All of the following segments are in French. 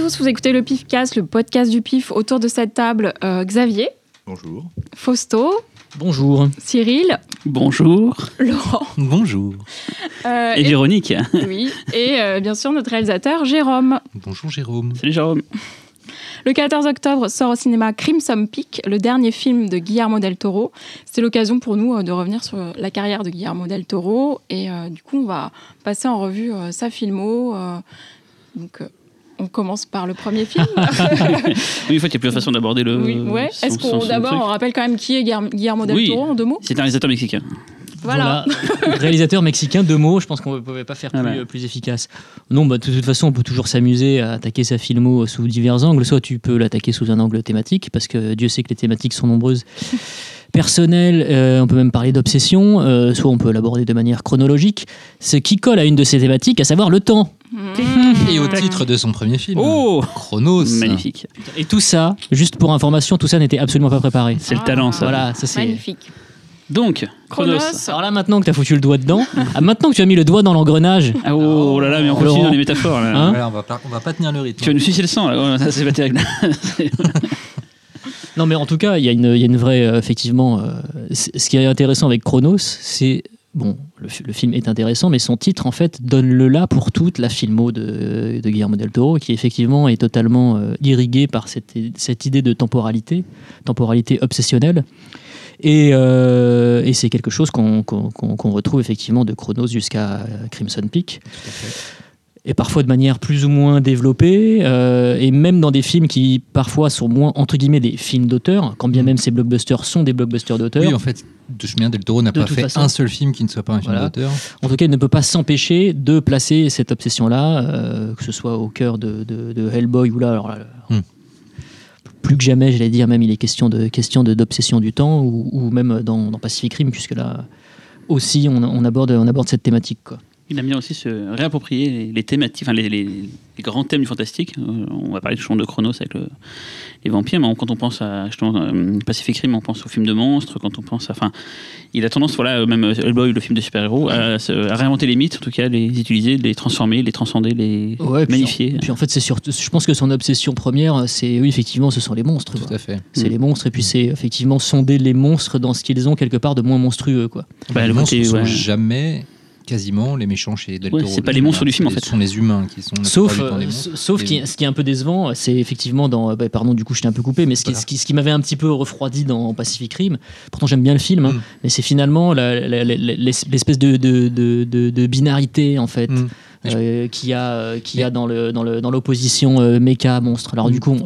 tous, vous écoutez le PIFcast, le podcast du PIF. Autour de cette table, euh, Xavier, Bonjour. Fausto, Bonjour. Cyril, Bonjour. Laurent, Bonjour. euh, Et et, Véronique. oui, et euh, bien sûr notre réalisateur Jérôme. Bonjour Jérôme. Salut Jérôme. Le 14 octobre sort au cinéma Crimson Peak, le dernier film de Guillermo del Toro. C'était l'occasion pour nous de revenir sur la carrière de Guillermo del Toro et euh, du coup on va passer en revue euh, sa filmo. euh, donc euh, on commence par le premier film. Oui, en fait, il y a plusieurs façons d'aborder le. oui, ouais. son- Est-ce qu'on d'abord on rappelle quand même qui est Guillermo- del Oui. Toro en deux mots? C'est un réalisateur mexicain. Voilà. Voilà. Réalisateur mexicain, deux mots, je pense qu'on ne pouvait pas faire plus, Voilà. euh, plus efficace. Non, bah, de toute façon, on peut toujours s'amuser à attaquer sa filmo sous divers angles. Soit tu peux l'attaquer sous un angle thématique, parce que Dieu sait que les thématiques sont nombreuses. Personnelles, euh, on peut même parler d'obsession, euh, soit on peut l'aborder de manière chronologique, ce qui colle à une de ces thématiques, à savoir le temps. Et au titre de son premier film, Oh Chronos. Magnifique. Et tout ça, juste pour information, tout ça n'était absolument pas préparé. C'est le talent, ça. Voilà, ça c'est. Magnifique. Donc, Chronos. Chronos. Alors là, maintenant que tu as foutu le doigt dedans, ah, maintenant que tu as mis le doigt dans l'engrenage, Ah, oh, là là, mais on continue Laurent. dans les métaphores. Là. Hein on va pas, on va pas tenir le rythme. tu vas nous sucer le sang, là. Oh, ça, c'est pas terrible. Non, mais en tout cas, il y, a une- y a une vraie. euh, effectivement, euh, ce qui est intéressant avec Chronos, c'est. Bon, le, fi- le film est intéressant, mais son titre, en fait, donne le là pour toute la filmo de, Guillermo del Toro, qui effectivement est totalement euh, irrigué par cette, cette idée de temporalité, temporalité obsessionnelle. Et, euh, c'est quelque chose qu'on retrouve effectivement de Chronos jusqu'à Crimson Peak. Et parfois de manière plus ou moins développée, euh, et même dans des films qui parfois sont moins entre guillemets des films d'auteur, quand bien Mm. même ces blockbusters sont des blockbusters d'auteur. Oui, en fait, de chemin Del Toro n'a pas fait façon. un seul film qui ne soit pas un film Voilà. d'auteur. En tout cas, il ne peut pas s'empêcher de placer cette obsession-là, euh, que ce soit au cœur de, de- de Hellboy ou là, alors là, Mm. plus que jamais, j'allais dire, même il est question de question de- d'obsession du temps, ou, ou même dans, dans Pacific Rim, puisque là aussi on, on aborde on aborde cette thématique. Quoi. Il aime bien aussi se réapproprier les, les thématiques, enfin les, les- les grands thèmes du fantastique. Euh, on va parler du champ de Chronos avec le- les vampires, mais on- quand on pense à justement, euh, Pacific Rim, on pense aux films de monstres. Quand on pense à, enfin, il a tendance, voilà, même euh, Hellboy, le film de super-héros, à, se- à réinventer les mythes, en tout cas, les utiliser, les transformer, les transcender, les Ouais, puis magnifier. en- Puis en fait, c'est surtout, je pense que son obsession première, c'est oui, effectivement, ce sont les monstres. quoi. Tout à fait. C'est Mm. les monstres, et puis c'est effectivement sonder les monstres dans ce qu'ils ont quelque part de moins monstrueux. Quoi. Bah, les le monstres côté, sont jamais quasiment les méchants chez Del Ouais, Toro. c'est pas les monstres du film, en fait. Ce sont les humains qui sont. Sauf, euh, sauf qui- ce qui est un peu décevant, c'est effectivement dans. bah, pardon, du coup, je t'ai un peu coupé, mais ce qui, ce qui, ce qui m'avait un petit peu refroidi dans Pacific Rim, pourtant j'aime bien le film, hein, Mm. mais c'est finalement l'espèce de, de, de, de- de binarité, en fait. Mm. Euh, qu'il y a, euh, qu'il y a dans, le, dans, le, dans l'opposition euh, méca monstre. Alors du Mm. coup,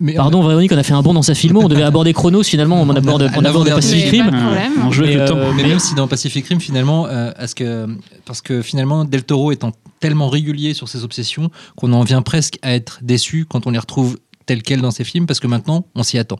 Mais pardon Véronique, on a fait un bond dans sa filmo, on devait aborder Chronos, finalement on, On a- aborde, on aborde Pacific Rim. Mais, euh, Mais mais- même si dans Pacific Rim, finalement, euh, est-ce que, parce que finalement, Del Toro étant tellement régulier sur ses obsessions qu'on en vient presque à être déçu quand on les retrouve telles quelles dans ses films, parce que maintenant, on s'y attend.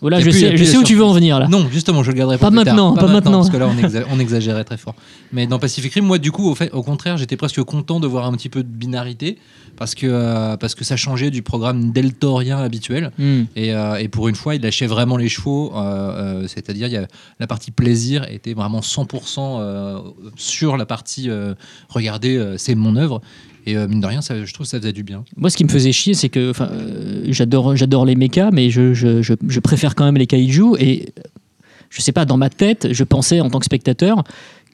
Voilà, je sais, je où tu veux en venir là. Non, justement, je le garderai Pas tard. maintenant, pas maintenant. Parce que là, on, exa- on exagérait très fort. Mais dans Pacific Rim, moi, du coup, au, fait, au contraire, j'étais presque content de voir un petit peu de binarité, parce que, euh, parce que ça changeait du programme deltorien habituel. Hmm. Et, euh, et pour une fois, il lâchait vraiment les chevaux, euh, c'est-à-dire la partie plaisir était vraiment 100% euh, sur la partie regardez, c'est mon œuvre. Et euh, mine de rien, ça, je trouve que ça faisait du bien. Moi, ce qui me faisait chier, c'est que enfin, euh, j'adore, j'adore les mechas, mais je, je, je, je préfère quand même les kaiju. Et euh, je sais pas, dans ma tête, je pensais en tant que spectateur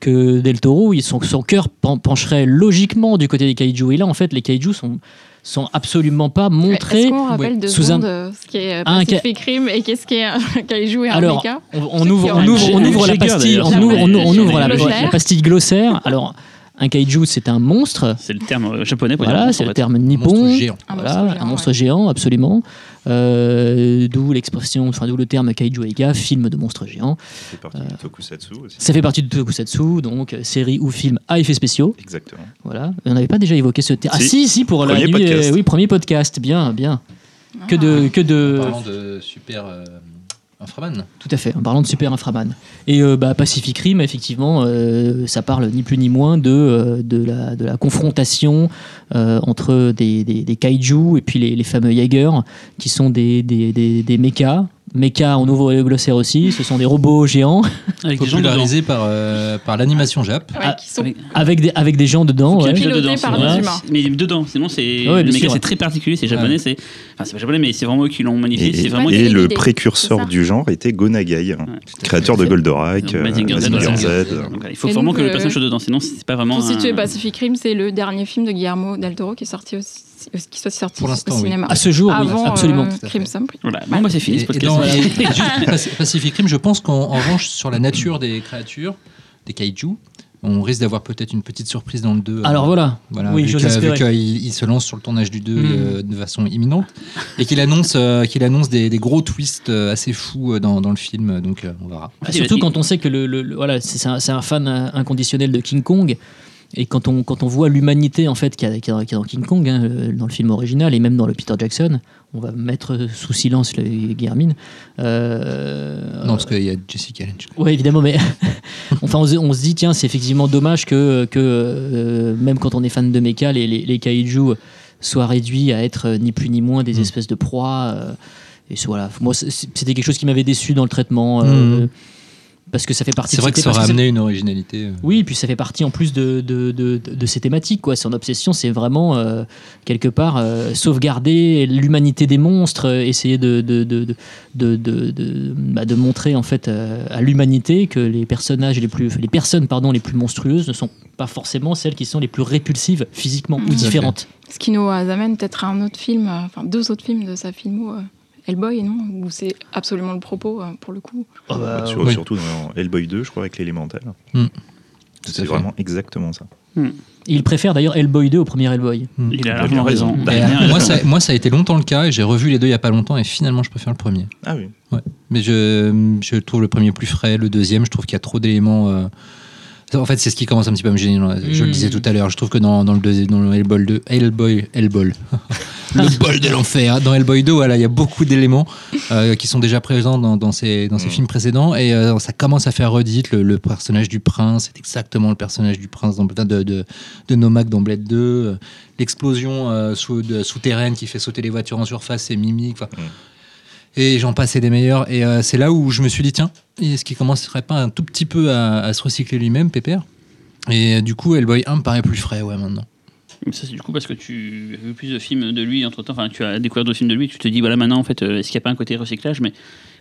que Del Toro, il- son, son cœur pen- pencherait logiquement du côté des kaiju. Et là, en fait, les kaiju sont, sont absolument pas montrés. Est-ce qu'on rappelle ouais, deux sous un- euh, ce qui est un ca- Pacific Rim et qu'est-ce qui est un kaiju et un Alors, mecha? on, on ouvre, on ouvre, on la pastille, on ouvre, on, on ouvre la, Glossaire. la pastille glossaire. Alors, un kaiju, c'est un monstre. C'est le terme euh, japonais pour Voilà, c'est en le fait. terme Un nippon. monstre géant. Un Voilà, monstre géant, un monstre ouais. géant, absolument. Euh, d'où l'expression, enfin d'où le terme kaiju eiga, film de monstre géant. Ça fait partie du tokusatsu aussi. Ça fait partie du tokusatsu, donc euh, série ou film à effets spéciaux. Exactement. Voilà. On n'avait pas déjà évoqué ce terme. Ah Si. si, si, pour la Premier nuit, podcast. euh, oui, premier podcast, bien, bien. Que Ah. de, que En de, parlant de super euh, Inframan. tout à fait. En parlant de Super Inframan. Et euh, bah, Pacific Rim, effectivement, euh, ça parle ni plus ni moins de, euh, de, la, de la confrontation euh, entre des, des, des kaiju et puis les, les fameux Jaeger, qui sont des, des, des, des mechas Mecha en nouveau glossaire aussi, ce sont des robots géants Avec des gens dedans. Popularisé par, euh, par l'animation Jap. Ouais, Ah, qui sont Avec- des, avec des gens dedans. Ouais. dedans, par des humains. Mais dedans, sinon c'est Ouais, le méca c'est ouais. très particulier, c'est japonais, c'est enfin c'est pas japonais mais c'est vraiment eux qui l'ont magnifié, Et, vraiment le précurseur du genre était Gonagai, hein, créateur de Goldorak, Mazinger Z, il faut vraiment que le euh, personnage soit dedans, sinon c'est pas vraiment. Pour situer Pacific Rim, c'est le dernier film de Guillermo del Toro qui est sorti aussi, qui soit sorti Pour l'instant, au oui. cinéma. À ce jour, oui, Avant absolument. euh. Voilà, bon bah c'est fini Et, ce et podcast. dans Pacific Rim, je pense qu'en en revanche, sur la nature des créatures, des kaiju, on risque d'avoir peut-être une petite surprise dans le 2. Alors voilà. Voilà, oui, vu qu'il il se lance sur le tournage du 2 Mm. euh, de façon imminente et qu'il annonce, euh, qu'il annonce des, des gros twists euh, assez fous euh, dans, dans le film, donc euh, on verra. Surtout quand on sait que le, le- le- voilà, c'est un, fan euh, inconditionnel de King Kong. Et quand on, quand on voit l'humanité en fait qu'il y, a- y dans King Kong, hein, le- dans le film original et même dans le Peter Jackson, on va mettre sous silence le Guillermine. Euh, Non, parce qu'il y a Jessica Lange. Oui, évidemment, mais enfin, on, se- on se dit, tiens, c'est effectivement dommage que, que euh, même quand on est fan de mecha, les, les, les kaiju soient réduits à être euh, ni plus ni moins des Mm. espèces de proies. euh, et voilà, moi, c'était quelque chose qui m'avait déçu dans le traitement. euh, Mm. Parce que ça fait partie C'est vrai que ça aurait amené une originalité. euh. oui, puis ça fait partie en plus de, de, de, ces thématiques. Quoi. Son obsession, c'est vraiment, euh, quelque part, euh, sauvegarder l'humanité des monstres, euh, essayer de, de, de, de, de, de- de- bah, de montrer en fait, euh, à l'humanité que les, personnages les, plus, les personnes pardon, les plus monstrueuses ne sont pas forcément celles qui sont les plus répulsives physiquement ou différentes. Ce qui nous amène peut-être à un autre film, euh, enfin deux autres films de sa filmo, euh, Hellboy, non Où c'est absolument le propos, euh, pour le coup. Oh, bah, Sur- oui. Surtout dans Hellboy 2, je crois, avec l'élémental. Mm. C'est vraiment exactement ça. Il préfère d'ailleurs Hellboy 2 au premier Hellboy. Mm. Il a Il a largement bien raison. Bah, euh, moi, ça, moi, ça a été longtemps le cas et j'ai revu les deux il n'y a pas longtemps et finalement, je préfère le premier. Ah oui. Mais je, je trouve le premier plus frais, le deuxième, je trouve qu'il y a trop d'éléments. euh, En fait, c'est ce qui commence un petit peu à me gêner. Je le Mm. disais tout à l'heure. Je trouve que dans, dans le deuxième, dans le Hellboy 2, Hellboy, Hellboy, le bol de l'enfer. Dans Hellboy 2, voilà, il y a beaucoup d'éléments euh, qui sont déjà présents dans, dans ces, dans ces Mm. films précédents et euh, ça commence à faire redite. Le, le personnage du prince, c'est exactement le personnage du prince dans, de, de, de Nomak dans Blade 2. euh, L'explosion euh, sous- de- souterraine qui fait sauter les voitures en surface, c'est mimique. enfin, Mm. Et j'en passais des meilleurs. Et euh, c'est là où je me suis dit, tiens, est-ce qu'il commencerait pas un tout petit peu à, se recycler lui-même, Pépère Et euh, du coup, Hellboy 1 me paraît plus frais, ouais, maintenant. Ça, c'est du coup parce que tu as vu plus de films de lui entre temps. Enfin, tu as découvert d'autres films de lui. Tu te dis, voilà, maintenant, en fait, euh, est-ce qu'il n'y a pas un côté recyclage? Mais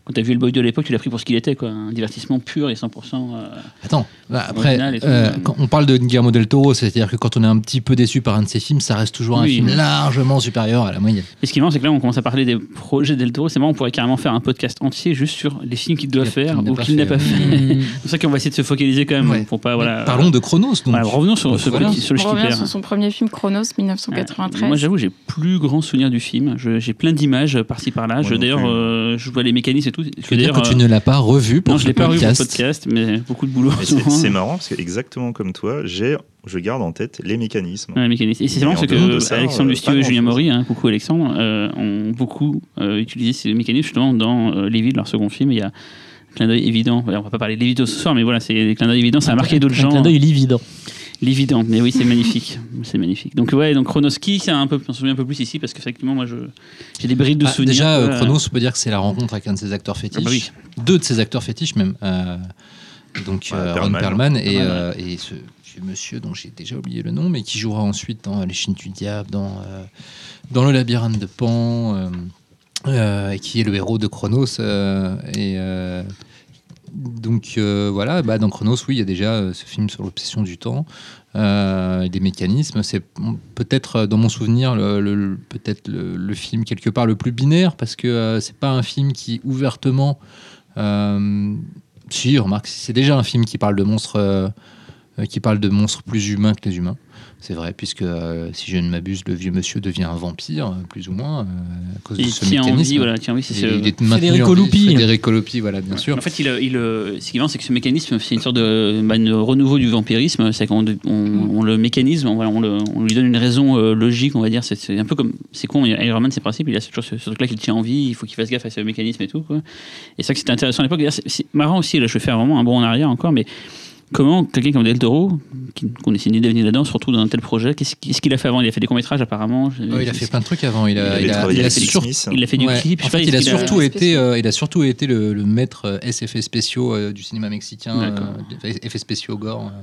quand tu as vu le boy de l'époque, tu l'as pris pour ce qu'il était, quoi. Un divertissement pur et 100%. euh, Attends, bah, après, Original et tout, euh, quand on parle de Guillermo del Toro, c'est-à-dire que quand on est un petit peu déçu par un de ses films, ça reste toujours un film largement supérieur à la moyenne. Et ce qui est marrant, c'est que là, on commence à parler des projets Del Toro. C'est marrant, on pourrait carrément faire un podcast entier juste sur les films qu'il doit faire ou qu'il n'a pas fait. C'est pour ça qu'on va essayer de se focaliser quand même Ouais. pour pas, voilà. Parlons de Chronos. Donc. Voilà, revenons sur, Donc, ce voilà. petit- sur le On revient sur son premier film, Chronos, 1993. Moi, j'avoue, j'ai plus grand souvenir du film. J'ai plein d'images par-ci par-là. D'ailleurs, euh, je vois les mécanismes et tout. Je veux dire que tu euh, ne l'as pas revu pour non, ce je l'ai pas revu pour podcast. le podcast, mais beaucoup de boulot. C'est marrant parce que exactement comme toi, j'ai, je garde en tête les mécanismes. Ouais, mécanisme. Et c'est marrant, de que ça, Alexandre euh, Lustieux et Julien. Maury, hein, coucou Alexandre, euh, ont beaucoup euh, utilisé ces mécanismes justement dans euh, Lévi, leur second film. Il y a un clin d'œil évident. On va pas parler de Lévido ce soir, mais voilà, c'est des clins d'œil évidents. Ça a marqué d'autres Un gens. clin d'œil lividant. L'évident, mais oui, c'est magnifique. C'est magnifique. Donc, ouais, donc Chronoski, c'est un peu, on se souvient un peu plus ici parce qu'effectivement, moi, je, j'ai des brides de Ah, souvenirs. déjà, euh. Chronos, on peut dire que c'est la rencontre avec un de ses acteurs fétiches. Ah bah oui. Deux de ses acteurs fétiches, même. Euh, donc, Ouais, euh, Ron Perlman. Et, Ouais, ouais. euh, et ce monsieur dont j'ai déjà oublié le nom, mais qui jouera ensuite dans Les Chines du Diable, dans, euh, dans Le Labyrinthe de Pan, euh, euh, et qui est le héros de Chronos. euh, et. euh, donc euh, voilà, bah, dans Chronos, oui, il y a déjà euh, ce film sur l'obsession du temps, euh, et des mécanismes. C'est peut-être dans mon souvenir le, peut-être film quelque part le plus binaire parce que c'est pas un film qui ouvertement. si, remarque, c'est déjà un film qui parle de monstres, qui parle de monstres plus humains que les humains. C'est vrai, puisque euh, si je ne m'abuse, le vieux monsieur devient un vampire, plus ou moins, euh, à cause de ce tient en mécanisme. vie, voilà, tient en vie, c'est Il, ce- il est maintenu Federico en vie. Lupi. Federico Lupi, voilà, bien sûr. En fait, il, il, euh, ce qui est c'est que ce mécanisme, c'est une sorte de, bah, de renouveau du vampirisme. C'est qu'on on, on le mécanisme, on, voilà, on, le- on lui donne une raison euh, logique, on va dire. C'est- un peu comme. C'est con, Iron Man, c'est principe. Il a toujours ce, ce truc-là qu'il tient en vie, il faut qu'il fasse gaffe à ce mécanisme et tout. Quoi. Et c'est ça que c'était intéressant à l'époque. C'est marrant aussi, là, je vais faire vraiment un bond en arrière encore, mais comment quelqu'un comme Del Toro, qu'on essaie ni d'avenir là-dedans, se retrouve dans un tel projet? Qu'est-ce qu'il a fait avant? Il a fait des courts-métrages apparemment Ouais, il a fait plein de trucs avant. Il Il a, avait il a- travaillé il a sur-. Il a fait du Ouais. clip. En fait, il a surtout été, euh, il a surtout été le, le maître euh, SFS spéciaux euh, du cinéma mexicain, euh, effets spéciaux gore, euh,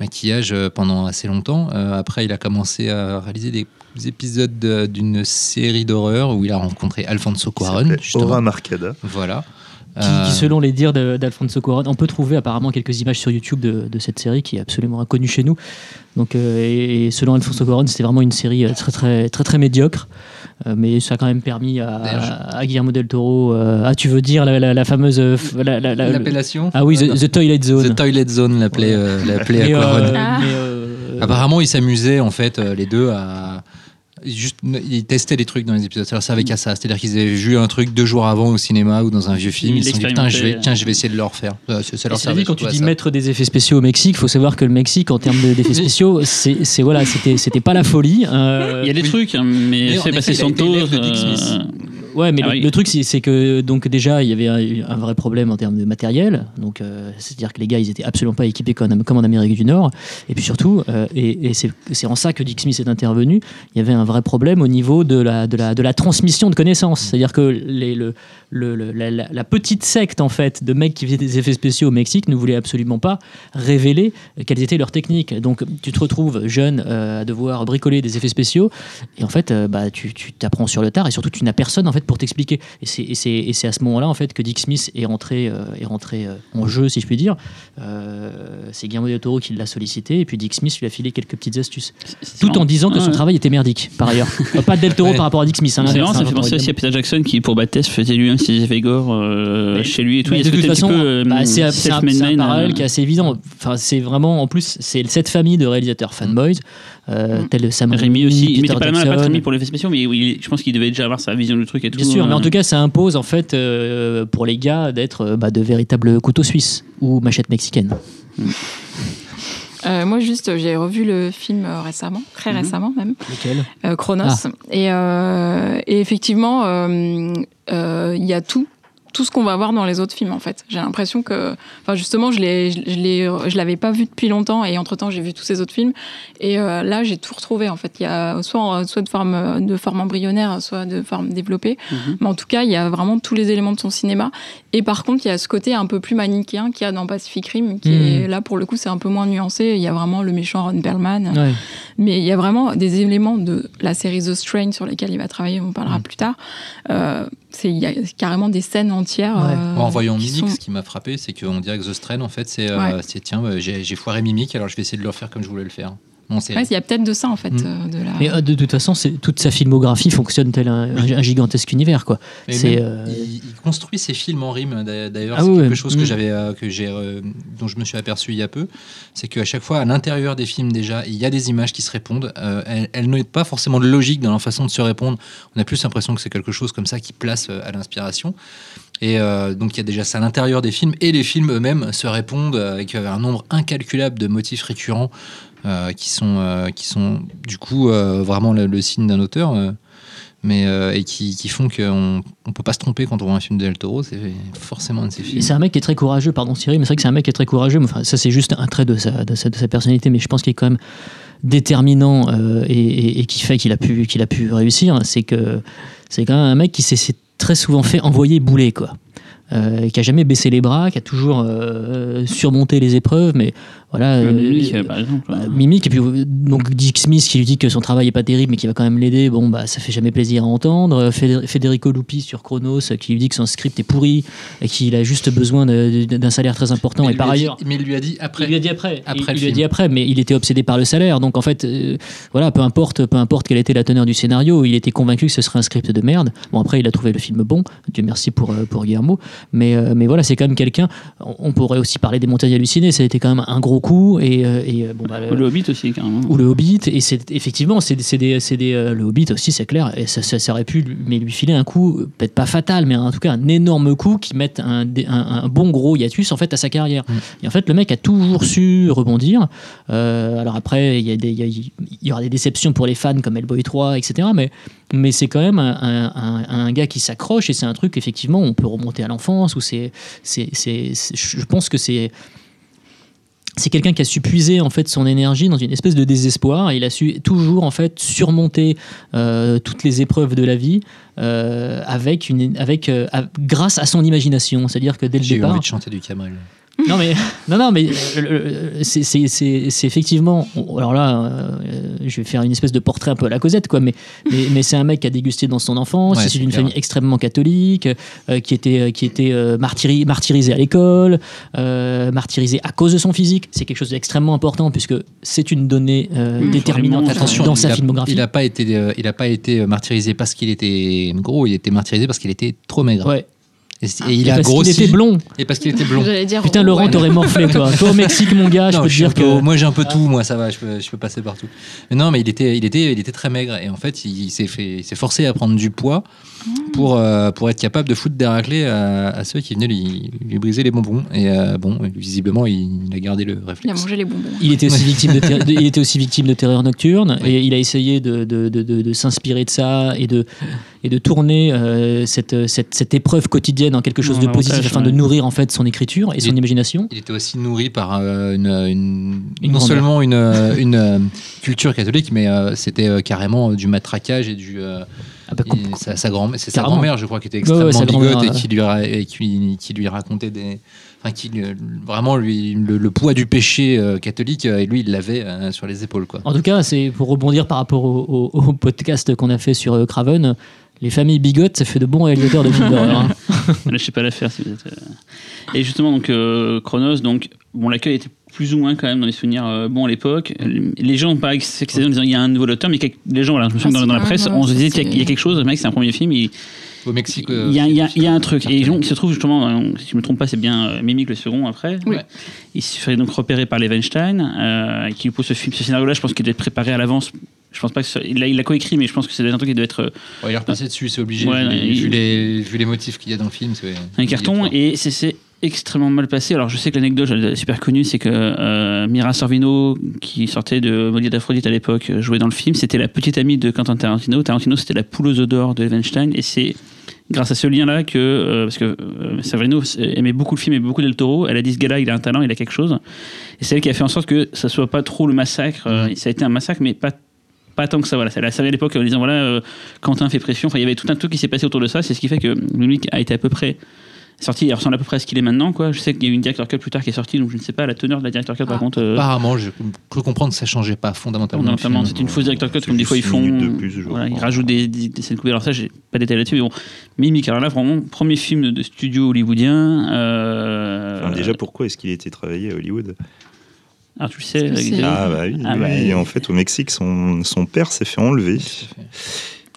maquillage euh, pendant assez longtemps. Euh, après, il a commencé à réaliser des épisodes de- d'une série d'horreur où il a rencontré Alfonso Il Cuarón. Aura Marcada. Voilà. Qui, Euh, qui, selon les dires d'Alfonso Cuarón, on peut trouver apparemment quelques images sur YouTube de, de cette série qui est absolument inconnue chez nous. Donc, euh, et, et selon Alfonso Cuarón, c'était vraiment une série euh, très très très très médiocre, Euh, mais ça a quand même permis à, D'ailleurs, je- à Guillermo del Toro. euh, ah, tu veux dire la, la- la fameuse f- la- la- la- le- L'appellation Ah oui, the, the Toilet Zone. The Toilet Zone l'appelait euh, euh, Cuarón. Ah. euh, Apparemment, ils s'amusaient en fait euh, les deux à juste ils testaient des trucs dans les épisodes. Ça servait qu'à ça, c'est-à-dire qu'ils avaient vu un truc deux jours avant au cinéma ou dans un vieux film. Ils se sont dit putain, je vais, tiens, je vais essayer de le refaire. Ça- leur servait dit, quand tu dis ça. mettre des effets spéciaux au Mexique, il faut savoir que le Mexique, en termes de- d'effets spéciaux, c'est c'est- voilà, c'était c'était pas la folie. euh, Il y a des oui. trucs, hein, mais Mais a été Santos. euh, Smith. Ouais, mais Ah le, oui. le truc, c'est que donc déjà, il y avait un, un vrai problème en termes de matériel. Donc, euh, c'est-à-dire que les gars, ils étaient absolument pas équipés comme, comme en Amérique du Nord. Et puis surtout, euh, et, et c'est en ça que Dick Smith est intervenu. Il y avait un vrai problème au niveau de la, de la, de la transmission de connaissances. C'est-à-dire que les, le, le- le- la, petite secte en fait de mecs qui faisaient des effets spéciaux au Mexique ne voulait absolument pas révéler quelles étaient leurs techniques. Donc, tu te retrouves jeune euh, à devoir bricoler des effets spéciaux. Et en fait, bah, tu t'apprends sur le tard et surtout, tu n'as personne en fait pour t'expliquer. Et c'est- Et c'est et c'est à ce moment-là en fait que Dick Smith est rentré, euh, est rentré euh, en jeu, si je puis dire. Euh, c'est Guillermo del Toro qui l'a sollicité et puis Dick Smith lui a filé quelques petites astuces. c'est Tout en disant que son travail était merdique, par ailleurs. Pas Del Toro Ouais. par rapport à Dick Smith. hein, C'est marrant, ça fait penser aussi à. Peter Jackson qui, pour Bathès, faisait lui-même ses effets gore chez lui et tout. Mais de toute façon, bah, c'est un, un- parallèle qui est assez évident. Enfin, c'est vraiment, en plus, c'est cette famille de réalisateurs fanboys, euh, Mm. tels Sam Rémi aussi, il Peter mettait pas la main à la Jackson. Rémi pour l'effet spéciaux, mais oui, je pense qu'il devait déjà avoir sa vision du truc et tout. Bien sûr, mais en tout cas, ça impose en fait euh, pour les gars d'être euh, bah, de véritables couteaux suisses ou machettes mexicaines. Euh, moi, juste, j'ai revu le film récemment, très Mhm. récemment même, Lesquels euh, Chronos. Et, euh, et effectivement, euh, euh, il y a tout. Tout ce qu'on va voir dans les autres films, en fait. J'ai l'impression que. Enfin, justement, je l'ai, je, l'avais pas vu depuis longtemps et entre-temps, j'ai vu tous ces autres films. Et euh, là, j'ai tout retrouvé, en fait. Il y a soit, soit de, forme, de forme embryonnaire, soit de forme développée. mhm. Mais en tout cas, il y a vraiment tous les éléments de son cinéma. Et par contre, il y a ce côté un peu plus manichéen qu'il y a dans Pacific Rim, qui Mhm. est là, pour le coup, c'est un peu moins nuancé. Il y a vraiment le méchant Ron Perlman. Ouais. Mais il y a vraiment des éléments de la série The Strain sur lesquels il va travailler, on parlera Mm. plus tard. Euh, il y a carrément des scènes entières. Ouais. euh, en voyant Mimic, sont- ce qui m'a frappé, c'est qu'on dirait que The Strain, en fait, c'est euh, Ouais. tiens, euh, j'ai, j'ai foiré Mimic, alors je vais essayer de le refaire comme je voulais le faire. Bon, c'est, Ouais, il y a peut-être de ça, en fait. Mm. euh, de la... Mais euh, de toute façon, toute sa filmographie fonctionne tel un, un gigantesque univers, quoi. C'est, euh, il, il construit ses films en rime. d'a- D'ailleurs, Ah c'est oui, quelque chose que Mm. j'avais, euh, que j'ai, euh, dont je me suis aperçu il y a peu. C'est qu'à chaque fois, à l'intérieur des films déjà, il y a des images qui se répondent. Euh, elles, elles n'ont pas forcément de logique dans leur façon de se répondre. On a plus l'impression que c'est quelque chose comme ça qui place euh, à l'inspiration. Et euh, donc il y a déjà ça à l'intérieur des films et les films eux-mêmes se répondent avec un nombre incalculable de motifs récurrents euh, qui sont euh, qui sont du coup euh, vraiment le, signe d'un auteur. mais et qui, qui font qu'on on peut pas se tromper quand on voit un film de Del Toro, c'est forcément un de ses films. c'est un mec qui est très courageux, pardon Cyril, mais c'est vrai que c'est un mec qui est très courageux. Enfin, ça, c'est juste un trait de sa, de sa, personnalité, mais je pense qu'il est quand même déterminant et, qui fait qu'il a pu, a pu réussir. C'est que c'est quand même un mec qui s'est très souvent fait envoyer bouler, quoi. Qui a jamais baissé les bras, qui a toujours surmonté les épreuves, mais voilà. Euh, Mimic, euh, par exemple. bah, Mimic, et puis euh, donc Dick Smith qui lui dit que son travail est pas terrible mais qui va quand même l'aider, bon bah ça fait jamais plaisir à entendre. Federico Lupi sur Chronos euh, qui lui dit que son script est pourri et qu'il a juste besoin d'un salaire très important. Mais et il par lui a dit- ailleurs, mais il lui a dit après. il lui a dit après. Après il, lui a dit après, mais il était obsédé par le salaire. Donc en fait, euh, voilà, peu importe, peu importe quelle était la teneur du scénario, il était convaincu que ce serait un script de merde. Bon après, il a trouvé le film bon. Dieu merci pour euh, pour Guillermo. Mais mais voilà, c'est quand même quelqu'un. On, on pourrait aussi parler des montagnes hallucinées. Ça a été quand même un gros coup et, euh, et, euh, bon bah, Ou le Hobbit aussi, carrément. ou le Hobbit et c'est effectivement c'est c'est des, c'est des euh, le Hobbit aussi c'est clair et ça, ça, ça aurait pu lui, mais lui filer un coup peut-être pas fatal mais en tout cas un énorme coup qui mette un, dé- un, un bon gros hiatus en fait à sa carrière Mm. et en fait le mec a toujours su rebondir Euh, alors après il y, a des- il y, a- il y aura des déceptions pour les fans comme Hellboy 3 etc mais mais c'est quand même un, un- un- un gars qui s'accroche et c'est un truc effectivement on peut remonter à l'enfance ou c'est c'est c'est c'est- je pense que c'est c'est quelqu'un qui a su puiser en fait son énergie dans une espèce de désespoir. Et il a su toujours en fait surmonter euh, toutes les épreuves de la vie euh, avec une, avec euh, grâce à son imagination. C'est-à-dire que dès le J'ai eu envie de chanter du Camal. Non mais non non mais euh, c'est- c'est c'est- c'est effectivement alors là euh, je vais faire une espèce de portrait un peu à la Cosette quoi mais mais, mais c'est un mec qui a dégusté dans son enfance Ouais, issu c'est d'une famille extrêmement catholique euh, qui était qui était euh, martyri- martyrisé à l'école euh, martyrisé à cause de son physique c'est quelque chose d'extrêmement important puisque c'est une donnée euh, Mmh, déterminante. Attention, dans sa a- filmographie Il n'a pas été, euh, il a pas été euh, martyrisé parce qu'il était gros. Il était martyrisé parce qu'il était trop maigre. ouais Et, c- et il Et a parce grossi. était blond Et parce qu'il était blond. Dire. putain Laurent ouais. t'aurais morflé toi toi au Mexique mon gars je peux te dire peu- que moi j'ai un peu tout, moi ça va, je peux, je peux passer partout. Mais non, mais il était, il était, il était très maigre et en fait il, s'est fait, il s'est forcé à prendre du poids pour euh, pour être capable de foutre des raclés à, à ceux qui venaient lui, lui briser les bonbons. Et euh, bon, visiblement il, a gardé le Il a réflexe. mangé les bonbons. Il était aussi victime de, ter- il était aussi victime de terreur nocturne et il a essayé de, de, de, de- de s'inspirer de ça et de, et de tourner euh, cette, cette, cette épreuve quotidienne en quelque chose En de positif afin de ouais. nourrir en fait son écriture et son imagination. Il était aussi nourri par euh, une, une- Une non seulement une, euh, une euh, culture catholique, mais euh, c'était euh, carrément du matraquage et du. euh, Ah bah, et sa, sa grand, c'est sa grand-mère, je crois, qui était Ouais, ouais, extrêmement sa bigote et qui lui, ra- et qui, qui lui racontait des. Enfin, qui vraiment lui, le, le poids du péché euh, catholique, euh, et lui, il l'avait euh, sur les épaules. Quoi. En tout cas, c'est pour rebondir par rapport au, au- au podcast qu'on a fait sur euh, Craven. Les familles bigotes, ça fait de bons réalisateurs de films d'horreur. hein. Lâchez pas l'affaire si vous êtes. euh. Et justement, donc, euh, Chronos, donc, bon, l'accueil était plus ou moins quand même dans les souvenirs euh, bons à l'époque. Les gens n'ont pas excédé en disant il y a un nouveau auteur, mais les gens, voilà, je me souviens Ah, dans, dans la c'est presse, pas- on se disait qu'il y a- il y a quelque chose, le mec, c'est un premier film, il, Au Mexique. il euh, y, a- il y a- il y a un truc. Et donc, il se trouve justement, euh, si je ne me trompe pas, c'est bien euh, Mimic le second après. Oui. Il se fait donc repérer par Levenstein, euh, qui lui pose ce film, ce scénario-là. Je pense qu'il doit être préparé à l'avance. Je pense pas que il l'a il l'a coécrit, mais je pense que c'est un truc qui doit être euh, Ouais, il est repassé dessus, c'est obligé. Ouais, vu, les, il- vu les, vu les motifs qu'il y a dans le film. c'est un carton et c'est- c'est extrêmement mal passé. Alors je sais que l'anecdote elle est super connue, c'est que euh, Mira Sorvino, qui sortait de Maudit d'Aphrodite à l'époque, euh, jouait dans le film. C'était la petite amie de Quentin Tarantino. Tarantino, c'était la poule aux d'or de Levenstein et c'est grâce à ce lien-là que, euh, parce que euh, Sorvino aimait beaucoup le film et beaucoup Del Toro, elle a dit ce gars-là, il a un talent, il a quelque chose. Et c'est elle qui a fait en sorte que ça soit pas trop le massacre. Euh, Ça a été un massacre, mais pas pas tant que ça, voilà. Ça l'a servi à l'époque en disant, voilà, euh, Quentin fait pression. Enfin, il y avait tout un truc qui s'est passé autour de ça. C'est ce qui fait que Mimic a été à peu près sorti. Il ressemble à peu près à ce qu'il est maintenant, quoi. Je sais qu'il y a eu une director cut plus tard qui est sortie, donc je ne sais pas la teneur de la director cut, par Ah. contre. euh, Apparemment, je peux comprendre que ça changeait pas fondamentalement. le fondamentalement, c'est une fausse director cut, comme des fois ils une font. plus, voilà, ils rajoutent des, des, des scènes coupées. Alors ça, j'ai pas de détails là-dessus, mais bon. Mimic, alors là, vraiment, premier film de studio hollywoodien. euh, Enfin, déjà, pourquoi est-ce qu'il a été travaillé à Hollywood? Alors tu le sais, Ah bah oui, Ah oui, bah, oui. en fait au Mexique son, son père s'est fait enlever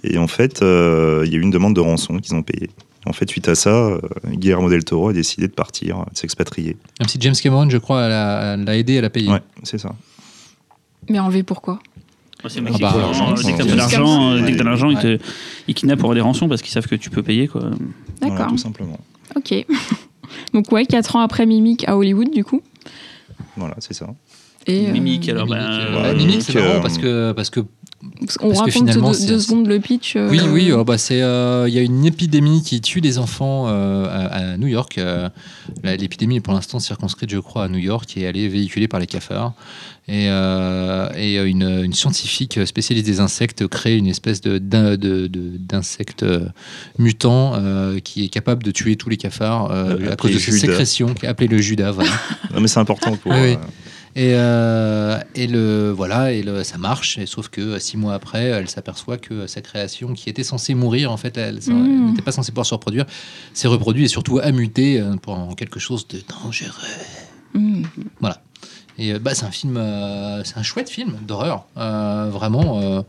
et en fait euh, il y a eu une demande de rançon qu'ils ont payée. En fait suite à ça, euh, Guillermo del Toro a décidé de partir, de s'expatrier. Même si James Cameron, je crois, l'a aidé à la payer. Ouais, c'est ça. Mais enlevé pourquoi? Ouais, c'est Ah Mexique, bah, dès que t'as de l'argent, euh, dès que t'as de l'argent, ils, Ouais. te, ils kidnappent pour des rançons parce qu'ils savent que tu peux payer. Quoi. Voilà, D'accord. tout simplement. Ok. Donc ouais, 4 ans après Mimic à Hollywood du coup. Voilà, c'est ça. Et, euh, Mimic, alors, Mimic, bah, euh, bah, Mimic, c'est marrant euh, parce que, parce que on parce que raconte finalement, deux, c'est- deux secondes le pitch. euh, Oui, oui, oh, bah, c'est, euh, il y a une épidémie qui tue des enfants euh, à, à New York. euh, la- l'épidémie est pour l'instant circonscrite, je crois, à New York et elle est véhiculée par les cafards. Et, euh, et une, une scientifique spécialiste des insectes crée une espèce de, d'in- de- de- d'insecte mutant euh, qui est capable de tuer tous les cafards euh, à cause de ses sécrétions, appelé le Judas. Voilà. Non mais c'est important pour. Oui, oui. Euh, Et, euh, et le voilà, et le, ça marche. Et sauf que euh, six mois après, elle s'aperçoit que sa création, qui était censée mourir, en fait, elle, Mm. n'était pas censée pouvoir se reproduire, s'est reproduite et surtout a muté euh, pour en quelque chose de dangereux. hmm. Et euh, bah, c'est un film, euh, c'est un chouette film d'horreur, Euh, vraiment. euh,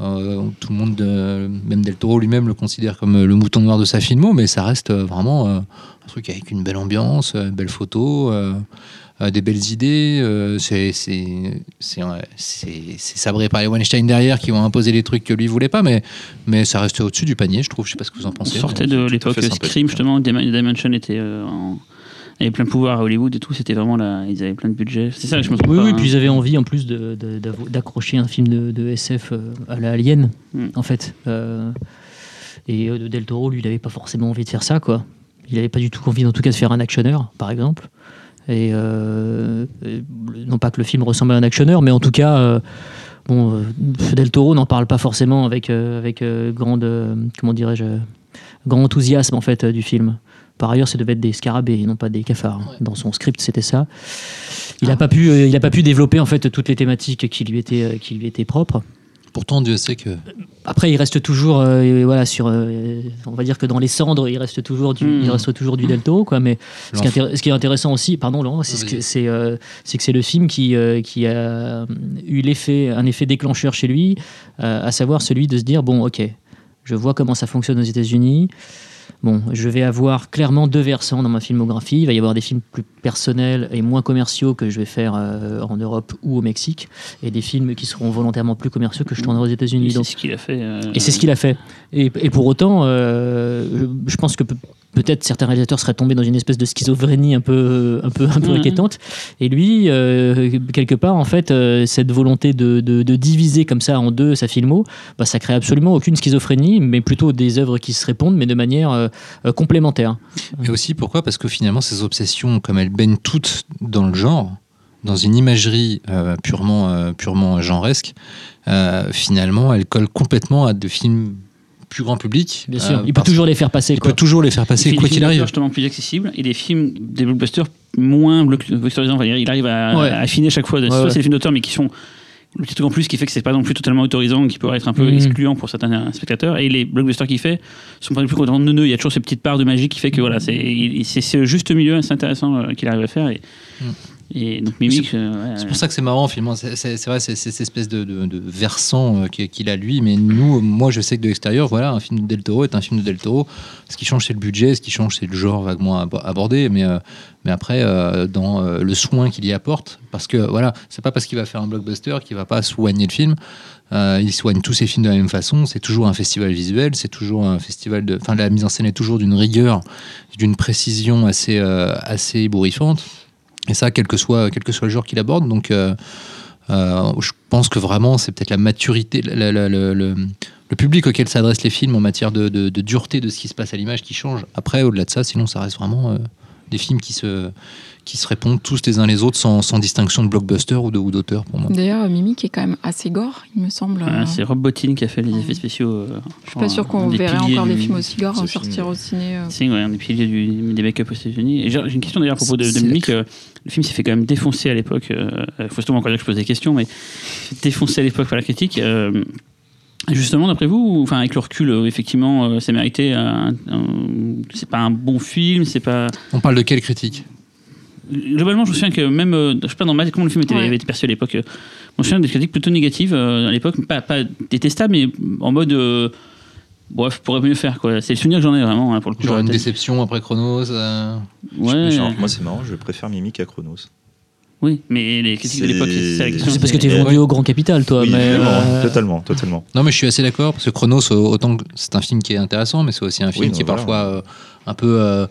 euh, tout le monde, euh, même Del Toro lui-même le considère comme euh, le mouton noir de sa filmo, mais ça reste euh, vraiment euh, un truc avec une belle ambiance, euh, une belle photo, euh, des belles idées. euh, c'est c'est c'est euh, c'est- sabré par les Weinstein derrière qui ont imposé les trucs que lui voulait pas, mais mais ça restait au-dessus du panier, je trouve. Je sais pas ce que vous en On pensez. sortait mais- de l'époque Scream, hein. justement. Dim- Dimension était euh, en- avait plein de pouvoir à Hollywood et tout. C'était vraiment là. Ils avaient plein de budget. C'est ça, je me trompe Oui, pas, oui, hein. puis ils avaient envie en plus d'accrocher un film de, de SF euh, à la Alien, Mm. en fait. Euh, et Del Toro, lui, il n'avait pas forcément envie de faire ça, quoi. Il n'avait pas du tout envie, en tout cas, de faire un actionneur, par exemple. Et euh, euh, non pas que le film ressemble à un actionneur, mais en tout cas, euh, bon, euh, Del Toro n'en parle pas forcément avec, euh, avec grande, comment dirais-je, grand enthousiasme en fait du film. Par ailleurs, ça devait être des scarabées et non pas des cafards. Dans son script, c'était ça. Il n'a pas pu, il a pas pu développer en fait toutes les thématiques qui lui étaient, qui lui étaient propres. Pourtant, Dieu sait que. Après, il reste toujours, euh, voilà, sur, euh, on va dire que dans les cendres, il reste toujours du, Mm. il reste toujours du Del Toro, quoi. Mais ce qui, est L'enfant- intér- ce qui est intéressant aussi, pardon, Laurent, c'est ce que- Vas-y. c'est euh, que c'est le film qui, euh, qui a eu l'effet, un effet déclencheur chez lui, euh, à savoir celui de se dire bon, ok, je vois comment ça fonctionne aux États-Unis. Bon, je vais avoir clairement deux versants dans ma filmographie. Il va y avoir des films plus personnels et moins commerciaux que je vais faire euh, en Europe ou au Mexique, et des films qui seront volontairement plus commerciaux que je tournerai aux États-Unis. C'est ce qu'il a fait. euh, et c'est ce qu'il a fait. Et, et pour autant, euh, je, je pense que peut-être certains réalisateurs seraient tombés dans une espèce de schizophrénie un peu, un peu, un peu Mhm. inquiétante. Et lui, euh, quelque part, en fait, euh, cette volonté de, de- de diviser comme ça en deux sa filmo, bah, ça crée absolument aucune schizophrénie, mais plutôt des œuvres qui se répondent, mais de manière euh, complémentaire. Et aussi, pourquoi? Parce que finalement, ces obsessions, comme elles baignent toutes dans le genre, dans une imagerie purement, purement genresque, finalement, elles collent complètement à des films plus grand public. Bien sûr, euh, il peut toujours les faire passer. il quoi. peut toujours les faire passer, quoi des qu'il arrive. justement plus accessibles et des films, des blockbusters moins blockbusterisants. Il arrive à, Ouais. à affiner chaque fois. Ouais, Soit ouais. c'est des films d'auteur, mais qui sont le petit truc en plus qui fait que c'est pas non plus totalement autorisant, qui peut être un peu Mhm. excluant pour certains spectateurs. Et les blockbusters qu'il fait sont pas non plus complètement neuneux. Il y a toujours cette petite part de magie qui fait que voilà, c'est il- c'est c'est le juste milieu, c'est intéressant euh, qu'il arrive à faire. Et, Mhm. Et donc Mimic, euh, ouais, C'est pour ça que c'est marrant, finalement. C'est c'est- c'est vrai, c'est c'est cette espèce de, de- de versant euh, qu'il a lui. Mais nous, moi, je sais que de l'extérieur, voilà, un film de Del Toro est un film de Del Toro. Ce qui change, c'est le budget. Ce qui change, c'est le genre vaguement abo- abordé. Mais, euh, mais après, euh, dans le soin qu'il y apporte, parce que voilà, c'est pas parce qu'il va faire un blockbuster qu'il va pas soigner le film. Il soigne tous ses films de la même façon. C'est toujours un festival visuel. C'est toujours un festival de. Enfin, la mise en scène est toujours d'une rigueur, d'une précision assez, assez ébouriffante. Et ça, quel que soit, quel que soit le genre qu'il aborde. Donc, euh, euh, je pense que vraiment, c'est peut-être la maturité, le, public auquel s'adressent les films en matière de dureté de ce qui se passe à l'image qui change. Après, au-delà de ça, sinon, ça reste vraiment euh, des films qui se, qui se répondent tous les uns les autres sans, sans distinction de blockbuster ou de- ou d'auteur pour moi. D'ailleurs, Mimic est quand même assez gore, il me semble. Ouais, Euh, c'est Rob Bottin qui a fait les effets spéciaux. euh, je suis pas sûre qu'on verrait encore des films aussi gore sortir film. au ciné. euh. C'est ouais, un des piliers du- des make-up aux États-Unis. J'ai une question d'ailleurs à propos de, de C'est Mimic. euh, le film s'est fait quand même défoncer à l'époque. Il faut justement encore dire que je pose des questions, mais défoncé à l'époque par la critique. euh, justement, d'après vous, enfin avec le recul, effectivement, euh, ça méritait. un- un- c'est pas un bon film, c'est pas. On parle de quelle critique? Globalement, je me souviens que même, euh, je sais pas dans ma- comment le film était, Ouais. avait été perçu à l'époque. euh, je me souviens des critiques plutôt négatives euh, à l'époque, pas, pas détestables, mais en mode. euh, Bref, pourrait mieux faire quoi. C'est le souvenir que j'en ai vraiment hein, pour le coup. Genre une déception après Chronos euh, Ouais. Genre, moi, c'est marrant, je préfère Mimic à Chronos. Oui, mais les critiques de C'est- l'époque, c'est parce que tu es vendu au grand capital, toi. oui, mais, euh, totalement, totalement. Non, mais je suis assez d'accord, parce que Chronos, autant que c'est un film qui est intéressant, mais c'est aussi un film Oui, qui est voilà. parfois euh, un peu. euh,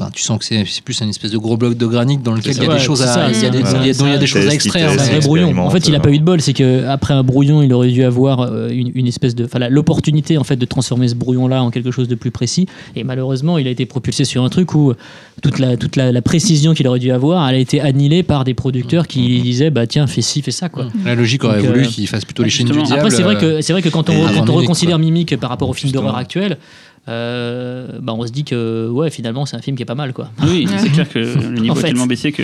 enfin, tu sens que c'est c'est plus un espèce de gros bloc de granit dans lequel il y a Ouais, des choses à, ça, il y a c'est des, ça. il y a- dont il y a des choses à Test, extraire. un vrai brouillon. En fait, il a euh, pas eu de bol, c'est que après un brouillon, il aurait dû avoir euh, une, une espèce de, l'opportunité en fait de transformer ce brouillon-là en quelque chose de plus précis. Et malheureusement, il a été propulsé sur un truc où toute la toute la, la précision qu'il aurait dû avoir, elle a été annihilée par des producteurs qui lui disaient, bah tiens, fais ci, fais ça, quoi. La logique aurait Donc, voulu euh, qu'il fasse plutôt les ah, chaînes du diable. Après, c'est vrai euh, que c'est vrai que quand on, quand on reconsidère. Mimic par rapport au film d'horreur actuel, euh, bah on se dit que ouais, finalement, c'est un film qui est pas mal, quoi. Oui, c'est clair que le niveau En fait. est tellement baissé que.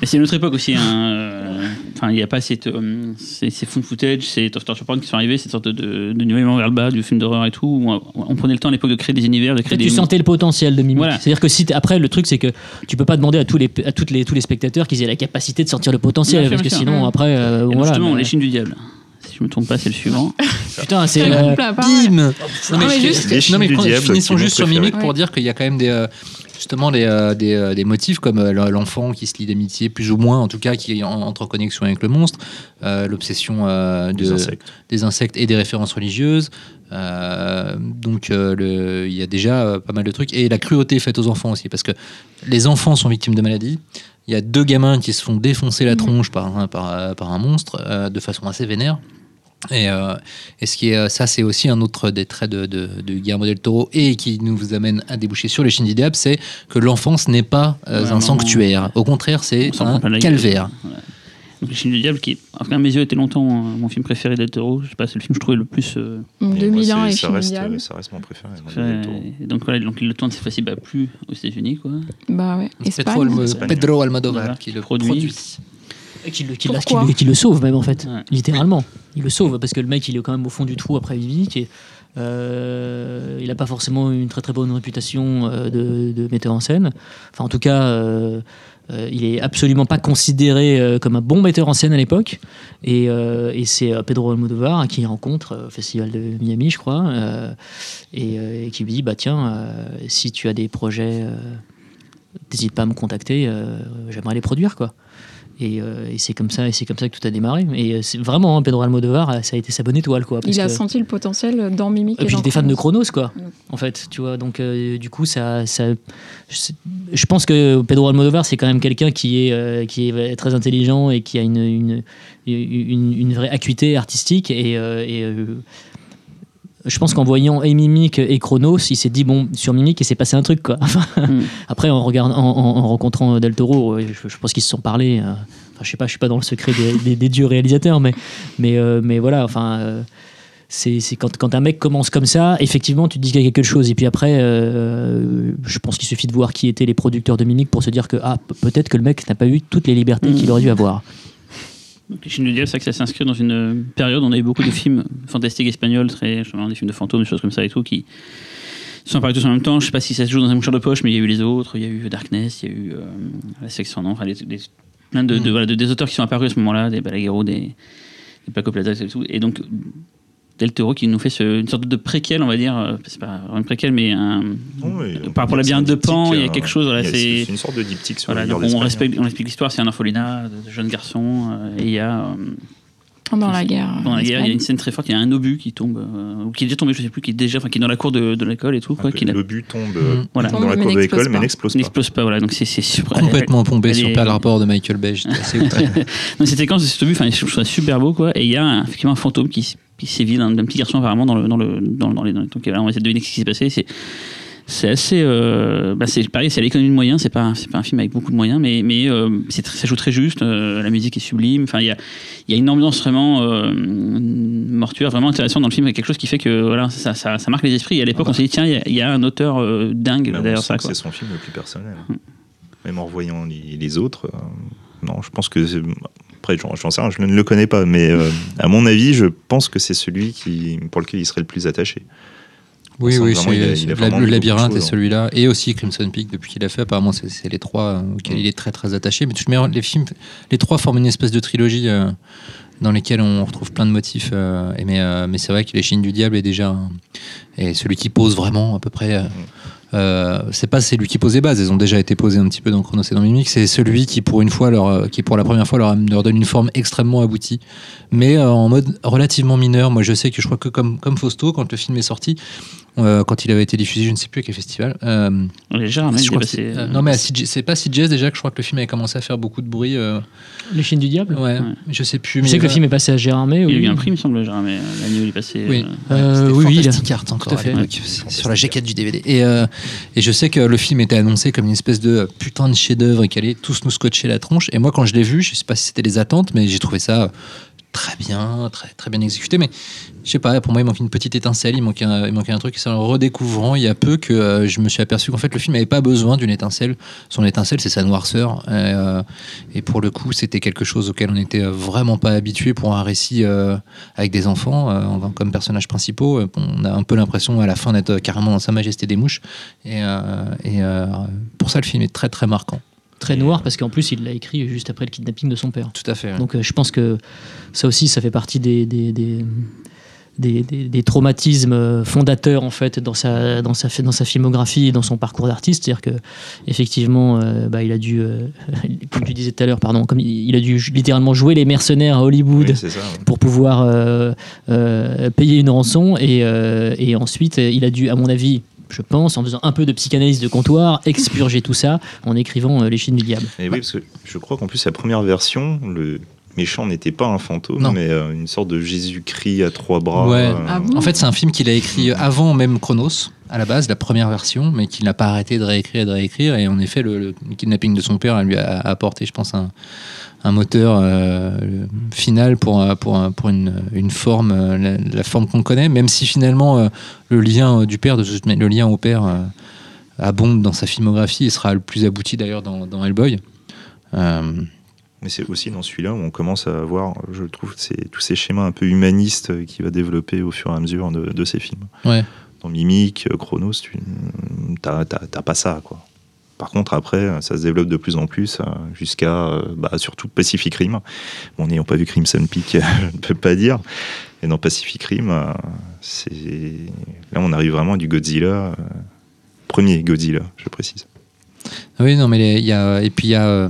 Mais c'est une autre époque aussi. hein, euh, Enfin, il n'y a pas cette, euh, ces, ces found footage, ces torture porn qui sont arrivés, cette sorte de, de, nivellement vers le bas du film d'horreur et tout. où on, on prenait le temps à l'époque de créer des univers, de créer des. tu sentais le potentiel de Mimic. Voilà. C'est-à-dire que si après le truc c'est que tu peux pas demander à tous les à toutes les tous les spectateurs qu'ils aient la capacité de sortir le potentiel parce que sinon après euh, Et donc, voilà. justement, mais- les Chines du diable. Si je me trompe pas, c'est le suivant. Putain, c'est euh. Bim Non, mais juste- non, mais finissons juste sur Mimic pour dire qu'il y a quand même des, euh, justement des, euh, des, euh, des motifs comme euh, l'enfant qui se lie d'amitié, plus ou moins, en tout cas, qui en- entre en connexion avec le monstre, euh, l'obsession euh, de- insectes. des insectes et des références religieuses. Euh, donc euh, il y a déjà euh, pas mal de trucs. Et la cruauté faite aux enfants aussi, parce que les enfants sont victimes de maladies. Il y a deux gamins qui se font défoncer la Mhm. tronche par un, par, euh, par un monstre euh, de façon assez vénère. Et, euh, et ce qui est, euh, ça, c'est aussi un autre des traits de, de, de Guillermo del Toro et qui nous amène à déboucher sur les Chines du diable, c'est que l'enfance n'est pas euh, Ouais, un non, sanctuaire. Au contraire, c'est un calvaire. Voilà. Donc, Les Chines du Diable, qui, enfin, à mes yeux, était longtemps euh, mon film préféré del Toro. Je sais pas, c'est le film que je trouvais le plus. euh, Donc, Et moi, 2001 c'est- et ça reste, Diable. ça reste mon préféré. donc voilà, donc le tourne cette fois-ci bah, plus aux États-Unis, quoi. Bah ouais. Pedro, Espagne. Almodovar Voilà, qui le produit. produit. Et qui le, qui la- qui le- qui le sauve même en fait, Ouais. littéralement. Il le sauve parce que le mec il est quand même au fond du trou après Mimic et euh, il n'a pas forcément une très très bonne réputation euh, de, de metteur en scène. Enfin en tout cas, euh, euh, il est absolument pas considéré euh, comme un bon metteur en scène à l'époque. Et, euh, et c'est euh, Pedro Almodovar qui rencontre euh, au festival de Miami, je crois, euh, et, euh, et qui lui dit bah tiens, euh, si tu as des projets, euh, n'hésite pas à me contacter, euh, j'aimerais les produire quoi. Et, euh, et c'est comme ça, et c'est comme ça que tout a démarré. Et euh, c'est vraiment hein, Pedro Almodovar, euh, ça a été sa bonne étoile quoi. parce Il a que- senti le potentiel dans Mimic. et puis j'étais fan de Chronos. Quoi. Mm. En fait, tu vois. Donc, euh, du coup, ça, ça, je, je pense que Pedro Almodovar, c'est quand même quelqu'un qui est, euh, qui est très intelligent et qui a une, une, une, une vraie acuité artistique. Et, et, je pense qu'en voyant et Mimic et Chronos, il s'est dit bon sur Mimic et s'est passé un truc quoi. Mm. Après en regardant, en, en- en rencontrant Del Toro, euh, je, je pense qu'ils se sont parlé. euh, Enfin, je sais pas, je suis pas dans le secret des, des- des dieux réalisateurs, mais mais euh, mais voilà. Enfin, euh, c'est quand, quand un mec commence comme ça, effectivement, tu te dis qu'il y a quelque chose. Et puis après, euh, je pense qu'il suffit de voir qui étaient les producteurs de Mimic pour se dire que ah pe- peut-être que le mec n'a pas eu toutes les libertés Mm. qu'il aurait dû avoir. Donc, les Chines du Diable, c'est vrai que ça s'inscrit dans une période où on a eu beaucoup de films fantastiques espagnols, très, des films de fantômes, des choses comme ça et tout, qui sont apparus tous en même temps. Je sais pas si ça se joue dans un mouchoir de poche, mais il y a eu les autres, il y a eu Darkness, il y a eu euh, La Section Non, enfin, des, des- plein de, de- Mm. voilà, de- des auteurs qui sont apparus à ce moment-là, des Balaguerro, des, des Paco Plaza et tout. Et donc, Del Toro qui nous fait ce- une sorte de préquel, on va dire, euh, c'est pas vraiment une préquel, mais un, par rapport à la c'est de un Pan, il y a quelque chose, voilà, y a- c'est- une sorte de diptyque sur voilà, la on, respecte, on explique l'histoire, c'est un orphelinat de jeunes garçons, euh, et il y a. euh, Pendant la guerre. Dans la guerre, il y a une scène très forte. Il y a un obus qui tombe, euh, ou qui est déjà tombé, je sais plus, qui est déjà, enfin, qui est dans la cour de, de l'école et tout, quoi, Un qui le but tombe Mm. euh, Voilà. dans la cour de l'école, mais n'explose pas. n'explose pas. Voilà, donc c'est super. Complètement pompé elle sur Pearl Harbor de Michael Bay. j'étais assez outré. Donc cette séquence de cet obus, enfin, je trouve ça super beau, quoi. Et il y a un- effectivement un fantôme qui, qui sévit d'un d'un petit garçon apparemment dans le dans le dans, dans les. Dans les donc là, on va essayer de deviner ce qui s'est passé. C'est c'est assez, euh, bah, c'est pareil, c'est à l'économie de moyens. C'est pas, c'est pas un film avec beaucoup de moyens, mais mais euh, c'est ça joue très juste. euh, la musique est sublime. Enfin, il y a il y a une ambiance vraiment mortuaire, vraiment intéressante dans le film. Il y a quelque chose qui fait que voilà, ça, ça, ça marque les esprits. Et à l'époque, Ah bah. on s'est dit tiens, il y a- il y, a un auteur dingue on derrière ça. C'est son film le plus personnel. Mm. Même en revoyant les, les autres, non, je pense que. Après, j'en j'en sais rien, je ne le connais pas, mais euh, à mon avis, je pense que c'est celui qui, pour lequel il serait le plus attaché. Oui, oui, vraiment, c'est il a- il a c'est- vraiment le labyrinthe et choses, hein. celui-là, et aussi Crimson Peak depuis qu'il a fait. Apparemment, c'est les trois euh, auxquels Mm. il est très très attaché. Mais tout les films, les trois forment une espèce de trilogie euh, dans lesquelles on retrouve plein de motifs. euh, et mais euh, mais c'est vrai que les Chines du diable est déjà et celui qui pose vraiment à peu près. Euh, c'est pas celui qui pose les bases, ont déjà été posées un petit peu dans Chronos et dans Mimic. C'est celui qui pour une fois leur, euh, qui pour la première fois leur, leur donne une forme extrêmement aboutie, mais euh, en mode relativement mineur. Moi, je sais que je crois que comme comme Fausto, quand le film est sorti, euh, quand il avait été diffusé, je ne sais plus à quel festival. euh, Les Gérard, je crois passé. c'est- euh, non, mais à c'est pas CJS déjà que je crois que le film avait commencé à faire beaucoup de bruit. euh, Les chaînes du diable. ouais, Ouais. je sais plus. Je mais sais que le euh, film est passé à Gérardmer. Il y a eu un prix, il me semble, Gérard, mais euh, l'année où il est passé. Oui. euh, Euh, C'était oui, oui, il a- encore tout à à fait. l'époque, c'est sur la jaquette du DVD. Et, euh, et je sais que le film était annoncé comme une espèce de putain de chef-d'œuvre et qui allait tous nous scotcher la tronche. Et moi, quand je l'ai vu, je sais pas si c'était les attentes, mais j'ai trouvé ça très bien, très, très bien exécuté. Mais je sais pas, pour moi, il manquait une petite étincelle, il manquait un, il manquait un truc. C'est en redécouvrant il y a peu que euh, je me suis aperçu qu'en fait, le film n'avait pas besoin d'une étincelle. Son étincelle, c'est sa noirceur. Et, euh, et pour le coup, c'était quelque chose auquel on n'était vraiment pas habitué pour un récit euh, avec des enfants euh, en- comme personnages principaux. Euh, On a un peu l'impression à la fin d'être carrément dans Sa Majesté des Mouches. Et, euh, et, euh, pour ça, le film est très très marquant. Très noir parce qu'en plus il l'a écrit juste après le kidnapping de son père. Tout à fait. ouais. Donc euh, je pense que ça aussi, ça fait partie des, des, des, des- traumatismes euh, fondateurs en fait dans sa, dans sa, dans sa filmographie et dans son parcours d'artiste. C'est-à-dire que effectivement, euh, bah, il a dû, euh, comme tu disais tout à l'heure, pardon, comme il, a dû littéralement jouer les mercenaires à Hollywood Oui, c'est ça. ouais. pour pouvoir euh, euh, payer une rançon et, euh, et ensuite euh, il a dû, à mon avis. Je pense, en faisant un peu de psychanalyse de comptoir, expurger tout ça en écrivant euh, Les Chines du Diable. Et oui, parce que je crois qu'en plus, la première version, le, méchant n'était pas un fantôme, Non. mais euh, une sorte de Jésus-Christ à trois bras. Ouais. euh, Ah bon? En fait, c'est un film qu'il a écrit avant même Chronos, à la base, la première version, mais qu'il n'a pas arrêté de réécrire et de réécrire. Et en effet, le, le kidnapping de son père lui a apporté, je pense, un, un moteur euh, final pour, euh, pour, un- pour une, une forme, euh, la, la forme qu'on connaît, même si finalement euh, le lien euh, du père, le lien au père euh, abonde dans sa filmographie et sera le plus abouti d'ailleurs dans, dans Hellboy. Euh, Mais c'est aussi dans celui-là où on commence à voir, je trouve, ces- tous ces schémas un peu humanistes euh, qu'il va développer au fur et à mesure de, de ses films. ouais. Dans Mimic, euh, Chronos, tu t'as pas ça, quoi. Par contre, après, ça se développe de plus en plus euh, jusqu'à, euh, bah, surtout Pacific Rim. Bon, n'ayant pas vu Crimson Peak, je ne peux pas dire. Et dans Pacific Rim, euh, là on arrive vraiment à du Godzilla, euh, premier Godzilla, je précise. Oui, non, mais il y a et puis il y a euh,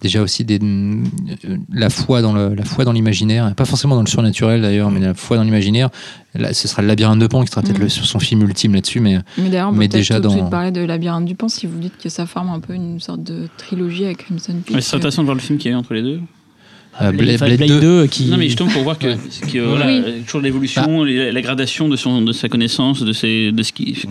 déjà aussi des, euh, la foi dans le, la foi dans l'imaginaire, pas forcément dans le surnaturel d'ailleurs, mais la foi dans l'imaginaire. Là, ce sera le labyrinthe de Pan qui sera peut-être le- son film ultime là-dessus, mais Mais d'ailleurs, on peut Mais déjà tout de dans- suite parler de Labyrinthe du Pan si vous dites que ça forme un peu une sorte de trilogie avec Crimson Peak. Ouais, ce serait intéressant de voir le film qu'il y a eu entre les deux. euh, Blade, Blade Blade 2, 2 qui. Non, mais justement pour voir que, que, voilà, Oui. euh, toujours l'évolution, les- la gradation de, son, de sa connaissance, de, ses, de ce qui. je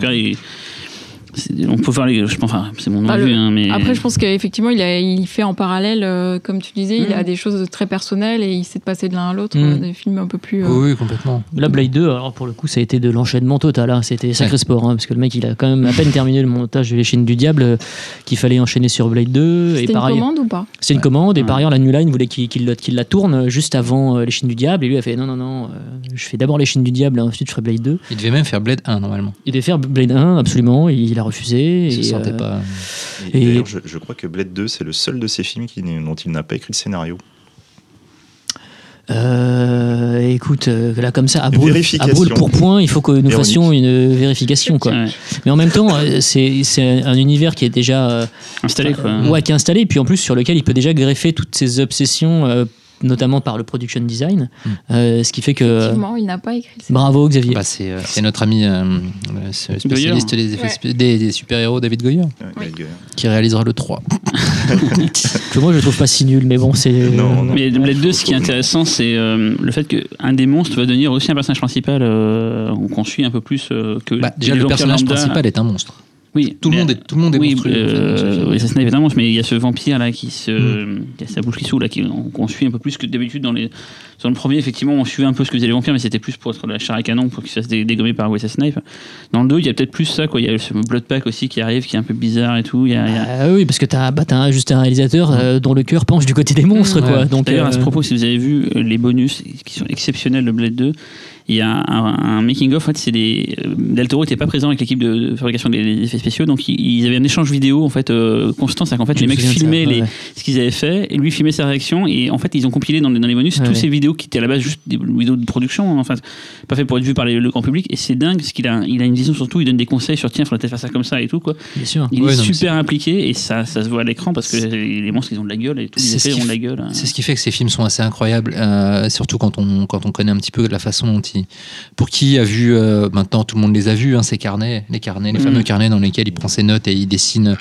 on peut les. Je pense, enfin, c'est mon Bah, avis, hein, mais. Après, je pense qu'effectivement, il, a- il fait en parallèle, euh, comme tu disais, il a des choses très personnelles et il s'est passé de l'un à l'autre, Mhm. euh, des films un peu plus. euh, oui, oui, complètement. La Blade 2, alors pour le coup, ça a été de l'enchaînement total. hein. C'était sacré Ouais. sport, hein, parce que le mec, il a quand même à peine terminé le montage de l'échine du diable, euh, qu'il fallait enchaîner sur Blade 2. Et C'était une pareil, commande ou pas? C'est une Ouais. commande, et par Ouais. ailleurs, la New Line voulait qu'il qu'il la- tourne juste avant euh, l'échine du diable, et lui a fait non, non, non, euh, je fais d'abord l'échine du diable, ensuite je ferai Blade 2. Il devait même faire Blade 1 normalement. Il devait faire Blade 1, absolument, il a refusé. Il et, se sentait euh, pas. Et, Et- d'ailleurs, je, je crois que Blade 2, c'est le seul de ses films qui, dont il n'a pas écrit le scénario. euh, écoute, euh, là comme ça, à brûle, à brûle pour point, il faut que nous Véronique. fassions une vérification. Quoi. Ouais, Mais en même temps, euh, c'est c'est un univers qui est déjà installé, quoi. Ouais, qui est installé, et puis en plus sur lequel il peut déjà greffer toutes ses obsessions, euh, notamment par le production design, Mm. euh, ce qui fait que. Effectivement, il n'a pas écrit. Bravo Xavier. Bah, c'est euh, c'est notre ami euh, euh, spécialiste des, effets Ouais. des, des super-héros, David Goyer, Ouais, Oui. Qui réalisera le 3. que moi je trouve pas si nul, mais bon, c'est. Non, non. Mais Blade 2, faut- ce qui est intéressant, c'est euh, le fait qu'un des monstres va devenir aussi un personnage principal euh, qu'on suit un peu plus euh, que. Bah, déjà, le personnage lambda. principal est un monstre. Oui, Tout le monde est, tout le monde est oui, ce euh, oui, ça c'est évidemment, mais il y a ce vampire là qui se, Mm. qui a sa bouche qui s'ouvre là, qui- qu'on suit un peu plus que d'habitude dans les. Dans le premier, effectivement, on suivait un peu ce que faisaient les vampires, mais c'était plus pour être la chair à canon, pour qu'ils se fassent dé- dégommer par Wesley Snipe. Dans le 2, il y a peut-être plus ça, quoi. Il y a ce Bloodpack aussi qui arrive, qui est un peu bizarre et tout. Il y a, il y a- Ah oui, parce que t'as bah, t'as juste un réalisateur euh, dont le cœur penche du côté des monstres, Mm. quoi. Ouais. Donc, D'ailleurs, à ce euh, propos, si vous avez vu euh, les bonus qui sont exceptionnels de Blade 2, il y a un, un making-of. En fait, c'est des. euh, Del Toro n'était pas présent avec l'équipe de, fabrication des, effets spéciaux, donc ils, avaient un échange vidéo en fait euh, constant. C'est-à-dire qu'en fait, je les me mecs ça, filmaient les, ouais. ce qu'ils avaient fait, et lui filmait sa réaction, et en fait, ils ont compilé dans les, dans les bonus Ouais, toutes ouais. ces vidéos qui étaient à la base juste des vidéos de production, hein, enfin, pas fait pour être vues par les- le grand public, et c'est dingue parce qu'il a, il a une vision surtout, il donne des conseils sur tiens, faudrait peut-être faire ça comme ça et tout, quoi. Bien sûr. Il est non, super impliqué, et ça, ça se voit à l'écran parce que les monstres, ils ont de la gueule, et tous les effets ont de la gueule. hein. C'est ce qui fait que ces films sont assez incroyables, euh, surtout quand on, quand on connaît un petit peu la façon dont ils. Pour qui a vu, euh, maintenant tout le monde les a vus, hein, ces carnets, les carnets, les Mm. fameux carnets dans lesquels il prend ses notes et il dessine.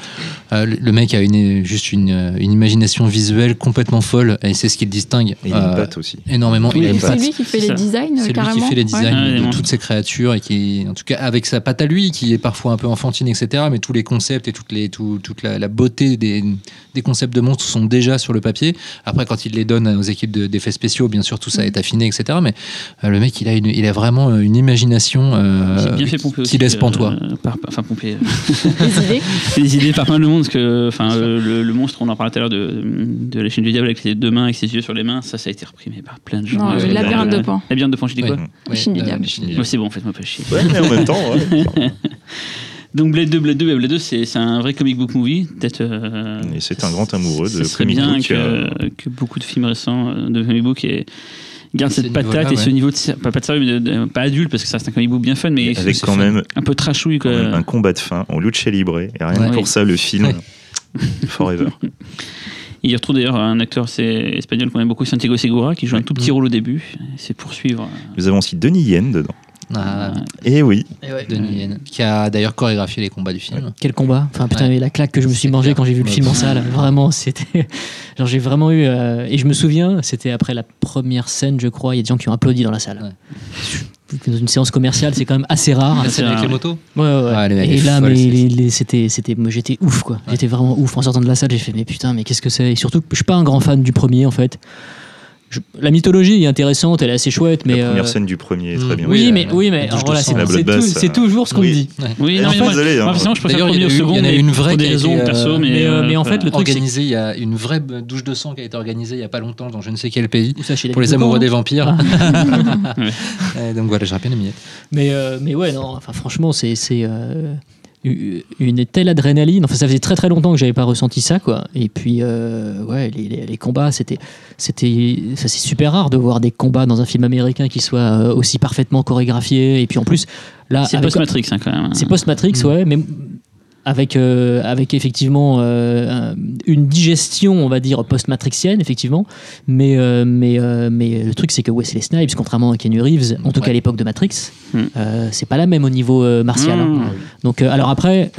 Euh, le, mec a une, juste une, une imagination visuelle complètement folle et c'est ce qui le distingue Et il a une euh, patte aussi. énormément. Oui, il a une C'est patte. lui qui fait les designs, C'est lui qui fait les designs Ouais, de toutes ces créatures et qui, en tout cas, avec sa patte à lui, qui est parfois un peu enfantine, etc. Mais tous les concepts et toutes les, tout- toute la, la beauté des, des concepts de monstres sont déjà sur le papier. Après, quand il les donne aux équipes de- d'effets spéciaux, bien sûr, tout ça est affiné, etc. Mais euh, le mec, il a, une, il a vraiment euh, une imagination euh, C'est bien fait pomper aussi. qui laisse euh, pantois. par- enfin, pomper. euh, Les idées. des idées par plein de monde. Parce que, enfin, euh, le, le monstre, on en parlait tout à l'heure de, de la chaîne du diable avec ses deux mains, avec ses yeux sur les mains. Ça, ça a été repris mais par plein de gens. Non, Euh, le labyrinthe de Pan. Labyrinthe de Pan, je dis Ouais. quoi Ouais, Chine du euh, diable. C'est bon, faites-moi pas chier. Ouais, mais en même temps, ouais. Donc Blade 2, Blade 2, Blade 2, c'est un vrai comic book movie. Peut-être. euh, Et c'est un grand amoureux de comic bien book, que, euh, que beaucoup de films récents euh, de comic book et gardent Ce cette patate et ce niveau de pas, pas de sérieux mais de- de- pas adulte parce que ça reste un comic book bien fun mais avec c'est quand même, un peu trashouille quand quoi. même un combat de fin en lucha libre. Et rien Ouais. que pour ça, le film Ouais. Forever. Il retrouve d'ailleurs un acteur c'est espagnol qu'on aime beaucoup Santiago Segura qui joue un tout petit Mm. rôle au début c'est poursuivre Nous avons aussi Denis Yen dedans. Ah, Et oui, Denis Yen, qui a d'ailleurs chorégraphié les combats du film. Quel combat Enfin putain, Ouais. mais la claque que je me suis C'est mangé clair. quand j'ai vu le film en salle, vraiment, c'était. Genre j'ai vraiment eu. euh, Et je me souviens, c'était après la première scène, je crois, il y a des gens qui ont applaudi dans la salle. Dans une séance commerciale, c'est quand même assez rare. La scène avec les ouais. motos Ouais, ouais, ouais. Ouais, elle est- elle et là, mais c'est- les- les- c'était, c'était, moi, j'étais ouf, quoi. J'étais vraiment ouf. En sortant de la salle, j'ai fait, mais putain, mais qu'est-ce que c'est? Et surtout, je suis pas un grand fan du premier, en fait. Je- la mythologie est intéressante, elle est assez chouette, mais. la première euh, scène du premier est très Mm. bien. Oui, Oui, mais, oui, mais de voilà, c'est, euh, toujours ce qu'on oui. me dit. Oui, Eh, non, mais moi, désolé, moi, hein. je préfère le il y en premier a au eu- second. il y en a une vraie des raisons euh, perso, mais. mais, euh, mais en fait, le truc, c'est- organisé, il y a une vraie douche de sang qui a été organisée il y a pas longtemps dans je ne sais quel pays ça, pour les amoureux Duchamp, des hein. vampires. Ouais. Et donc voilà, j'ai bien aimé. Mais, euh, mais ouais, non, enfin, franchement, c'est c'est, euh, une telle adrénaline. Enfin, ça faisait très très longtemps que j'avais pas ressenti ça, quoi. Et puis, euh, ouais, les, les- les combats, c'était. c'était ça, C'est super rare de voir des combats dans un film américain qui soient euh, aussi parfaitement chorégraphiés. Et puis en plus, là. C'est post-Matrix, hein, quand même. C'est post-Matrix, Mm. ouais, mais avec, euh, avec effectivement euh, un- une digestion, on va dire, post-matrixienne, effectivement. Mais, euh, mais, mais le truc, c'est que Wesley Snipes, contrairement à Keanu Reeves, en tout cas à l'époque de Matrix, Mm. euh, c'est pas la même au niveau martial. hein. Mmh. Donc, alors après,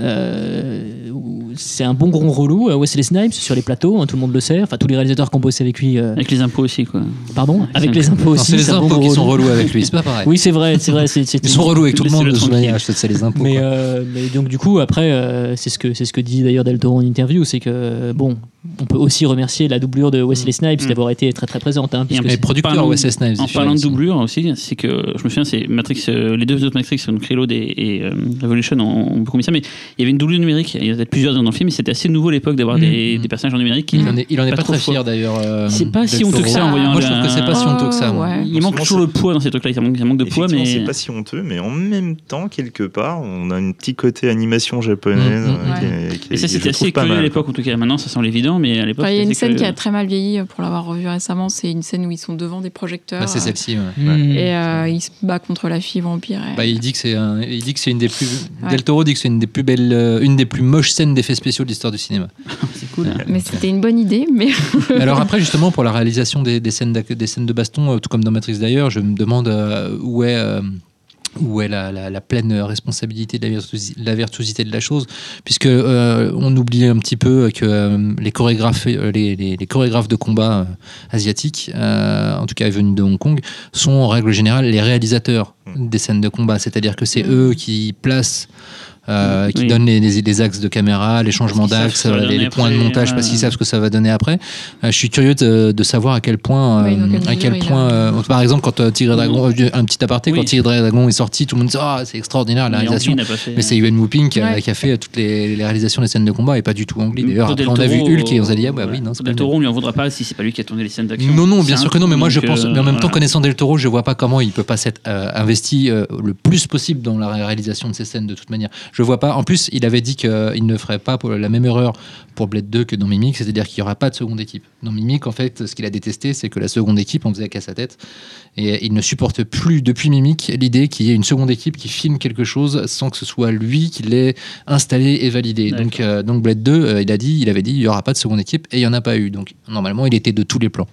c'est un bon gros relou, euh, Wesley Snipes, sur les plateaux, hein, tout le monde le sait. Enfin, tous les réalisateurs qui ont bossé avec lui, euh, Avec les impôts aussi, quoi. pardon, avec les impôts Non, aussi. c'est les un bon impôts qui sont relou. relous avec lui, c'est pas pareil. Oui, c'est vrai, c'est vrai. c'est- c'est- Ils sont relous avec tout le monde de Laissez-le toute tranquille. manière, c'est les impôts. Mais, quoi. euh, mais donc du coup après euh, c'est ce que c'est ce que dit d'ailleurs Del Toro en interview c'est que euh, bon on peut aussi remercier la doublure de Wesley Snipes Mm. d'avoir été très très présente hein, puisque Et Mais c'est- producteur parlant- Wesley Snipes. En parlant de doublure aussi, c'est que je me souviens, c'est Matrix, euh, les deux autres Matrix, donc Reload et, et euh, Revolution, ont, ont beaucoup mis ça, mais il y avait une doublure numérique. Il y en a peut-être plusieurs dans le film, mais c'était assez nouveau à l'époque d'avoir Mm. des, des personnages en numérique. Qui, Il en est, il en est Pas pas, trop très fier d'ailleurs. euh, C'est pas si honteux que ça en voyant Moi je trouve que c'est pas si honteux que ça. Il manque toujours le poids dans ces trucs-là. Il manque, il manque de poids, mais c'est pas si honteux, mais en même temps, quelque part, on a un petit côté animation japonaise Mm, mm, est- et ça c'était assez curieux à l'époque en tout cas. Maintenant ça semble mais à l'époque. Enfin, il y a une scène qui a très mal vieilli euh, pour l'avoir revue récemment. C'est une scène où ils sont devant des projecteurs. Bah, c'est euh, celle-ci. ouais. Mm. Et euh, il se bat contre la fille vampire. et- Bah, il dit que c'est un- il dit que c'est une des plus Ouais. Del Toro dit que c'est une des plus belles euh, une des plus moches scènes d'effets spéciaux de l'histoire du cinéma. C'est cool. Mais c'était une bonne idée, mais Mais Alors après justement pour la réalisation des, des scènes des scènes de baston euh, tout comme dans Matrix d'ailleurs, je me demande euh, où est euh, où est la, la- la pleine responsabilité de la, virtuosi- la virtuosité de la chose, puisque euh, on oublie un petit peu que euh, les chorégraphes, euh, les, les- les chorégraphes de combat asiatiques, en tout cas venus de Hong Kong, sont en règle générale les réalisateurs Mm. des scènes de combat, c'est-à-dire que c'est eux qui placent euh, qui Oui. donnent les, les- les axes de caméra, les changements d'axes, va les, points de montage, parce qu'ils savent ce que ça va donner après. Euh, je suis curieux de, de savoir à quel point, Oui, euh, à quel point, a- euh, par exemple, quand euh, Tigre et Dragon, euh, un petit aparté, Oui. quand Tigre et Dragon est sorti, tout le monde dit ah c'est extraordinaire la Mais réalisation. Fait- Mais c'est qui, a- Ouais. qui a fait toutes les, les réalisations des scènes de combat et pas du tout Ang Lee. D'ailleurs, on a vu Hulk et on s'est dit ah bah oui non Del Toro, on lui en voudra pas si c'est pas lui qui a tourné les scènes d'action. non, non, bien sûr que non, mais moi je pense, euh, mais en même temps, connaissant Del Toro, je vois pas comment il peut pas s'être euh, investi euh, le plus possible dans la réalisation de ces scènes de toute manière. Je vois pas. En plus, il avait dit qu'il ne ferait pas pour la même erreur pour Blade 2 que dans Mimic, c'est-à-dire qu'il y aura pas de seconde équipe. Dans Mimic, en fait, ce qu'il a détesté, c'est que la seconde équipe, on faisait qu'à sa tête, et il ne supporte plus depuis Mimic l'idée qu'il y ait une seconde équipe qui filme quelque chose sans que ce soit lui qui l'ait installé et validé. Donc, euh, donc Blade 2, euh, il a dit, il avait dit, il y aura pas de seconde équipe, et il y en a pas eu. Donc normalement, il était de tous les plans.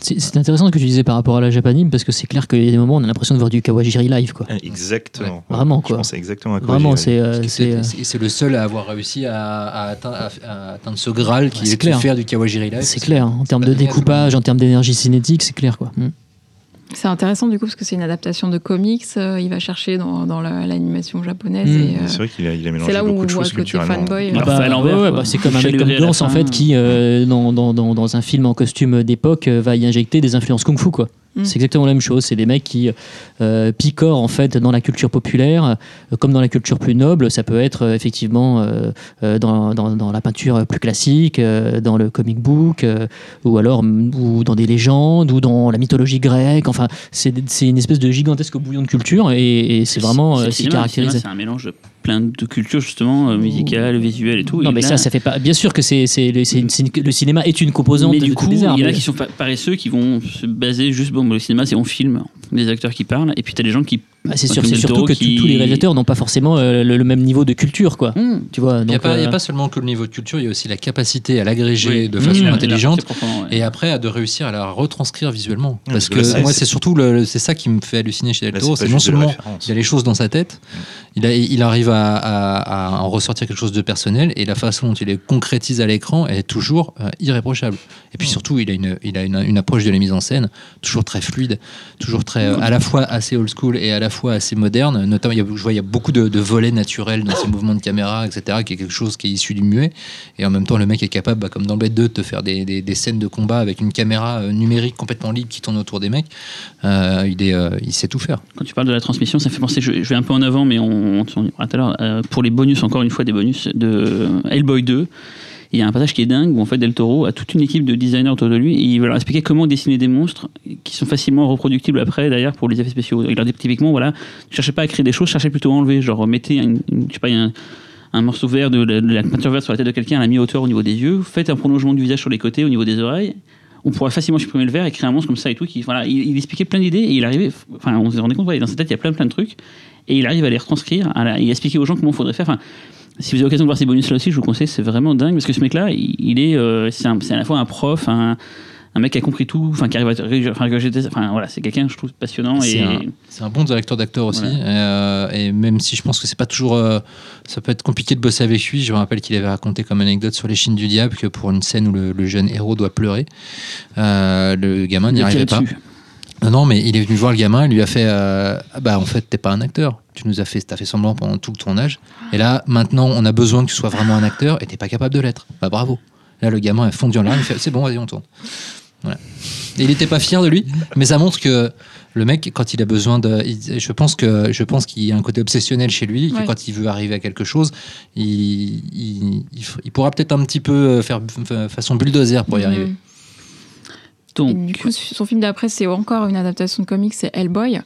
C'est intéressant ce que tu disais par rapport à la Japanime parce que c'est clair qu'il y a des moments où on a l'impression de voir du Kawajiri live quoi. Ah, Exactement. Vraiment, Je quoi. pense exactement à quoi Vraiment c'est euh, c'est euh, C'est c'est le seul à avoir réussi à, à atteindre, à- à atteindre ce Graal qui Ouais, est de clair. faire du Kawajiri Live. c'est clair hein. en termes de découpage, en termes d'énergie cinétique, c'est clair quoi. Mm. C'est intéressant du coup parce que c'est une adaptation de comics. euh, il va chercher dans, dans la- l'animation japonaise. Mm. et, euh, C'est vrai qu'il a, il a mélangé c'est là où beaucoup on de voit choses le côté culturellement. fanboy. Ah bah, à l'envers, ouais, bah, c'est comme Gans en fin. fait qui euh, dans, dans, dans, dans un film en costume d'époque euh, va y injecter des influences kung-fu quoi. Mm. C'est exactement la même chose. C'est des mecs qui euh, picorent en fait dans la culture populaire, euh, comme dans la culture plus noble. Ça peut être euh, effectivement dans, dans, dans la peinture plus classique, dans le comic book, ou alors mm, ou dans des légendes, ou dans la mythologie grecque. Enfin, c'est c'est une espèce de gigantesque bouillon de culture et, et c'est vraiment le ce qui cinéma, le caractérise. cinéma, C'est un mélange plein de cultures justement, euh, musicales, visuelles et tout. Non, Et mais là- ça, ça fait pas. Bien sûr que c'est, c'est, le- c'est une- le cinéma est une composante mais du coup, il y en a qui sont pa- paresseux, qui vont se baser juste, bon, le cinéma, c'est on filme. Des acteurs qui parlent, et puis t'as des gens qui. Bah, c'est sûr, Del surtout que qui- tous les réalisateurs n'ont pas forcément euh, le, le même niveau de culture, quoi. Hmm. Tu vois, Il n'y a, euh, pas seulement que le niveau de culture, il y a aussi la capacité à l'agréger Oui. de façon Mmh. intelligente. C'est profond, ouais. Et après, à de réussir à la retranscrire visuellement. Mmh, Parce que là, moi, c'est- surtout le, c'est ça qui me fait halluciner chez Del Toro. c'est non seulement il a les choses dans sa tête, il, a, il arrive à, à- à en ressortir quelque chose de personnel et la façon dont il les concrétise à l'écran est toujours euh, irréprochable. Et puis surtout, il a, une, il a une, une approche de la mise en scène toujours très fluide, toujours très, euh, à la fois assez old school et à la fois assez moderne. Notamment, il y a, je vois, il y a beaucoup de, de volets naturels dans ses mouvements de caméra, etc., qui est quelque chose qui est issu du muet. Et en même temps, le mec est capable, bah, comme dans Blade 2, de te faire des, des- des scènes de combat avec une caméra euh, numérique complètement libre qui tourne autour des mecs. Euh, il, est, euh, il sait tout faire. Quand tu parles de la transmission, ça fait penser, je, je vais un peu en avant, mais on, on, on tout à l'heure, pour les bonus, encore une fois des bonus de Hellboy 2. Il y a un passage qui est dingue où en fait Del Toro a toute une équipe de designers autour de lui et il va leur expliquer comment dessiner des monstres qui sont facilement reproductibles après d'ailleurs pour les effets spéciaux. Il leur dit typiquement voilà, cherchez pas à créer des choses, cherchez plutôt à enlever, genre mettez je sais pas, un, morceau vert de la, peinture verte sur la tête de quelqu'un à la mi-hauteur au niveau des yeux, faites un prolongement du visage sur les côtés au niveau des oreilles. On pourrait facilement supprimer le vert et créer un monstre comme ça et tout. Voilà, il, expliquait plein d'idées et il arrivait. Enfin, on se rendait compte, dans sa tête, il y a plein plein de trucs et il arrive à les retranscrire, à la- il expliquer aux gens comment il faudrait faire. Si vous avez l'occasion de voir ces bonus là aussi, je vous conseille, c'est vraiment dingue parce que ce mec-là, il, il est, euh, c'est, à la fois un prof, un, un mec qui a compris tout, enfin qui arrive à, enfin, que enfin voilà, c'est quelqu'un je trouve passionnant C'est et un, c'est un bon directeur d'acteur aussi. Voilà. Euh, et même si je pense que c'est pas toujours. euh, ça peut être compliqué de bosser avec lui. Je me rappelle qu'il avait raconté comme anecdote sur Les Chines du Diable que pour une scène où le, le jeune héros doit pleurer, le gamin n'y arrivait pas. dessus. Non, non, mais il est venu voir le gamin, il lui a fait euh, Ah Bah, en fait, t'es pas un acteur. Tu nous as fait, t'as fait semblant pendant tout le tournage. Et là, maintenant, on a besoin que tu sois vraiment un acteur et t'es pas capable de l'être. Bah, bravo. Là, le gamin est fondu en larmes, il fait C'est bon, vas-y, on tourne. Voilà. Et il était pas fier de lui, mais ça montre que le mec, quand il a besoin de. il- je pense que je pense qu'il y a un côté obsessionnel chez lui, que quand il veut arriver à quelque chose, il, pourra peut-être un petit peu euh, faire f- façon bulldozer pour y arriver. Et du coup, son film d'après, c'est encore une adaptation de comics, c'est Hellboy.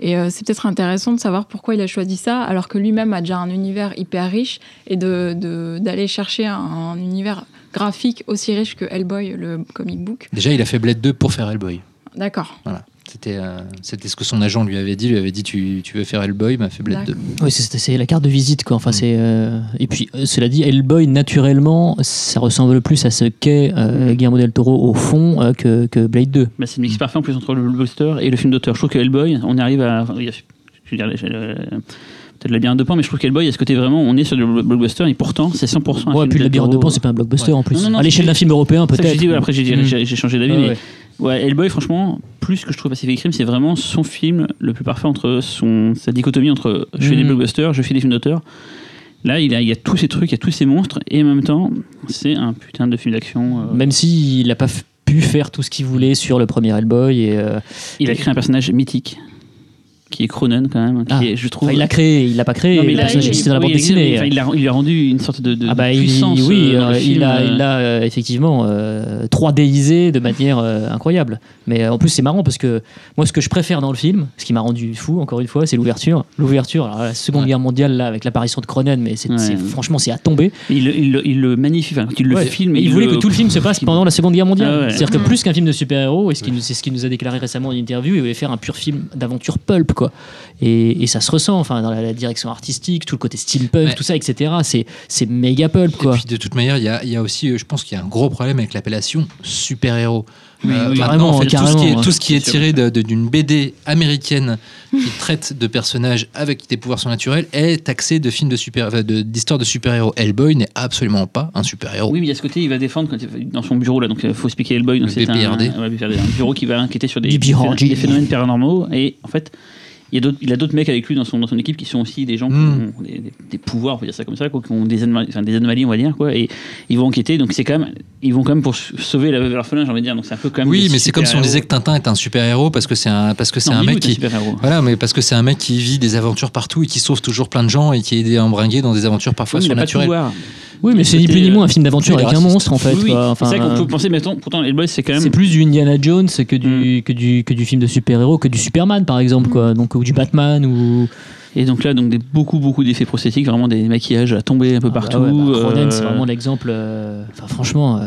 Et euh, c'est peut-être intéressant de savoir pourquoi il a choisi ça, alors que lui-même a déjà un univers hyper riche, et de- de- d'aller chercher un, un univers graphique aussi riche que Hellboy, le comic book. Déjà, il a fait Blade 2 pour faire Hellboy. D'accord. Voilà. C'était euh, c'était ce que son agent lui avait dit. Il lui avait dit Tu, tu veux faire Hellboy Il m'a fait Blade 2. Oui, c'est- c'est la carte de visite, quoi. Mm. Enfin, c'est, euh, Et puis, euh, cela dit, Hellboy, naturellement, ça ressemble plus à ce qu'est euh, Guillermo del Toro au fond euh, que, que Blade 2. bah, c'est le mix parfait en plus entre le blockbuster et le film d'auteur. Je trouve que Hellboy, on arrive à. je veux dire, peut-être la bien deux points, mais je trouve qu'Hellboy, a ce côté vraiment, on est sur le blockbuster et pourtant, c'est 100% un Ouais, film puis Del labyrinthe de Toro. Pan, c'est pas un blockbuster Ouais. en plus. Non, non, non, à l'échelle d'un film européen, peut-être. j'ai dit, ouais, après j'ai, Mm. j'ai, changé d'avis, Ouais, mais ouais. Hellboy, franchement, plus que je trouve Pacific Rim, c'est vraiment son film le plus parfait entre son, sa dichotomie entre je fais des Mhm. blockbusters, je fais des films d'auteur. Là, il, a, il y a tous ces trucs, il y a tous ces monstres, et en même temps, c'est un putain de film d'action. euh. Même s'il n'a pas pu faire tout ce qu'il voulait sur le premier Hellboy. Et, euh, il a créé un personnage mythique, qui est Cronen quand même, qui Ah. est, je trouve. enfin, il l'a créé, il l'a pas créé. Non, mais le il a- personnage il- dans la bande dessinée. enfin, il, a, il lui a rendu une sorte de, de, Ah bah puissance. oui, euh, euh, film, il a, il l'a euh, effectivement euh, 3Disé de manière euh, incroyable. Mais euh, en plus c'est marrant parce que moi ce que je préfère dans le film, ce qui m'a rendu fou encore une fois, c'est l'ouverture. L'ouverture, la Seconde Ouais. Guerre mondiale là avec l'apparition de Cronen, mais c'est Ouais. c'est- franchement c'est à tomber. Il, le- il, le- il le magnifie, enfin, il le Ouais. filme. il, voulait le- que tout le film se passe pendant la Seconde Guerre mondiale. Ah ouais. C'est-à-dire que Mhm. plus qu'un film de super-héros, et ce qui nous- c'est ce qu'il nous a déclaré récemment en interview, il voulait faire un pur film d'aventure pulp quoi. Et, et ça se ressent, enfin dans la, la direction artistique, tout le côté steampunk, Ouais. tout ça, etc. C'est c'est méga pulp quoi. Et puis de toute manière, il y a, il y a aussi, euh, je pense qu'il y a un gros problème avec l'appellation super-héros. Oui, Euh, oui, maintenant, carrément, en fait, tout ce carrément, qui est, hein. tout ce qui est tiré de- de- d'une BD américaine qui traite de personnages avec des pouvoirs surnaturels est taxé de films de super, de- d'histoires de super-héros. Hellboy n'est absolument pas un super-héros. Oui, mais il y a ce côté, il va défendre quand il- dans son bureau là, donc il faut expliquer Hellboy. Donc Le c'est un, BPRD. ouais, BPRD, un bureau qui va enquêter sur des, des phénomènes paranormaux et en fait. Il, y a d'autres- il a d'autres mecs avec lui dans son, dans son équipe qui sont aussi des gens qui Mm. ont des, des- des pouvoirs, on peut dire ça comme ça, quoi, qui ont des anomalies, enfin, des anomalies, on va dire, quoi, et ils vont enquêter. Donc c'est quand même, ils vont quand même pour sauver la veuve j'ai envie de dire. Donc c'est un peu quand même. Oui, mais c'est comme si on disait que Tintin est un super-héros parce que c'est un, parce que c'est un mec qui. super-héros. Voilà, mais parce que c'est un mec qui vit des aventures partout et qui sauve toujours plein de gens et qui est embringué dans des aventures parfois Oui, surnaturelles. Oui, mais c'est ni plus ni moins euh, un film d'aventure avec un monstre en fait. Oui, c'est vrai qu'on euh, peut penser, mais attends, pourtant Hellboy c'est quand même. C'est plus du Indiana Jones que du, que du, que du film de super-héros, que du Superman par exemple, quoi. Donc, ou du Batman ou. Et donc là, donc des, beaucoup, beaucoup d'effets prosthétiques, vraiment des maquillages à tomber un peu Ah bah partout. ouais, bah, Cronen, euh, c'est vraiment l'exemple. euh, Enfin, franchement. euh,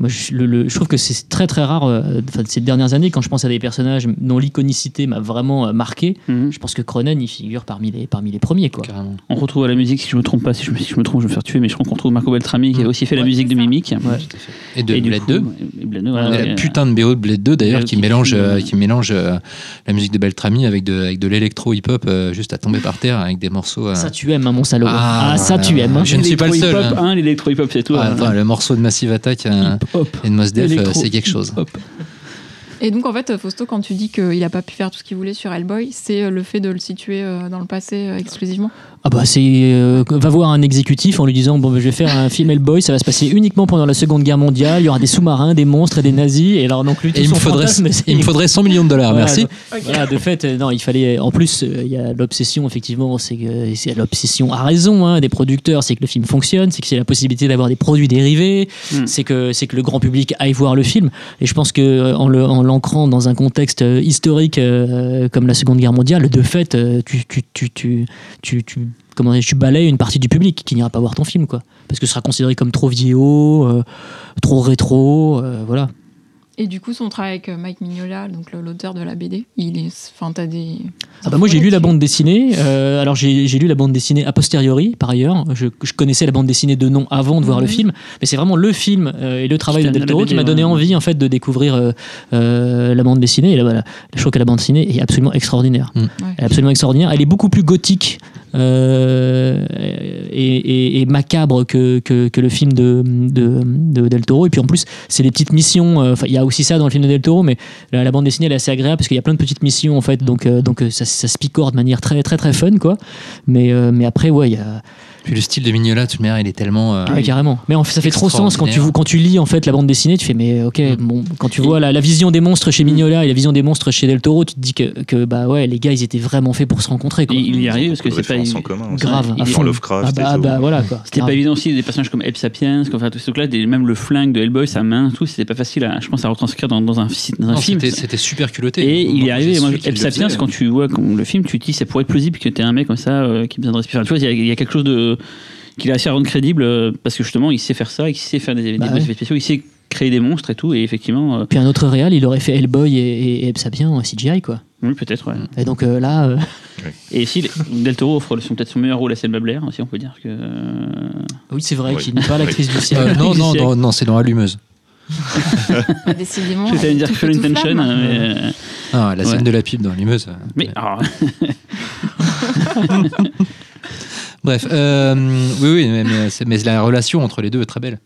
Moi, je, le- le- je trouve que c'est très très rare, euh, ces dernières années, quand je pense à des personnages dont l'iconicité m'a vraiment euh, marqué, Mhm. je pense que Cronen, il figure parmi les, parmi les premiers. Quoi. Carrément. On retrouve à la musique, si je me trompe pas, si je me, si je me trompe, je vais me faire tuer, mais je crois qu'on retrouve Marco Beltrami qui a aussi fait la musique de. Mimic. Ouais. Et de Et Blade coup, 2. et Blade 2, voilà, Et ouais. la putain de BO de Blade 2 d'ailleurs BO qui qui mélange, euh, euh, qui mélange euh, la musique de Beltrami avec de, avec de l'électro hip-hop euh, juste à tomber par terre avec des morceaux. euh, Ça, tu aimes, hein, mon salaud. Ah, Ah, ça, tu aimes. hein. Je ne suis pas le seul, hein. hein, l'électro-hip-hop, c'est tout. ah, hein. attends, le morceau de Massive Attack de Mos Def, euh, c'est quelque chose. hip-hop. Et donc, en fait, Fausto, quand tu dis qu'il n'a pas pu faire tout ce qu'il voulait sur Hellboy, c'est euh, le fait de le situer euh, dans le passé exclusivement? Ah bah c'est euh, va voir un exécutif en lui disant bon bah, je vais faire un film Hellboy ça va se passer uniquement pendant la Seconde Guerre mondiale il y aura des sous-marins des monstres et des nazis et alors donc lui il me, faudrait, il me faudrait 100 millions de dollars, Voilà, merci. Voilà, de fait, euh, non, il fallait. En plus, euh, il y a l'obsession, effectivement, c'est que c'est l'obsession à raison hein, des producteurs, c'est que le film fonctionne, c'est que c'est la possibilité d'avoir des produits dérivés, Mm. c'est que c'est que le grand public aille voir le film. Et je pense que en le- en l'ancrant dans un contexte historique comme la Seconde Guerre mondiale, de fait, tu tu tu tu tu, tu- comment dire, tu balayes une partie du public qui n'ira pas voir ton film, quoi, parce que ce sera considéré comme trop vieillot, euh, trop rétro, euh, voilà. Et du coup, son travail avec euh, Mike Mignola, donc l'auteur de la BD, il est. Enfin, t'as des. Ah bah moi j'ai lu la bande dessinée. euh, alors j'ai lu la bande dessinée a posteriori par ailleurs. Je, je connaissais la bande dessinée de nom avant de voir le Mhm. film, mais c'est vraiment le film euh, et le travail de Del Toro qui m'a donné ouais. envie en fait de découvrir euh, euh, la bande dessinée. Et là, voilà, je trouve que la bande dessinée est absolument extraordinaire. Ouais. Elle est absolument extraordinaire. Elle est beaucoup plus gothique. Euh, et, macabre que, que, le film de, de, de Del Toro. Et puis en plus c'est des petites missions euh, enfin il y a aussi ça dans le film de Del Toro mais la, bande dessinée elle est assez agréable parce qu'il y a plein de petites missions en fait. Donc euh, donc ça, ça se picore de manière très très très fun quoi. Mais mais après ouais il y a Puis le style de Mignola, de toute manière, il est tellement. euh, ouais, carrément mais en fait ça fait trop sens quand tu Extraordinaire. quand tu lis en fait la bande dessinée tu fais mais ok Mm. bon quand tu vois la, la vision des monstres chez Mignola et la vision des monstres chez Del Toro tu te dis que, que bah ouais les gars ils étaient vraiment faits pour se rencontrer quoi. Il, il y arrive parce que c'est pas. en commun grave il à est- fond. Lovecraft ah bah, tout. bah voilà quoi C'était pas évident aussi, des personnages comme Eb Sapiens, enfin, tout ce truc-là, des- même le flingue de Hellboy, sa main, tout, c'était pas facile, à, je pense, à retranscrire dans, dans un, fi- dans un non, film. c'était- super culotté. Et il est arrivé, moi, Eb Sapiens, quand tu vois le film, tu te dis, ça pourrait être plausible que t'es un mec comme ça euh, qui a besoin de respirer. Enfin, tu vois, il y, a quelque chose de qu'il a réussi à rendre crédible euh, parce que justement, il sait faire ça, il sait faire des, des Bah effets spéciaux, il sait créer des monstres et tout, et effectivement, euh, Puis un autre réal, il aurait fait Hellboy et, et, et Sapien en CGI, quoi. oui, peut-être, ouais. Et donc euh, là, euh, Et si Del Toro offre son- peut-être son meilleur rôle à Selma Blair, aussi, on peut dire que. oui, c'est vrai qu'il n'est pas l'actrice du Euh, ciel. non, non, non, non, c'est dans Allumeuse. Ah, décidément. Je vais elle dire Full Intention, flamme. mais. Ah, la scène Ouais. de la pipe dans Allumeuse. Mais ouais. Bref, euh, oui, oui, mais, mais, la relation entre les deux est très belle.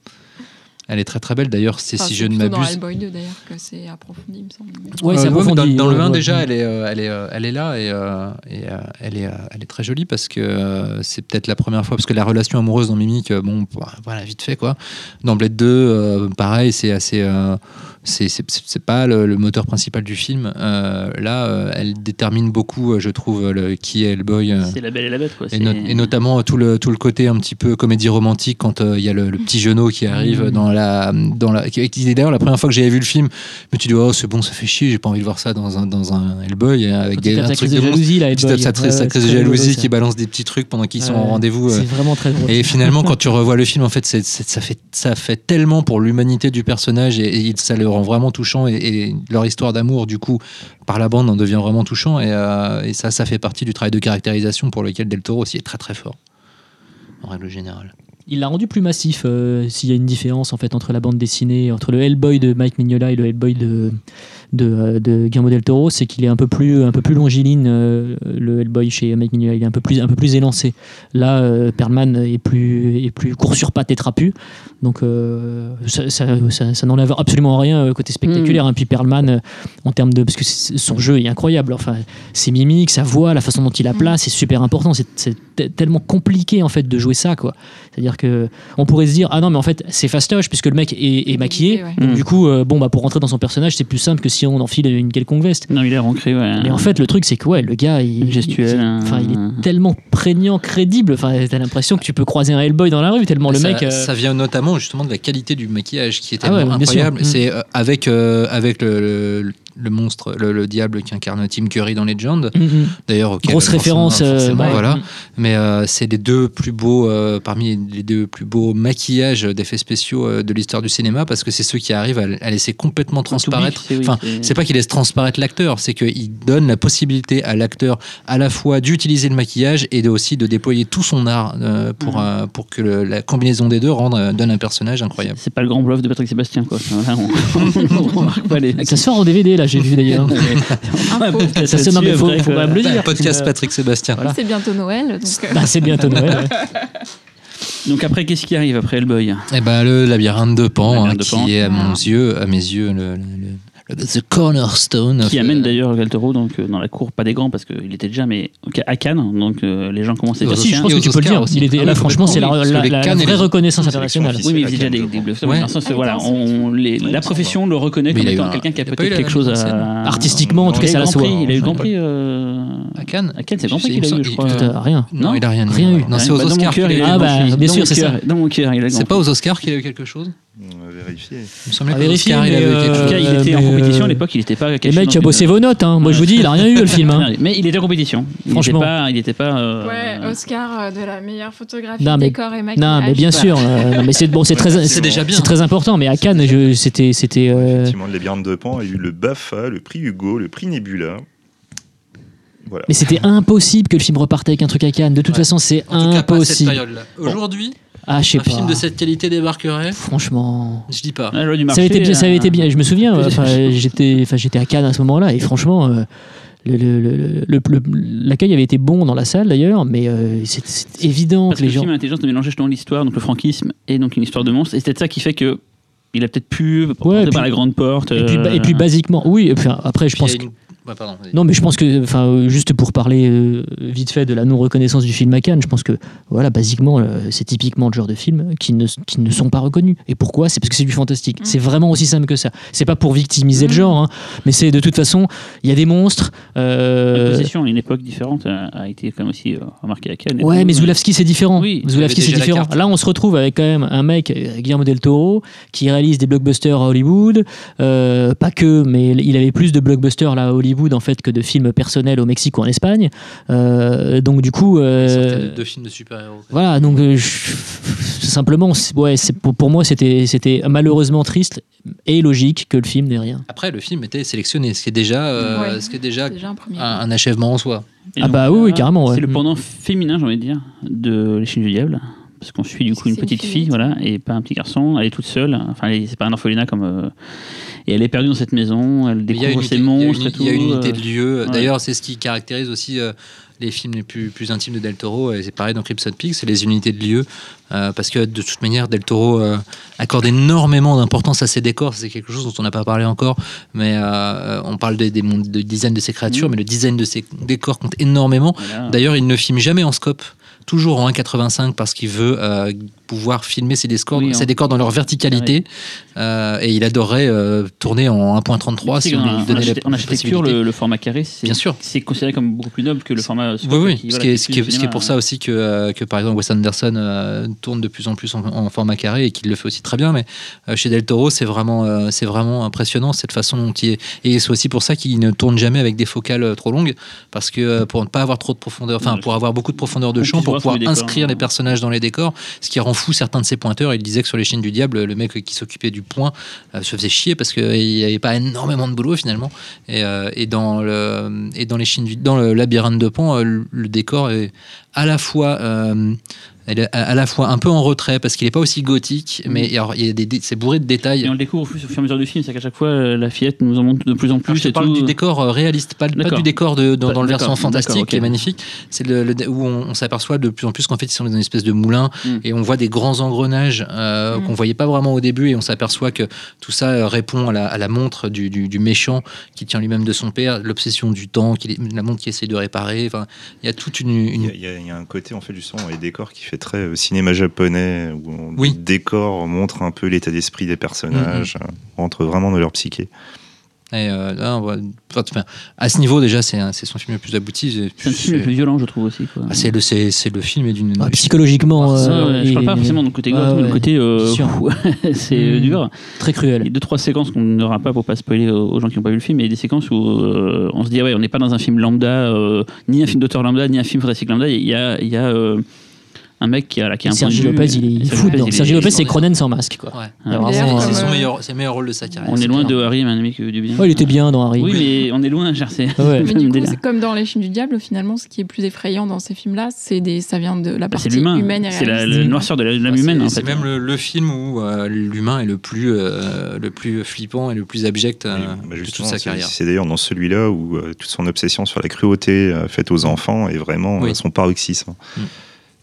Elle est très très belle d'ailleurs, c'est Enfin, si je ne dans m'abuse. Hellboy 2 d'ailleurs que c'est approfondi, il me semble. Ouais, Euh, approfondi, dans, dans le ouais, 1 ouais. déjà, elle est, euh, elle est, euh, elle est là et, euh, et, euh, elle, est, euh, elle est très jolie parce que euh, c'est peut-être la première fois parce que la relation amoureuse dans Mimic, bon, voilà, vite fait quoi. Dans Blade 2, euh, pareil, c'est assez, euh, c'est c'est- pas le, le moteur principal du film. Euh, là, euh, elle détermine beaucoup, euh, je trouve, le, qui est Hellboy. euh, c'est la belle et la bête, quoi. et, c'est- no- et notamment tout le, tout le côté un petit peu comédie romantique quand il y a le, le petit genou qui arrive Mhm. dans la dans la d'ailleurs la première fois que j'avais vu le film je me suis dit oh c'est bon ça fait chier j'ai pas envie de voir ça dans un dans un Hellboy euh, avec des un truc de jalousie, là, Hellboy. sa, Ouais, sa crise de jalousie qui balance des petits trucs pendant qu'ils sont en rendez-vous. C'est vraiment très drôle. et finalement quand tu revois le film en fait ça fait ça fait tellement pour l'humanité du personnage et, et ça le rend vraiment touchant et, leur histoire d'amour du coup par la bande en devient vraiment touchant. Et, euh, et ça ça fait partie du travail de caractérisation pour lequel Del Toro aussi est très très fort en règle générale. Il l'a rendu plus massif, euh, s'il y a une différence en fait entre la bande dessinée, entre le Hellboy de Mike Mignola et le Hellboy de, de, euh, de Guillermo del Toro, c'est qu'il est un peu plus, un peu plus longiligne, euh, le Hellboy chez Mike Mignola, il est un peu plus, un peu plus élancé. Là, euh, Perlman est plus, est plus court sur pattes et trapu, donc euh, ça, ça, ça- ça n'enlève absolument rien côté spectaculaire. hein. Puis Perlman, en termes de, parce que son jeu est incroyable, enfin, ses mimiques, sa voix, la façon dont il la place, c'est super important. C'est tellement compliqué en fait de jouer ça, quoi. C'est-à-dire que on pourrait se dire ah non mais en fait c'est fastoche puisque le mec est, est maquillé. ouais. Donc Mm. du coup euh, bon bah pour rentrer dans son personnage c'est plus simple que si on enfile une quelconque veste. Non, il est ancré, ouais. Mais en fait le truc c'est que ouais le gars il, Gestuel, il- enfin il est tellement prégnant, crédible. Enfin t'as l'impression que tu peux croiser un Hellboy dans la rue tellement le ça, mec. euh, ça vient notamment justement de la qualité du maquillage qui est Ah ouais, tellement incroyable. Mm. C'est euh, avec euh, avec le, le- le monstre, le, le diable qui incarne Tim Curry dans Legend. Mhm. D'ailleurs, Grosse référence, euh, ouais. voilà. Mhm. Mais euh, c'est les deux plus beaux, euh, parmi les deux plus beaux maquillages d'effets spéciaux euh, de l'histoire du cinéma, parce que c'est ceux qui arrivent à, à laisser complètement transparaître. Enfin, c'est- pas qu'ils laissent transparaître l'acteur, c'est qu'ils donnent la possibilité à l'acteur à la fois d'utiliser le maquillage et de, aussi de déployer tout son art euh, pour, Mhm. euh, pour que le- la combinaison des deux rende, donne un personnage incroyable. C'est pas le grand bluff de Patrick Sébastien, quoi. On, on pas les. Ça sort en DVD, là, j'ai vu d'ailleurs. Info. Ça se- non, mais faut, faut quand même le dire. Podcast Euh, Patrick Sébastien. Voilà. C'est bientôt Noël, donc euh, bah, c'est bientôt Noël. ouais. Donc après, qu'est-ce qui arrive après Hellboy Eh ben, le labyrinthe de Pan, Labyrinthe hein, de qui Pan. est à, mon Ah. yeux, à mes yeux le, le- le- le- the cornerstone. Qui of- amène d'ailleurs Gal Toro donc, euh, dans la cour, pas des grands parce qu'il était déjà, mais à Cannes. Donc euh, les gens commencent à Et dire Si, je pense que tu peux le dire. aussi. Il était, Ah là, oui, franchement, c'est la, que vraie reconnaissance internationale. Oui, mais il faisait déjà des, bluffs. Ah, voilà, la profession le reconnaît Mais comme étant un- quelqu'un qui a peut-être quelque chose à. française. Artistiquement, en tout cas, a eu c'est le la soie. Il a eu le Grand. Prix. euh, À Cannes À Cannes, c'est le Grand Prix qu'il a eu, je crois. rien. Non, il a rien eu. Rien eu. Non, c'est aux bah, dans mon Oscars Ah, bah, bien sûr, c'est ça. Dans mon cœur, il a le C'est pas aux Oscars qu'il a eu quelque chose? On va vérifier. Il me semblait Oscars, il avait quelque En tout chose. Compétition à euh, l'époque, il n'était pas Les caché mecs, dans qui a bossé vos notes. Hein. Moi, je vous dis, il a rien eu, le film. hein. Mais il était en compétition. Il Franchement. n'était pas. Il était pas euh, ouais, Oscar euh, de la meilleure photographie, Non, mais- décor et maquillage. Non, mais bien sûr. euh, non, mais c'est bon, c'est très, C'est déjà bien. C'est très important. Mais à Cannes, c'était, c'était. euh, Effectivement, le labyrinthe de Pan a eu le BAFA, le prix Hugo, le prix Nebula. Voilà. Mais c'était impossible que le film reparte avec un truc à Cannes. De toute Ouais. façon, c'est impossible. Aujourd'hui, Ah, je sais un pas. film de cette qualité débarquerait Franchement. Je dis pas. la loi du Ça avait été bien, ça avait euh, été bien. Je me souviens, enfin, j'étais, enfin, j'étais à Cannes à ce moment-là et franchement, euh, le- le- le- le- le- l'accueil avait été bon dans la salle d'ailleurs, mais euh, c'est c'est évident Parce que que les le gens. film a l'intelligence de mélanger justement l'histoire, donc le franquisme, et donc une histoire de monstre. Et c'est peut-être ça qui fait que il a peut-être pu puis- par la grande porte. Et puis, euh, et puis basiquement, oui. puis, après, je Puis il y pense a une- Ouais, pardon, vas-y. Non, mais je pense que, enfin, euh, juste pour parler euh, vite fait de la non-reconnaissance du film à Cannes, je pense que, voilà, basiquement, euh, c'est typiquement le genre de film qui ne, qui ne sont pas reconnus. Et pourquoi? C'est parce que c'est du fantastique. Mm. C'est vraiment aussi simple que ça. C'est pas pour victimiser le Mm. genre, hein, mais c'est de toute façon, il y a des monstres. La euh, possession à une époque différente a, été quand même aussi remarquée à Cannes. Ouais, mais Zulawski c'est différent. Oui, Zulawski c'est différent. Là, on se retrouve avec quand même un mec, Guillermo del Toro, qui réalise des blockbusters à Hollywood. Euh, pas que, mais il avait plus de blockbusters là à Hollywood en fait que de films personnels au Mexique ou en Espagne. Euh, donc du coup, euh, de deux films de super-héros. voilà. Donc euh, je- simplement, ouais, pour, pour moi c'était c'était malheureusement triste et logique que le film n'ait rien. Après, le film était sélectionné, ce qui est déjà, euh, Ouais. ce qui est déjà C'est déjà un premier. un, un achèvement en soi. Et Ah donc, bah oui, carrément, ouais. C'est le Mm. pendant féminin, j'ai envie de dire, de Les Chines du Diable. Parce qu'on suit du coup une petite fille, voilà, et pas un petit garçon. Elle est toute seule. Enfin, c'est pas un orphelinat comme. euh, et elle est perdue dans cette maison. Elle découvre une- monstres et tout. il y a une unité euh, de lieu. ouais. D'ailleurs, c'est ce qui caractérise aussi euh, les films les plus, plus intimes de Del Toro. Et c'est pareil dans Crimson Peak, c'est les unités de lieu. Euh, parce que de toute manière, Del Toro euh, accorde énormément d'importance à ses décors. C'est quelque chose dont on n'a pas parlé encore. Mais euh, on parle des, des mondes de design de ses créatures, Mhm. mais le design de ses décors compte énormément. voilà. D'ailleurs, il ne filme jamais en scope, toujours en 1,85 parce qu'il veut euh, pouvoir filmer ses décors, Oui, ses en- décors dans leur verticalité. Euh, et il adorait euh, tourner en 1.33 Tu sais si on lui donnait en architecture, le, le format carré, c'est Bien sûr. c'est considéré comme beaucoup plus noble que le format. Oui, oui. qui, Ce voilà, qui est, qui ce suit qui est- le ce qui est cinéma. pour ça aussi que, euh, que par exemple Wes Anderson euh, tourne de plus en plus en, en format carré et qu'il le fait aussi très bien. Mais euh, chez Del Toro, c'est vraiment, euh, c'est vraiment impressionnant cette façon dont il est. Et c'est aussi pour ça qu'il ne tourne jamais avec des focales euh, trop longues parce que euh, pour ne pas avoir trop de profondeur, enfin pour avoir beaucoup de profondeur de champ, pour voir pouvoir inscrire hein. les personnages dans les décors, ce qui rend fou certains de ses pointeurs. Il disait que sur les chaînes du diable, le mec qui s'occupait du point euh, se faisait chier parce qu'il n'y avait pas énormément de boulot finalement. Et, euh, dans le les Chines du- le labyrinthe de Pan, euh, le, le décor est à la fois elle est à, à la fois un peu en retrait parce qu'il n'est pas aussi gothique, mais alors, il y a des, c'est bourré de détails. Et on le découvre au fur et à mesure du film, c'est qu'à chaque fois, euh, la fillette nous en montre de plus en Alors, plus. je te et parle tout. du décor euh, réaliste, pas, du décor de, dans, Pas- dans le versant fantastique qui est magnifique. C'est le, le- où on, on s'aperçoit de plus en plus qu'en fait ils sont dans une espèce de moulin Mm. et on voit des grands engrenages euh, Mm. qu'on voyait pas vraiment au début et on s'aperçoit que tout ça euh, répond à la, à la montre du, du- du méchant qui tient lui-même de son père, l'obsession du temps, qu'il est- la montre qui essaie de réparer. Enfin, il y a toute une, Il une- y, a, y un côté en fait justement dans les décors qui fait très euh, cinéma japonais où Oui. le décor montre un peu l'état d'esprit des personnages, euh, rentre vraiment dans leur psyché. Et euh, là, on voit- enfin, à ce niveau, déjà, c'est son film le plus abouti. C'est un film le plus violent, je trouve aussi. Ah, c'est le, c'est, c'est le film est d'une. Ah, psychologiquement, Ça, euh, je parle pas forcément du côté gore, Ouais, mais le ouais. côté. euh, c'est dur. très Il y a cruel. deux, trois séquences qu'on n'aura pas pour pas spoiler aux gens qui n'ont pas vu le film, mais il y a des séquences où euh, on se dit, ah ouais, on n'est pas dans un film lambda, euh, ni un film d'auteur lambda, ni un film fantastique lambda. Il y a, il y a euh, un mec qui a, là, qui a un Sergi point de Lopez, il est, il est Sergi fou dedans. Sergi Lopez, c'est Cronen sans masque. Quoi. Ouais. Vraiment, euh, C'est son euh, meilleur, c'est le meilleur rôle de sa carrière. On est loin clair. de Harry, un ami que du bien. ouais, il était bien dans Harry. Oui, mais on est loin, c'est. Ouais. Mais du coup, Délire. c'est comme dans Les Films du Diable, finalement, ce qui est plus effrayant dans ces films-là, c'est des, ça vient de la Bah, partie humaine C'est la, noirceur de la- de l'âme humaine, c'est, même le, le film où euh, l'humain est le plus, euh, le plus flippant et le plus abject euh, Et, bah, de toute sa carrière. C'est d'ailleurs dans celui-là où euh, toute son obsession sur la cruauté euh, faite aux enfants est vraiment Oui. euh, son paroxysme. Mm.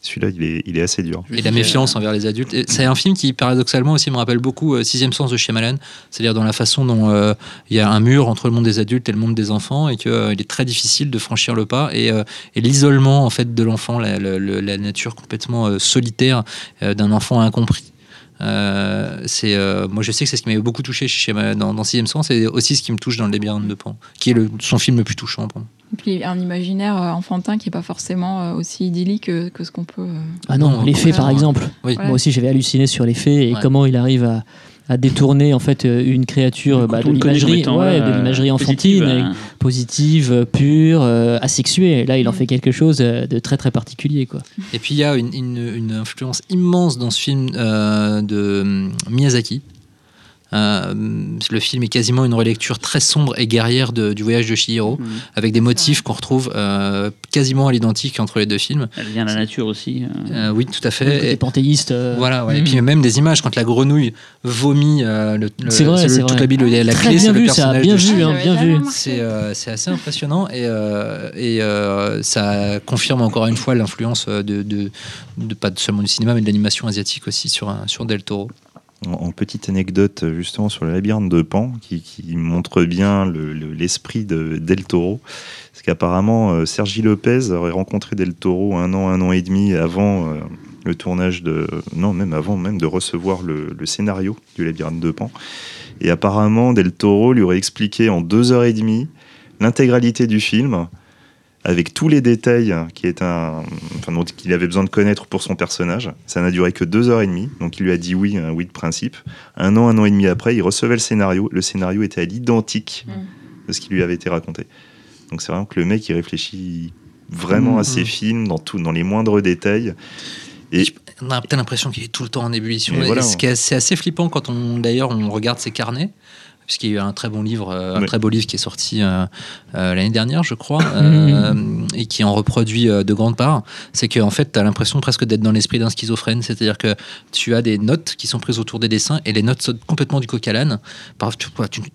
Celui-là, il est, assez dur. Et la méfiance envers les adultes. C'est un film qui, paradoxalement, aussi me rappelle beaucoup euh, Sixième Sens de Shyamalan, c'est-à-dire dans la façon dont euh, il y a un mur entre le monde des adultes et le monde des enfants, et qu'il est très difficile de franchir le pas. Et, euh, l'isolement en fait de l'enfant, la, nature complètement euh, solitaire euh, d'un enfant incompris. Euh, euh, moi je sais que c'est ce qui m'avait beaucoup touché chez Shyamalan dans, Sixième Sens et aussi ce qui me touche dans le labyrinthe de Pan qui est son film le plus touchant pour moi. Et puis un imaginaire euh, enfantin qui n'est pas forcément euh, aussi idyllique que, que ce qu'on peut. euh, Ah non, Non, les faits par exemple. Oui. Moi aussi, j'avais halluciné sur les faits et Ouais. comment il arrive à, à détourner en fait une créature bah, de l'imagerie, ouais, euh, enfantine, euh, positive, pure, euh, asexuée. Là, il en fait quelque chose de très très particulier, quoi. Et puis il y a une, une- une influence immense dans ce film euh, de hum, Miyazaki. Euh, le film est quasiment une relecture très sombre et guerrière de- du voyage de Chihiro, Mhm. avec des motifs qu'on retrouve euh, quasiment à l'identique entre les deux films. Elle vient de la nature aussi. euh. Euh, oui, tout à fait. côté Et, panthéiste. euh, voilà, ouais. et puis même des images quand la grenouille vomit euh, le, le- C'est vrai, le- toute vrai. la Bible, la Très clé, bien c'est le vu, ça, personnage bien de vu, hein, bien vu. C'est euh, c'est assez impressionnant et, euh, et euh, ça confirme encore une fois l'influence de, de, de- pas seulement du cinéma mais de l'animation asiatique aussi sur, un- sur Del Toro. En, petite anecdote euh, justement sur le labyrinthe de Pan, qui, montre bien le- le- l'esprit de Del Toro, c'est qu'apparemment euh, Sergi Lopez aurait rencontré Del Toro un an, un an et demi avant euh, le tournage de, non même avant même de recevoir le, le scénario du labyrinthe de Pan, et apparemment Del Toro lui aurait expliqué en deux heures et demie l'intégralité du film avec tous les détails qui est un, enfin, dont il avait besoin de connaître pour son personnage. Ça n'a duré que deux heures et demie, donc il lui a dit oui, un oui de principe. Un an, un an et demi après, il recevait le scénario. Le scénario était à l'identique Mm. de ce qui lui avait été raconté. Donc c'est vraiment que le mec, il réfléchit vraiment à ses Mm. films, dans, tout, dans les moindres détails. Et On a peut-être l'impression qu'il est tout le temps en ébullition. Et voilà, ce ouais. qui est assez, assez flippant quand on d'ailleurs on regarde ses carnets, puisqu'il y a eu un très bon livre, euh, un très beau livre qui est sorti euh, euh, l'année dernière, je crois, euh, et qui en reproduit euh, de grandes parts. C'est qu'en fait, tu as l'impression presque d'être dans l'esprit d'un schizophrène, c'est-à-dire que tu as des notes qui sont prises autour des dessins et les notes sautent complètement du coq à l'âne.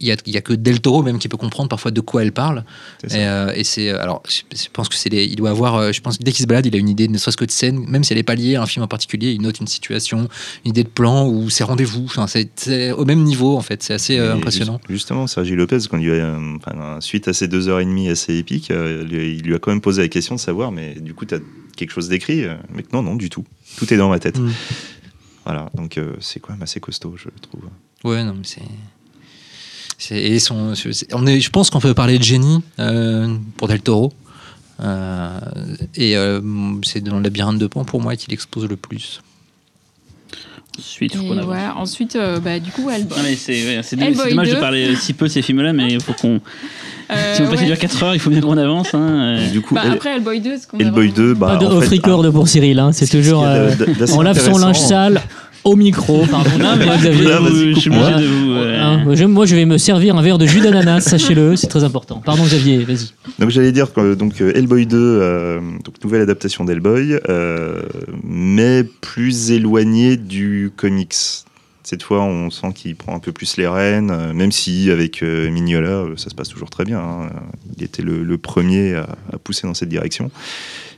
Il n'y a, il y a que Del Toro même qui peut comprendre parfois de quoi elle parle. Et, euh, et c'est alors, je, je pense que c'est les- il doit avoir, je pense que dès qu'il se balade, il a une idée, ne serait-ce que de scène, même si elle n'est pas liée à un film en particulier, il note une situation, une idée de plan ou ses rendez-vous. Enfin, c'est c'est au même niveau en fait, c'est assez euh, Et impressionnant. Justement, Sergi Lopez, quand lui a, euh, enfin, suite à ces deux heures et demie assez épiques, euh, il lui a quand même posé la question de savoir, mais du coup, tu as quelque chose d'écrit Euh, Mais non, non, du tout. Tout est dans ma tête. Mm. Voilà, donc euh, c'est quand même assez costaud, je trouve. Ouais, non, mais c'est. Et son, c'est- on est, je pense qu'on peut parler de génie euh, pour Del Toro. Euh, et euh, c'est dans le labyrinthe de Pan pour moi qu'il expose le plus. Ensuite, faut qu'on avance. voilà. Ensuite, euh, bah, du coup, elle. Non, mais c'est ouais, c'est Hellboy c'est dommage de 2. parler si peu de ces films-là, mais il faut qu'on. Euh, si on passe ouais. dure 4 heures, il faut bien qu'on avance. Hein. euh. Et du coup, Bah, El- après Hellboy 2, ce qu'on a Hellboy vraiment- 2, bah, Pas de en fait, off record pour Cyril, hein, c'est toujours. euh, on lave son linge sale au micro. Pardon, mais Moi, je, Xavier. Là, vas-y, je suis obligé de vous. euh, Hein, je- moi, je vais me servir un verre de jus d'ananas, sachez-le, c'est très important. Pardon, Xavier, vas-y. Donc j'allais dire que donc euh, Hellboy 2, euh, donc nouvelle adaptation d'Hellboy, euh, mais plus éloignée du comics. Cette fois, on sent qu'il prend un peu plus les rênes, euh, même si avec euh, Mignola, ça se passe toujours très bien. hein. Il était le, le premier à, à pousser dans cette direction.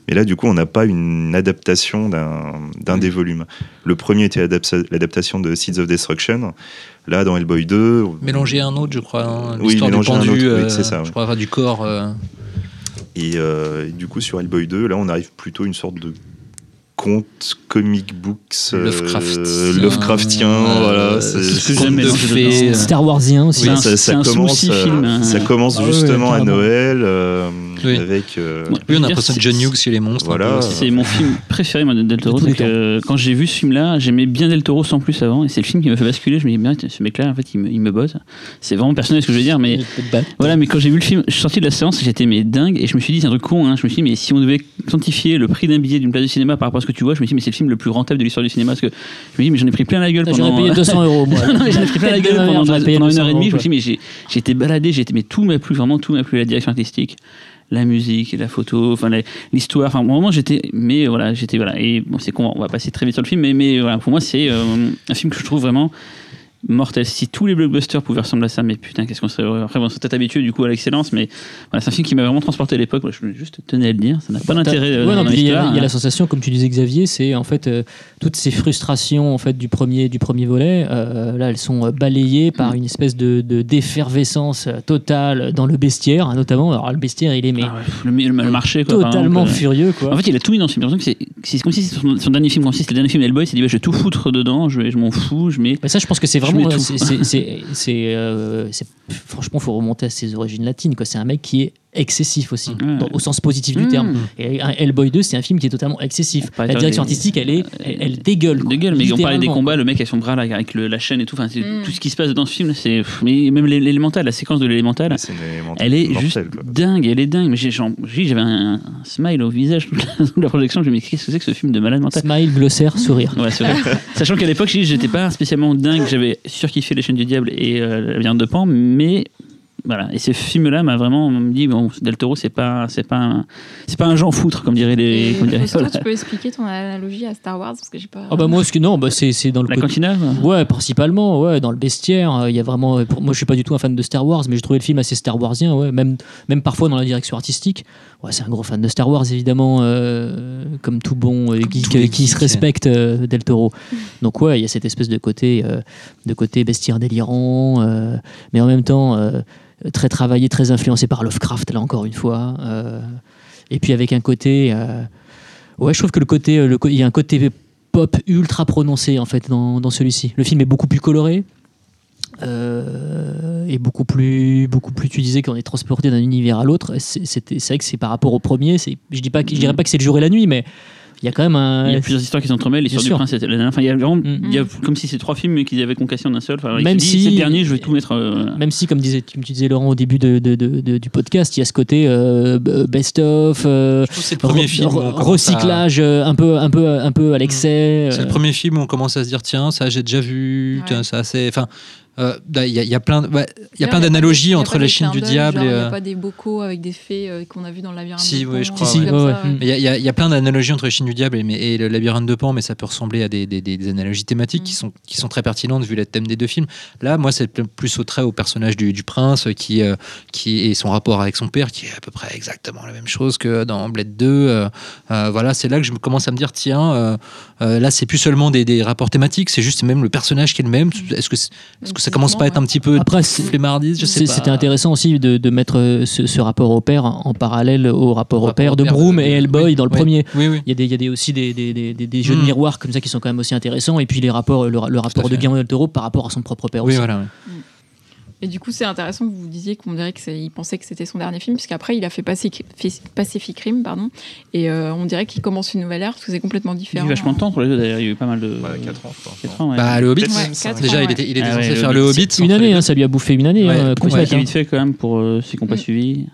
Mais là, du coup, on n'a pas une adaptation d'un d'un Oui. des volumes. Le premier était adapta- l'adaptation de Seeds of Destruction. Là, dans Hellboy 2, Mélangé à un autre, je crois. hein, Oui, L'histoire du mélangé à un oui, euh, c'est ça, je ouais. crois, du corps. euh, Et, euh, et du coup, sur Hellboy 2, là, on arrive plutôt à une sorte de contes, comic books, euh, Lovecraftien. Lovecraftien, Euh, voilà. c'est ce conte mélanger Star Warsien aussi. C'est Oui, un- ça, un commence, euh, film, hein. ça commence Ah justement à. Noël euh, Oui. avec. euh. Oui, on a l'impression de John Hughes chez les monstres. Voilà. C'est mon film préféré moi, de Del Toro. Que quand j'ai vu ce film-là, j'aimais bien Del Toro sans plus avant, et c'est le film qui m'a fait basculer. Je me dis, bien, ce mec-là, en fait, il me, il me bosse. C'est vraiment personnel ce que je veux dire, mais voilà. Mais quand j'ai vu le film, je suis sorti de la séance, j'étais mais dingue, et je me suis dit, c'est un truc con. Hein, je me suis dit, mais si on devait quantifier le prix d'un billet d'une place de cinéma par rapport à ce que tu vois, je me suis dit, mais c'est le film le plus rentable de l'histoire du cinéma. Parce que je me dis, mais j'en ai pris plein la gueule J'aurais pendant. payé 200 euros, moi. Non, mais j'en ai pris plein la gueule pendant, J'aurais payé pendant une 200 heure et demie. Je me suis dit, mais j'ai- été baladé, j'ai mais tout m'a plu, vraiment tout m'a plu, la direction artistique, la musique, la photo, enfin l'histoire. Enfin, vraiment, j'étais, mais voilà, j'étais voilà. Et bon, c'est con, on va passer très vite sur le film, mais mais voilà, pour moi, c'est euh, un film que je trouve vraiment mortel. Si tous les blockbusters pouvaient ressembler à ça, mais putain, qu'est-ce qu'on serait heureux. Après, on serait peut-être habitué du coup à l'excellence, mais voilà, c'est un film qui m'a vraiment transporté à l'époque. Je juste tenais à le dire, ça n'a pas d'intérêt euh, Ouais, il y, a- y a la hein. sensation, comme tu disais Xavier, c'est en fait euh, toutes ces frustrations en fait du premier du premier volet. euh, là, elles sont balayées par une espèce de de- d'effervescence totale dans le bestiaire, hein, notamment. Alors le bestiaire, il est mais Ah ouais, le, marché, quoi, totalement exemple, furieux, quoi. En fait, il a tout mis dans ce film. Que c'est- c'est comme si son, son dernier film, c'était le dernier film d'Hellboy, il s'est dit bah, je vais tout foutre dedans, je, m'en fous, je mets. Mais ça, je pense que c'est Je vraiment. mets tout. c'est- c'est- c'est- c'est, euh, c'est- franchement, faut remonter à ses origines latines. quoi. C'est un mec qui est excessif aussi, dans- au sens positif du Mmh. terme. Et un Hellboy 2, c'est un film qui est totalement excessif. La direction des- artistique, elle, est, elle, elle dégueule. quoi. Dégueule, mais on parlait des combats, le mec avec son bras là, avec le- la chaîne et tout, enfin, c'est Mm. tout ce qui se passe dans ce film, c'est. Mais même l'é- l'élémental, la séquence de l'élémental, elle est mortel, juste quoi. dingue, elle est dingue. Mais j'ai- j'en- j'ai- j'avais un, un smile au visage toute la, projection, je me dis qu'est-ce que c'est que ce film de malade mental? Smile, glossaire, sourire. Ouais, c'est vrai. Sachant qu'à l'époque, j'étais pas spécialement dingue, j'avais surkiffé Les chaînes du diable et euh, La viande de Pan, mais voilà. Et ce film-là m'a vraiment dit bon, Del Toro, c'est pas, c'est pas, un- c'est pas un Jean foutre comme diraient les. Comme Fausto, voilà. tu peux expliquer ton analogie à Star Wars parce que j'ai pas. Ah bah moi, ce que non, bah c'est c'est dans le La cantina. Ouais, principalement, ouais, dans le bestiaire, euh, il y a vraiment. Pour, moi, je suis pas du tout un fan de Star Wars, mais j'ai trouvé le film assez Star Warsien, ouais, même, même parfois dans la direction artistique. Ouais, c'est un gros fan de Star Wars, évidemment, euh, comme tout bon euh, geek euh, qui se respecte euh, Del Toro. Donc ouais, il y a cette espèce de côté, euh, de côté bestiaire délirant, euh, mais en même temps euh, très travaillé, très influencé par Lovecraft, là encore une fois. euh, et puis avec un côté, euh, ouais, je trouve que le côté, euh, il y a un côté pop ultra prononcé en fait dans, dans celui-ci. Le film est beaucoup plus coloré. euh, et beaucoup plus, beaucoup plus. Disais qu'on est transporté d'un univers à l'autre. C'est vrai que c'est par rapport au premier. Je dis pas, je dirais pas que c'est le jour et la nuit, mais il y a quand même un. Il y a plusieurs histoires qui s'entremêlent. L'histoire Bien du prince, c'était la dernière. Enfin, il y a vraiment, Mm. il y a comme si c'est trois films qu'ils avaient concassé en un seul. Enfin, Même dit, si- c'est le dernier, je vais tout mettre. euh, Même si, comme, disait, comme tu disais Laurent au début de, de- de- de- du podcast, il y a ce côté euh, best-of, euh, re- à- recyclage euh, un peu, un peu, un peu à l'excès. C'est euh, le premier film où on commence à se dire tiens ça j'ai déjà vu Ouais. tiens, ça c'est enfin il y, a- il y a plein il y a plein d'analogies entre la Chine du diable Il n'y euh, a pas des bocaux avec des fées euh, qu'on a vu dans le labyrinthe. Si, Pan, je crois, Il y, a- plein d'analogies entre la Chine du diable et, le labyrinthe de Pan, mais ça peut ressembler à des, des- analogies thématiques qui, Mm. sont, qui sont très pertinentes vu le thème des deux films. Là, moi, c'est plus au trait au personnage du, du prince qui, euh, qui et son rapport avec son père, qui est à peu près exactement la même chose que dans Blade 2. euh, euh, voilà, c'est là que je me commence à me dire tiens, euh, euh, là, c'est plus seulement des, des rapports thématiques, c'est juste même le personnage qui est le même. Est-ce que, est-ce que ça commence pas à être un petit peu Après, Je sais. C'était intéressant aussi de, de mettre euh, ce, ce rapport au père en parallèle au rapport au père de Broom et Hellboy oui, dans le oui, premier. Oui, oui. Il y a, des, il y a des- aussi des, des, des- des- des jeux de Mm. miroir comme ça qui sont quand même aussi intéressants. Et puis les rapports, le, le rapport de. Guillermo del Toro par rapport à son propre père Oui, aussi. voilà. Et du coup, c'est intéressant que vous disiez qu'on dirait qu'il pensait que c'était son dernier film, puisqu'après, il a fait Pacific, Pacific Rim, pardon, et euh, on dirait qu'il commence une nouvelle ère, parce que c'est complètement Il y a différent. eu vachement de temps entre les deux d'ailleurs. Il y a eu pas mal de. Ouais, 4 ans, je crois. Quatre ans, ouais. Bah, le Hobbit, Ouais, Ouais, quatre déjà, ans, il était, il était Ah censé faire le Hobbit, Hobbit. Une année, hein, ça lui a bouffé une année. Ouais, hein, complètement. Vite fait quand même pour euh, ceux qui n'ont pas suivi.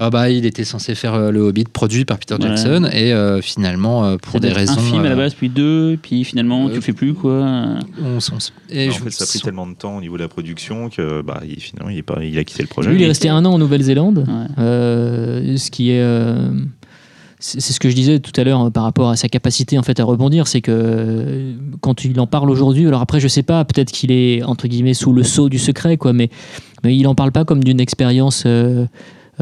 Ah bah, il était censé faire euh, le Hobbit produit par Peter. Jackson et euh, finalement euh, pour des raisons Un film à la base, puis deux, puis finalement euh, tu le fais plus quoi. on on s- et en je- fait, ça a pris tellement de temps au niveau de la production que bah, il, finalement, il, est pas, il a quitté le projet. Lui, il est resté un an en Nouvelle-Zélande. Ouais. Euh, ce qui est. euh, c'est ce que je disais tout à l'heure par rapport à sa capacité en fait à rebondir, c'est que quand il en parle aujourd'hui, alors après je sais pas, peut-être qu'il est entre guillemets sous le sceau du secret quoi, mais mais il en parle pas comme d'une expérience euh,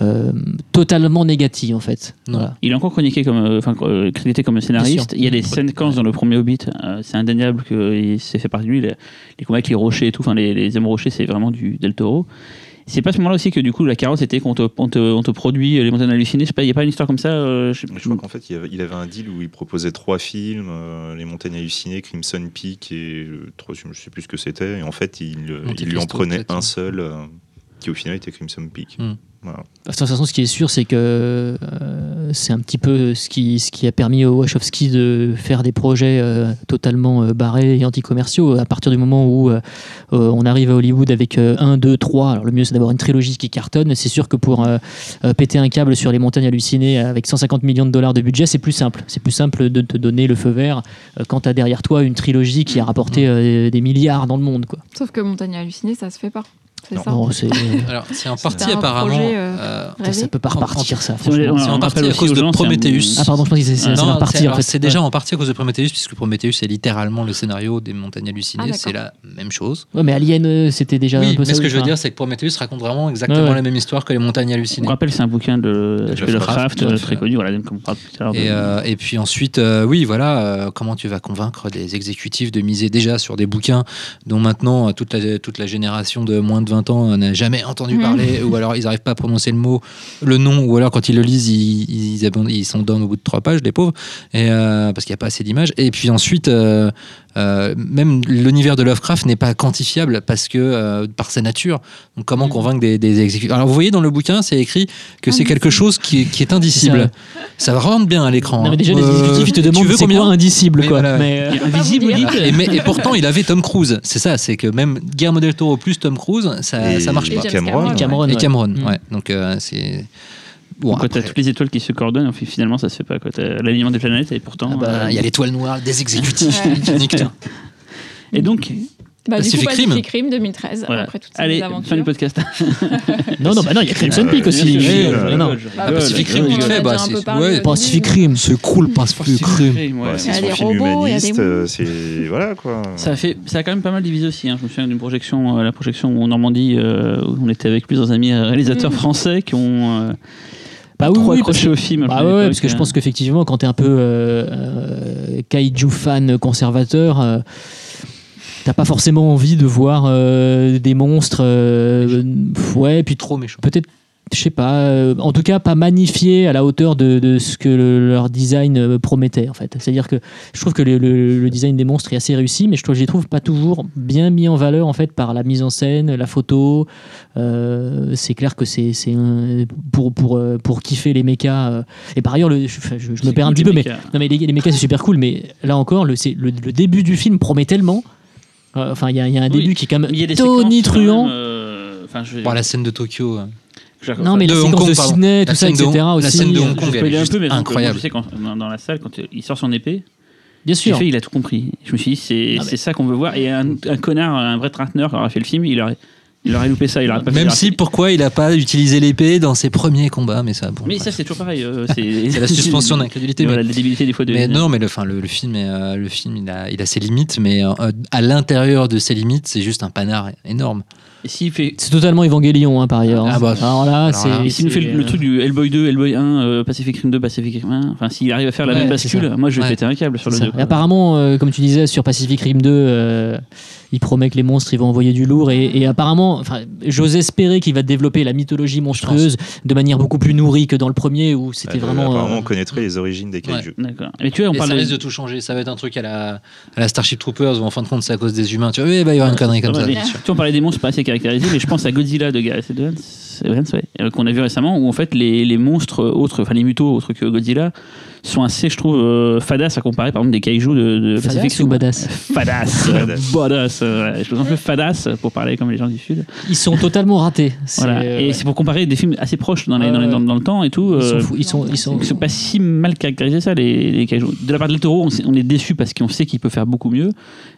euh, totalement négative en fait. Voilà. Il est encore chroniqué comme, euh, enfin euh, crédité comme scénariste. Il y a des séquences dans le premier Hobbit. euh, c'est indéniable que c'est fait partie de lui. Les, les combats avec les rochers et tout, enfin les, les hommes rochers, c'est vraiment du Del Toro. C'est pas à ce moment-là aussi que du coup la carotte c'était qu'on te, on te, on te produit les montagnes hallucinées. Je sais pas, il y a pas une histoire comme ça. euh, je Je crois qu'en fait, il avait, il avait un deal où il proposait trois films euh, Les Montagnes Hallucinées, Crimson Peak et le troisième, je sais plus ce que c'était. Et en fait, il, euh, lui en prenait un seul, euh, qui au final était Crimson Peak. Hmm. Voilà. De toute façon, ce qui est sûr, c'est que euh, c'est un petit peu ce qui, ce qui a permis au Wachowski de faire des projets euh, totalement euh, barrés et anticommerciaux. À partir du moment où on arrive à Hollywood avec 1, 2, 3, alors le mieux c'est d'avoir une trilogie qui cartonne. C'est sûr que pour péter un câble sur les montagnes hallucinées avec 150 millions de dollars de budget, c'est plus simple. C'est plus simple de te donner le feu vert quand tu as derrière toi une trilogie qui a rapporté euh, des milliards dans le monde. Quoi. Sauf que Montagne hallucinée, ça se fait pas. C'est Non. ça. Non, c'est- Alors, c'est en partie un apparemment. projet, euh, euh, rêvé. ça peut pas repartir, ça. On- franchement. on- c'est en on partie à cause de Prometheus. Ah pardon, je pense que c'est c'est- Non, ça va c'est- repartir. en alors, fait. c'est déjà en partie à cause de Prometheus, puisque Prometheus est littéralement le scénario des montagnes hallucinées. Ah, d'accord. c'est la même chose. Ouais, mais Alien, euh, c'était déjà un Oui, peu mais ça. ce que je veux dire, c'est que Prometheus raconte vraiment exactement Ouais, ouais. la même histoire que les montagnes On hallucinées. rappelle, c'est un bouquin de H.P. Lovecraft, euh, très connu, voilà, comme on parle plus tard. de- Et, euh, et puis ensuite, euh, oui, voilà, euh, comment tu vas convaincre des exécutifs de miser déjà sur des bouquins dont maintenant euh, toute la, toute la génération de moins de 20 ans euh, n'a jamais entendu Mhm. parler, ou alors ils n'arrivent pas à prononcer le mot, le nom, ou alors quand ils le lisent, ils, ils, ils sont down au bout de trois pages, les pauvres, et, euh, parce qu'il n'y a pas assez d'images. Et puis ensuite, euh, euh, même l'univers de Lovecraft n'est pas quantifiable parce que euh, par sa nature. Donc comment Mhm. convaincre des, des exécutifs Alors vous voyez dans le bouquin, c'est écrit que c'est quelque chose qui, est- qui est indicible. Ça va rentre bien à l'écran. Non, mais hein. déjà, les Euh, exécutifs, ils te tu demandent veux c'est combien quoi indicible, Oui, quoi? voilà. Mais, euh, Invisible, et, mais- et pourtant, il avait Tom Cruise. C'est ça, c'est que même Guillermo del Toro plus Tom Cruise, ça, Et- ça marche Et pas. Cameron, Cameron. ouais. Cameron, Et. Cameron, Mm. ouais. Donc, euh, c'est. Bon, Quand t'as après, toutes les étoiles qui se coordonnent, fi- finalement ça se fait pas. T'as L'alignement des planètes et pourtant. ah bah, euh, il y a l'étoile noire des exécutifs. Et donc, Bah, du coup, Pacific Rim. Pacific Rim 2013, voilà. après toutes ces Allez, aventures. fin du podcast. Non, non, bah non, il y a Crimson Peak aussi. euh. Bah, Pacific Rim, on vite fait, bah, ouais. Pacific. Rim. C'est cool, Pacific c'est Il y a des robots, il y a des humaniste, monstres. euh, c'est voilà quoi. Ça a, fait, ça a quand même pas mal divisé aussi. hein. Je me souviens d'une projection, euh, la projection en Normandie, euh, où on était avec plusieurs amis réalisateurs Mm. français qui ont euh, Bah trop oui, oui, parce au film. Bah ouais, parce que je euh. pense qu'effectivement, quand t'es un peu euh, euh, kaiju fan conservateur, euh, t'as pas forcément envie de voir euh, des monstres. euh, ouais, puis Trop méchant. peut-être, je sais pas, euh, en tout cas pas magnifiés à la hauteur de, de ce que le- leur design euh, promettait en fait. C'est-à-dire que je trouve que le, le- le design des monstres est assez réussi, mais je trouve, je les trouve pas toujours bien mis en valeur en fait par la mise en scène, la photo. Euh, c'est clair que c'est c'est un- pour pour pour kiffer les mechas. euh, et par ailleurs, le, je, je- je me perds un petit peu, mais mechas. non mais les, les mechas c'est super cool, mais là encore, le, c'est- le, le début du film promet tellement. Euh, Enfin, il y, a- il y a un Oui. début qui est quand même Il y a des séquences, tonitruant. euh, Enfin, je Bon, la scène de Tokyo. je- Non, mais De la Hong séquence Kong, de pardon. Sydney, La tout ça, etc. Hong- la aussi. scène de euh, Hong je Kong, elle est un juste peu, incroyable. Je sais quand dans, la salle, quand il sort son épée, Bien sûr. fait, il a tout compris. Je me suis dit, c'est Ah, ça qu'on veut voir. Et un, un connard, un vrai traqueneur qui aurait fait le film, il aurait, il aurait loupé ça. Il aurait pas fait Même la- si, pourquoi il a pas utilisé l'épée dans ses premiers combats, mais ça, bon. Mais bref. ça, c'est toujours pareil. euh, c'est la suspension d'incrédulité. Voilà, mais- la débilité des fois de. Mais non, mais le, enfin, le, le film, est, euh, le film il, a, il a ses limites, mais euh, à l'intérieur de ses limites, c'est juste un panard énorme. S'il fait. C'est totalement Evangélion hein, par ailleurs. Ah bah, alors là, c'est. s'il nous fait le, le euh, truc du Hellboy 2, Hellboy 1, euh, Pacific Rim 2, Pacific Rim 1, enfin s'il arrive à faire la Ouais, même bascule, ça. moi je vais Ouais. péter un câble sur le c'est ça. 2. Et apparemment, euh, comme tu disais sur Pacific Rim 2, euh, il promet que les monstres ils vont envoyer du lourd et, et apparemment, enfin, j'ose espérer qu'il va développer la mythologie monstrueuse de manière beaucoup plus nourrie que dans le premier où c'était Euh, vraiment. apparemment, euh, on connaîtrait les origines des kaiju. D'accord. Mais tu vois, on Et parle ça de- risque de tout changer. Ça va être un truc à la, à la Starship Troopers où en fin de compte c'est à cause des humains. Tu vois, oui, bah, il va y avoir une connerie comme Ouais, ça. Tu vois, on parlait des monstres pas assez caractérisés, mais je pense à Godzilla de Gareth Evans, euh, qu'on a vu récemment, où en fait les, les monstres autres, enfin les mutos autres que Godzilla, sont assez, je trouve, euh, fadas à comparer par exemple des kaiju de, de Fadas Pacific ou badass Fadas, euh, Badass. euh, ouais. je pense un peu fadas pour parler comme les gens du Sud. Ils sont totalement ratés. C'est, Voilà. euh, Et ouais. c'est pour comparer des films assez proches dans, les, dans, les- dans- dans le temps et tout. Ils sont euh, fous, ils sont, ils sont, Ils sont pas si mal caractérisés ça les, les kaiju. De la part de Toro, on, on est déçu parce qu'on sait qu'il peut faire beaucoup mieux,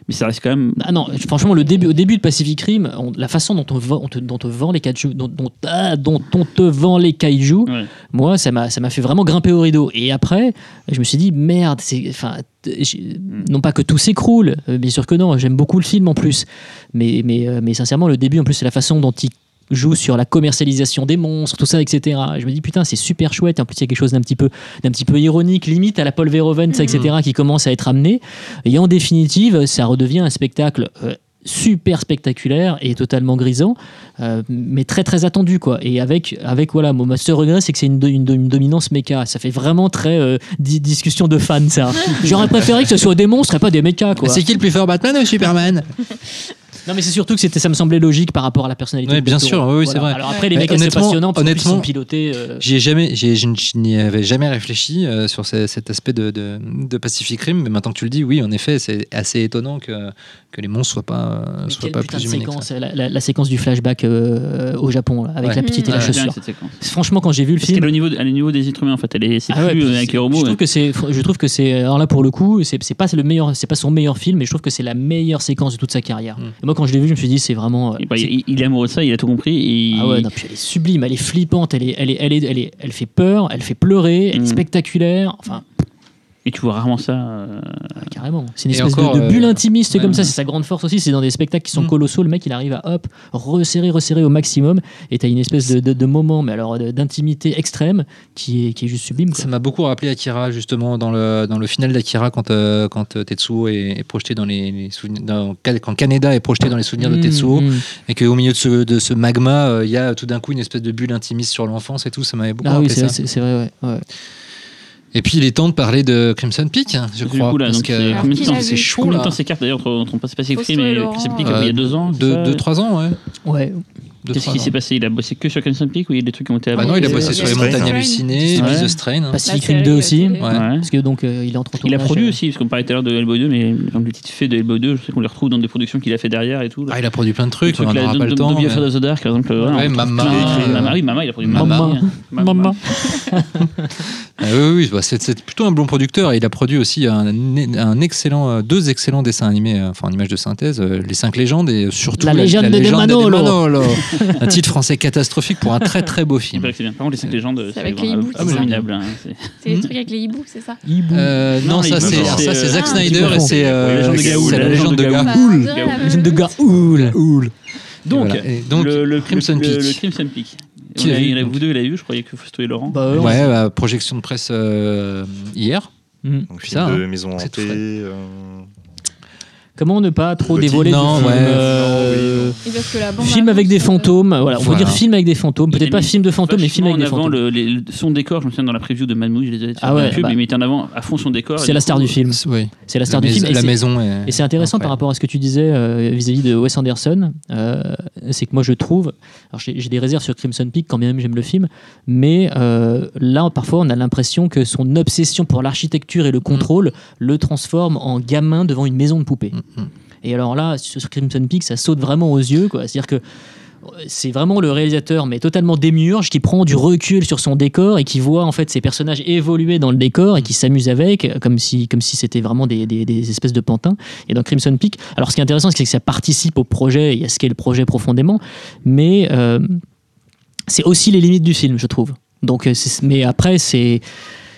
mais ça reste quand même. Ah non, franchement, le début, au début de Pacific Rim, on- la façon dont on, vend, on te, dont vend les kaiju, dont, dont- ah, dont on te vend les kaiju, Ouais. moi, ça m'a, ça m'a fait vraiment grimper au rideau. Et après, je me suis dit, merde, c'est, enfin, j'ai- non pas que tout s'écroule, euh, bien sûr que non, j'aime beaucoup le film en plus, mais, mais, euh, mais sincèrement, le début, en plus, c'est la façon dont il joue sur la commercialisation des monstres, tout ça, etc. Et je me dis, putain, c'est super chouette. En plus, il y a quelque chose d'un petit peu, d'un petit peu ironique, limite à la Paul Verhoeven, ça, etc., qui commence à être amené. Et en définitive, ça redevient un spectacle euh, super spectaculaire et totalement grisant, euh, mais très très attendu quoi. Et avec avec voilà, mon seul regret c'est que c'est une, une do- une dominance méca. Ça fait vraiment très euh, di- discussion de fans ça. J'aurais préféré que ce soit des monstres et pas des mécas quoi. C'est qui le plus fort, Batman ou Superman? Non mais c'est surtout que c'était ça me semblait logique par rapport à la personnalité. Ouais, de bien sûr, Toro. oui, Voilà. c'est vrai. Alors après les Mais mécas c'est honnêtement- passionnant parce sont pilotés. euh, J'y ai jamais, j'y ai- je, je n'y avais jamais réfléchi euh, sur ce- cet aspect de, de, de Pacific Rim, mais maintenant que tu le dis, oui, en effet, c'est assez étonnant que, que les monstres soient pas, euh, soient pas plus humains. la, la- la séquence du flashback euh, au Japon là, avec Ouais. la petite et la Mmh. Ouais, bien, chaussure. Franchement quand j'ai vu le Parce film, qu'elle est au niveau, de- elle est au niveau des êtres humains en fait. Elle est, c'est Ah ouais, avec les robots. Je ouais. trouve que c'est, je trouve que c'est, alors là pour le coup, c'est, c'est pas le meilleur, c'est pas son meilleur film, mais je trouve que c'est la meilleure séquence de toute sa carrière. Mm. Et moi quand je l'ai vu, je me suis dit c'est vraiment. euh, Et bah, c'est- il, il est amoureux de ça, il a tout compris. Et ah ouais, non, puis elle est sublime, elle est flippante, elle est, elle est, elle est, elle est- elle fait peur, elle fait pleurer, elle est Mm. spectaculaire, enfin et tu vois rarement ça. euh, carrément. C'est une espèce encore, de, de bulle euh, intimiste ouais, comme ça, c'est sa grande force aussi. C'est dans des spectacles qui sont Mm. colossaux, le mec il arrive à hop resserrer, resserrer au maximum, et t'as une espèce de, de, de moment, mais alors d'intimité extrême qui est, qui est juste sublime. Quoi. Ça m'a beaucoup rappelé Akira, justement, dans le, dans le final d'Akira, quand, euh, quand Tetsuo est, est projeté dans les, les souvenirs. dans- quand Kaneda est projeté dans les souvenirs de Mm, Tetsuo, mm. et qu'au milieu de ce, de ce magma, euh, il y a tout d'un coup une espèce de bulle intimiste sur l'enfance et tout, ça m'avait beaucoup Ah oui, rappelé ça. c'est vrai, ouais. ouais. Et puis il est temps de parler de Crimson Peak, hein, je Du crois. coup, là, parce donc, que combien de temps c'est chaud Combien de temps s'écarte d'ailleurs entre, entre Pacific Rim et Crimson Peak euh, Il y a deux ans Deux, deux, trois ans, ouais. Ouais. Qu'est-ce qui s'est passé? Il a bossé que sur Crimson Peak ou il y a des trucs qui ont été Bah avant non, il a Euh, bossé sur les montagnes hallucinées, of Strain. hein. Pacific Rim série, 2 la aussi. Ouais. Parce que donc euh, il entre en Il a produit euh, aussi, parce qu'on parlait tout à l'heure de Hellboy 2, mais par le petit fait de Hellboy 2, je sais qu'on les retrouve dans des productions qu'il a fait derrière et tout. là. Ah, il a produit plein de trucs, on n'aura pas le temps. Don't Be mais- Afraid of the Dark, par exemple. voilà, Ouais, Mama, euh, Mama, oui, Mama, il a produit Mama. Mama. Ah oui, oui, bah, c'est plutôt un bon producteur. et Il a produit aussi un, excellent, euh, deux excellents dessins animés, euh, enfin en images de synthèse, euh, Les Cinq légendes et surtout La légende de Manolo. Un titre français catastrophique pour un très très beau Il film. c'est bien. Par contre, les 5 légendes, c'est avec les hiboux, c'est ça abominable. hein, c'est- les trucs avec les hiboux, c'est ça. Euh, non, ça c'est ça, euh, Zack Snyder et c'est euh, La légende de Gaoul, la légende de Gaoul. Bah, la Légende de. Gaoul. Donc, Voilà. Et donc, le, le Crimson le- Peak. Le, Crimson Peak. Qui a vu, il a vous deux, il a eu, je croyais que Fausto et Laurent. Bah, ouais, Ouais, bah, projection de presse euh, hier. Mm. Donc, Ça, film hein. de maison hantée. euh, Comment ne pas trop dévoiler non, du film ouais. euh, Et parce que la bande Film avec des euh, fantômes, voilà, on peut Voilà. dire film avec des fantômes, peut-être pas film de fantômes, mais film avec des Vachement en avant fantômes. le, les- son décor, je me souviens dans la preview de Mamou, je les avais Ah ouais, la pub, bah. il mettait en avant à fond son décor. C'est et la star du film. Oui. C'est la star la du film. et la c'est- maison est. Et c'est intéressant par rapport à ce que tu disais euh, vis-à-vis de Wes Anderson. euh, c'est que moi, je trouve. Alors, j'ai des réserves sur Crimson Peak, quand bien même j'aime le film. Mais euh, là, parfois, on a l'impression que son obsession pour l'architecture et le contrôle le transforme en gamin devant une maison de poupée. Mm, mm. Et alors là, sur Crimson Peak, ça saute vraiment aux yeux. C'est-à-dire que c'est vraiment le réalisateur, mais totalement démiurge, qui prend du recul sur son décor et qui voit en fait ses personnages évoluer dans le décor et qui s'amuse avec, comme si, comme si c'était vraiment des, des- espèces de pantins. Et dans Crimson Peak, alors ce qui est intéressant, c'est que ça participe au projet et à ce qu'est le projet profondément, mais euh, c'est aussi les limites du film, je trouve. Donc, euh, mais après, c'est.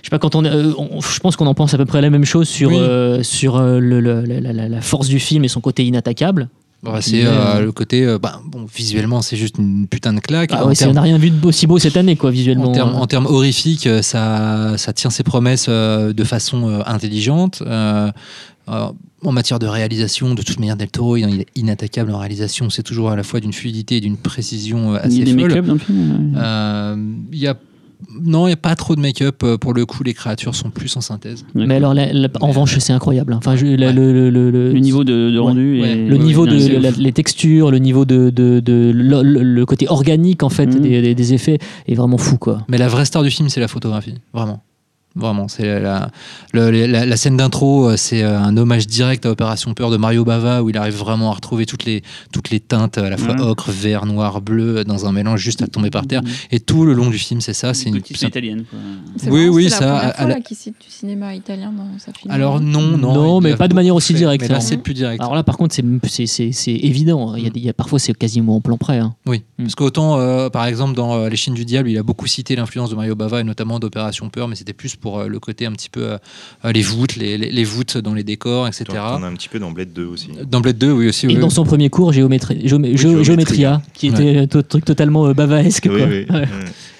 Je sais pas, quand on, euh, on- je pense qu'on en pense à peu près la même chose sur, Oui. euh, sur euh, le- le- la, la- la force du film et son côté inattaquable. Bah, c'est le côté. euh, bah, bon, visuellement, c'est juste une putain de claque. Ah ouais, on n'a rien vu de beau, si beau cette année, quoi, visuellement. En termes, hein. en termes horrifiques, ça, ça tient ses promesses euh, de façon euh, intelligente. En matière de réalisation, de toute manière, Del Toro, il est inattaquable en réalisation. C'est toujours à la fois d'une fluidité et d'une précision euh, Il y assez a des folle. dans le film Euh, Il y a non, il n'y a pas trop de make-up. euh, Pour le coup, les créatures sont plus en synthèse. Mais alors, la- la- en revanche, c'est incroyable. Enfin, je- la- Ouais. le, le- le- le- Le niveau de, rendu ouais. et le niveau non, de les textures, le niveau de, de, de- le, le- le côté organique en fait Mhm. des, des- des effets est vraiment fou quoi. Mais la vraie star du film, c'est la photographie. Vraiment. Vraiment, c'est la, la, le- la- la scène d'intro, euh, c'est euh, un hommage direct à Opération Peur de Mario Bava, où il arrive vraiment à retrouver toutes les, toutes les teintes, à la fois Ouais. ocre, vert, noir, bleu, dans un mélange juste à tomber par terre. Et tout le long du film, c'est ça. C'est une. C'est- italienne. quoi. Oui, oui, c'est ça, la à- fois là, qu'il cite du cinéma italien dans sa film. Alors non, non. Non, mais pas de manière aussi directe, là, hein. c'est plus direct. Alors là, par contre, c'est c'est- c'est- c'est évident. Il y a, des- il y a- parfois, c'est quasiment en plan près. hein. Oui, Mm. parce qu'autant, euh, par exemple, dans Les Chines du Diable, il a beaucoup cité l'influence de Mario Bava et notamment d'Opération Peur, mais c'était plus pour euh, le côté un petit peu euh, euh, les voûtes, les, les- les voûtes dans les décors, etc. T'en as un petit peu dans Blade 2 aussi. Dans Blade 2, oui aussi. Et oui. dans son premier cours, géométrie, géomé- Géométria. Géométria, qui était un truc totalement euh, bavaesque. Oui, quoi. oui. Ouais. ouais.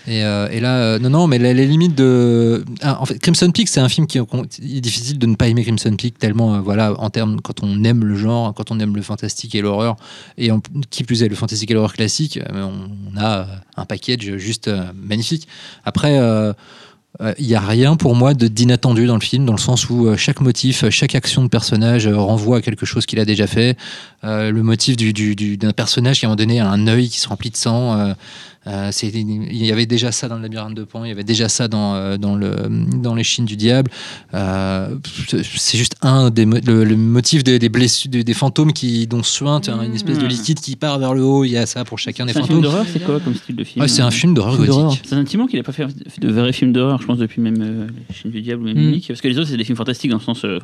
Et, euh, et là, euh, non, non, mais les, les limites de. Ah, en fait, Crimson Peak, c'est un film qui est difficile de ne pas aimer Crimson Peak tellement, euh, voilà, en termes, quand on aime le genre, quand on aime le fantastique et l'horreur, et en- qui plus est le fantastique et l'horreur classique, on, on a un package juste euh, magnifique. Après. Euh, euh, il n'y a rien pour moi d'inattendu dans le film, dans le sens où euh, chaque motif, euh, chaque action de personnage renvoie à quelque chose qu'il a déjà fait. Le motif du- du- du- d'un personnage qui à un moment donné a un œil qui se remplit de sang. Euh, il y avait déjà ça dans le labyrinthe de Pan, il y avait déjà ça dans, euh, dans, le, dans les chines du diable. Euh, c'est juste un des le, le motif des, des blessures, des, des fantômes qui dont suinte hein, une espèce de Mmh. liquide qui part vers le haut. Il y a ça pour chacun des C'est un film fantômes. d'horreur, c'est quoi comme style de film Ouais, c'est un film d'horreur Film gothique. C'est un petit moment qu'il n'a pas fait de vrais films d'horreur, je pense, depuis même euh, Les Chines du Diable ou même Mm. Mimic. Parce que les autres, c'est des films fantastiques dans le sens. on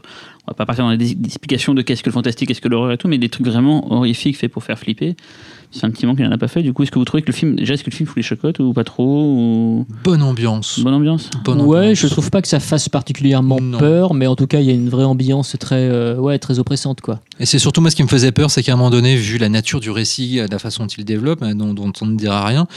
va pas partir dans les des explications de qu'est-ce que le fantastique, qu'est-ce que l'horreur et tout, mais des trucs vraiment horrifiques faits pour faire flipper. C'est un petit moment qu'il n'en a pas fait. Du coup, est-ce que vous trouvez que le film. Déjà, est-ce que le film fout les chocottes ou pas trop ou... Bonne ambiance. Bonne ambiance Bonne ouais, ambiance. je trouve pas que ça fasse particulièrement Non. peur, mais en tout cas, il y a une vraie ambiance très, euh, ouais, très oppressante, quoi. Et c'est surtout moi ce qui me faisait peur, c'est qu'à un moment donné, vu la nature du récit, la façon dont il développe, euh, dont, dont on ne dira rien,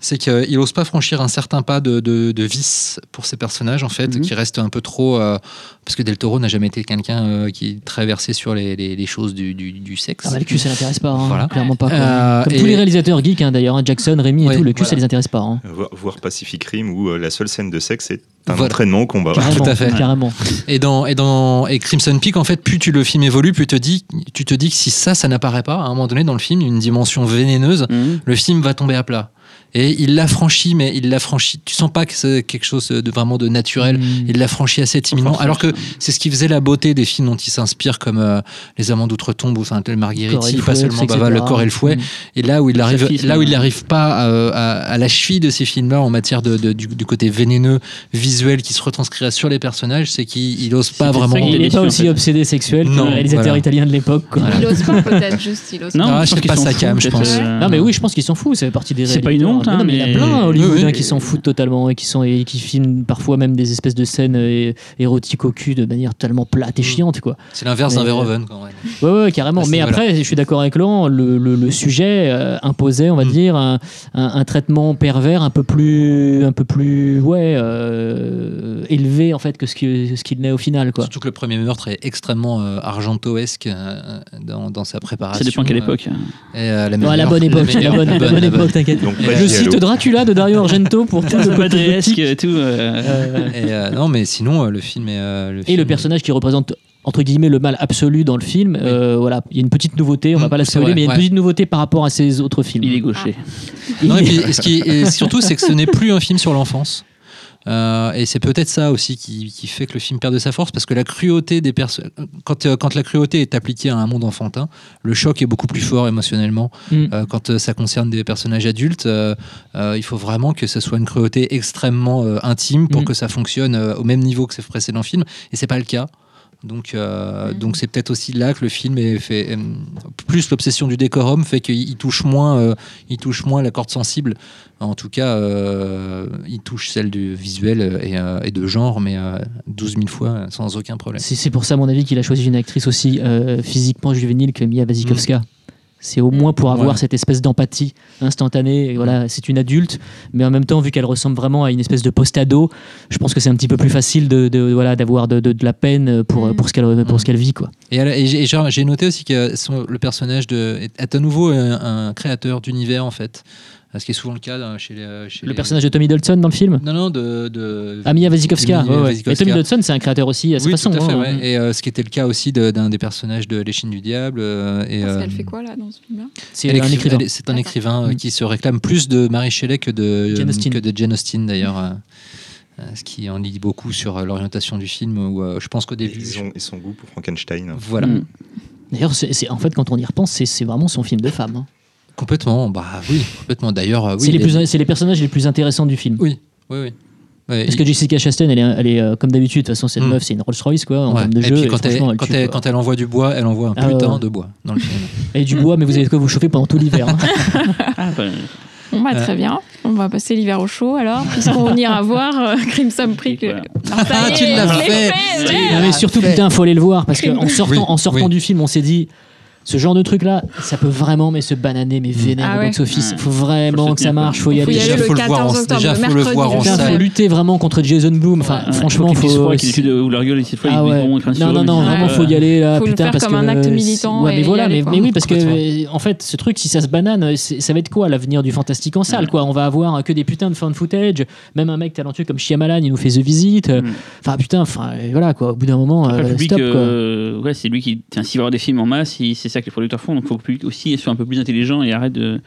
c'est qu'il n'ose pas franchir un certain pas de, de, de vice pour ses personnages, en fait, Mhm. qui reste un peu trop. euh, parce que Del Toro n'a jamais été quelqu'un euh, qui est très versé sur les, les, les choses du, du, du sexe. Ah bah, le cul, ça l'intéresse pas, hein, Voilà. clairement pas. Euh, Comme et- tous les réalisateurs geeks, hein, d'ailleurs, hein, Jackson, Rémi et Ouais, tout, le cul, voilà. ça les intéresse pas. hein. Voir, voir Pacific Rim où euh, la seule scène de sexe est un Voilà. entraînement au combat. Carrément, Tout à fait. carrément. Et dans, et dans et Crimson Peak, en fait, plus tu le film évolue, plus te dis, tu te dis que si ça, ça n'apparaît pas, à un moment donné dans le film, une dimension vénéneuse, Mhm. le film va tomber à plat. Et il l'a franchi, mais il l'a franchi. Tu sens pas que c'est quelque chose de vraiment de naturel. Mm. Il l'a franchi assez timidement. Alors que c'est ce qui faisait la beauté des films dont il s'inspire, comme euh, Les Amants d'outre-tombe ou enfin, le pas fouet, seulement. Bava, Le corps et le fouet. Mm. Et là où il arrive, là où il n'arrive pas euh, à, à la cheville de ces films-là en matière de, de- du, du côté vénéneux, visuel qui se retranscrira sur les personnages, c'est qu'il il ose pas C'est vraiment. ça Il est n'est pas en aussi fait. obsédé sexuel que Non, le réalisateur voilà. italien de l'époque. quoi. Voilà. Il ose pas peut-être, juste il ose Non, Ah, je je pense sais pas, foutent, calme, je pense. euh, Non mais oui, je pense qu'ils s'en ça fait partie des C'est pas une honte, hein, non, mais il y a plein hollywoodiens Oui, oui. qui s'en foutent totalement et qui sont et qui filment parfois même des espèces de scènes euh, érotiques au cul de manière totalement plate et Mm. chiante quoi. C'est l'inverse d'un Verhoeven. Quand même. Ouais, ouais, carrément. À ce Mais après, je suis d'accord avec Laurent, le, le- le sujet euh, imposait, on va Mm. dire, un, un- un traitement pervers un peu plus, un peu plus, ouais, euh, élevé en fait que ce qui- ce qu'il n'est au final, quoi. Surtout que le premier meurtre est extrêmement euh, argentoesque euh, dans, dans sa préparation. Ça dépend quelle époque. Euh, et, euh, la, Ouais, à la meilleure- bonne époque, la meilleure- bonne, la bonne époque, t'inquiète. Donc, pas cite. Dracula de Dario Argento pour tout le côté et tout. euh, Euh, Et, euh, non, mais sinon, euh, le film est. euh, le et film- le personnage qui représente entre guillemets le mal absolu dans le film, euh, voilà, il y a une petite nouveauté, on va Mm, pas la spoiler, mais il y a une ouais. petite nouveauté par rapport à ces autres films. Il est gaucher. Non, et puis, et ce qui est- et surtout, c'est que ce n'est plus un film sur l'enfance. Euh, et c'est peut-être ça aussi qui, qui fait que le film perd de sa force, parce que la cruauté des personnes, quand, euh, quand la cruauté est appliquée à un monde enfantin, le choc est beaucoup plus fort émotionnellement. Mm. Euh, quand ça concerne des personnages adultes, il faut vraiment que ce soit une cruauté extrêmement intime pour Mm. que ça fonctionne au même niveau que ses précédents films, et c'est pas le cas. Donc, euh, Mm. donc c'est peut-être aussi là que le film est fait. euh, plus l'obsession du décorum fait qu'il il touche moins, euh, il touche moins la corde sensible. En tout cas, euh, il touche celle du visuel et, euh, et de genre, mais euh, 12 000 fois sans aucun problème. C'est pour ça, à mon avis, qu'il a choisi une actrice aussi euh, physiquement juvénile que Mia Wasikowska. C'est au moins pour avoir Ouais. cette espèce d'empathie instantanée. Et voilà, c'est une adulte, mais en même temps, vu qu'elle ressemble vraiment à une espèce de post-ado, je pense que c'est un petit peu plus facile de, de- voilà d'avoir de, de- de la peine pour Mm. pour ce qu'elle pour Mm. ce qu'elle vit quoi. Et, j'ai- noté aussi que son- le personnage de, est, est à nouveau un, un créateur d'univers en fait, ce qui est souvent le cas euh, chez les. chez Le les- personnage de Tommy Hiddleston dans le film. Non, non, de. de Ah, Mia Wasikowska. Mia ouais. Et Tommy Hiddleston, c'est un créateur aussi à sa oui, façon. tout à fait. hein. ouais. Et euh, ce qui était le cas aussi de- d'un des personnages de Les Chines du Diable. euh, et, Parce euh, qu'elle fait quoi là dans ce film-là? C'est un écrivain. C'est un euh, Mm. qui se réclame plus de Mary Shelley que de Jane Austen. que de Jane Austen d'ailleurs. euh, euh, ce qui en dit beaucoup sur euh, l'orientation du film. Où, euh, je pense qu'au début. Et son, et son goût pour Frankenstein. Voilà. Mm. D'ailleurs, en fait, quand on y repense, c'est- c'est vraiment son film de femme. hein. Complètement. Bah oui, complètement. D'ailleurs, euh, oui. c'est les, plus- c'est les personnages les plus intéressants du film. Oui, oui, oui. Ouais, Parce que Jessica Chastain, elle est, elle est euh, comme d'habitude, de toute façon, cette Mm. meuf, c'est une Rolls Royce, quoi, en Ouais. termes de et jeu. puis et quand, elle, quand, tue, elle, quoi. quand elle envoie du bois, elle envoie un Ah, putain ouais. de bois dans le film. Et du bois, mais vous avez de quoi vous chauffer pendant tout l'hiver. hein. Ah, bah, Bon bah Euh. très bien, on va passer l'hiver au chaud alors, puisqu'on ira voir euh, Crimson Peak. Voilà. Ah, tu l'as fait. fait, mais surtout, putain, faut aller le voir, parce qu'en sortant, Oui, en sortant oui. du film, on s'est dit. Ce genre de truc là, ça peut vraiment mais se bananer, mais vénère Ah au ouais. box-office. Faut vraiment Faut que ça marche, faut y aller. Déjà, faut le voir en- 14 octobre, déjà, faut le voir en salle. faut lutter vraiment contre Jason Blum. Enfin, Ouais, franchement, faut. faut. ou leur gueule, cette fois, Ah ouais. Non, non, non, vraiment, euh, faut y aller là, Faut le putain, faire parce comme que. un acte militant Ouais, mais voilà, mais, oui, parce que, euh, en fait, ce truc, si ça se banane, c'est- ça va être quoi l'avenir du fantastique en salle, quoi? On va avoir que des putains de fan footage, même un mec talentueux comme Shyamalan, il nous fait The Visit. euh, Mm. Enfin, putain, enfin, euh, voilà, quoi. Au bout d'un moment, euh, stop, quoi. euh, ouais, c'est lui qui. S'il va avoir des films en masse, il- c'est ça que les producteurs font. Donc, il faut que le public aussi soit un peu plus intelligent et arrête de,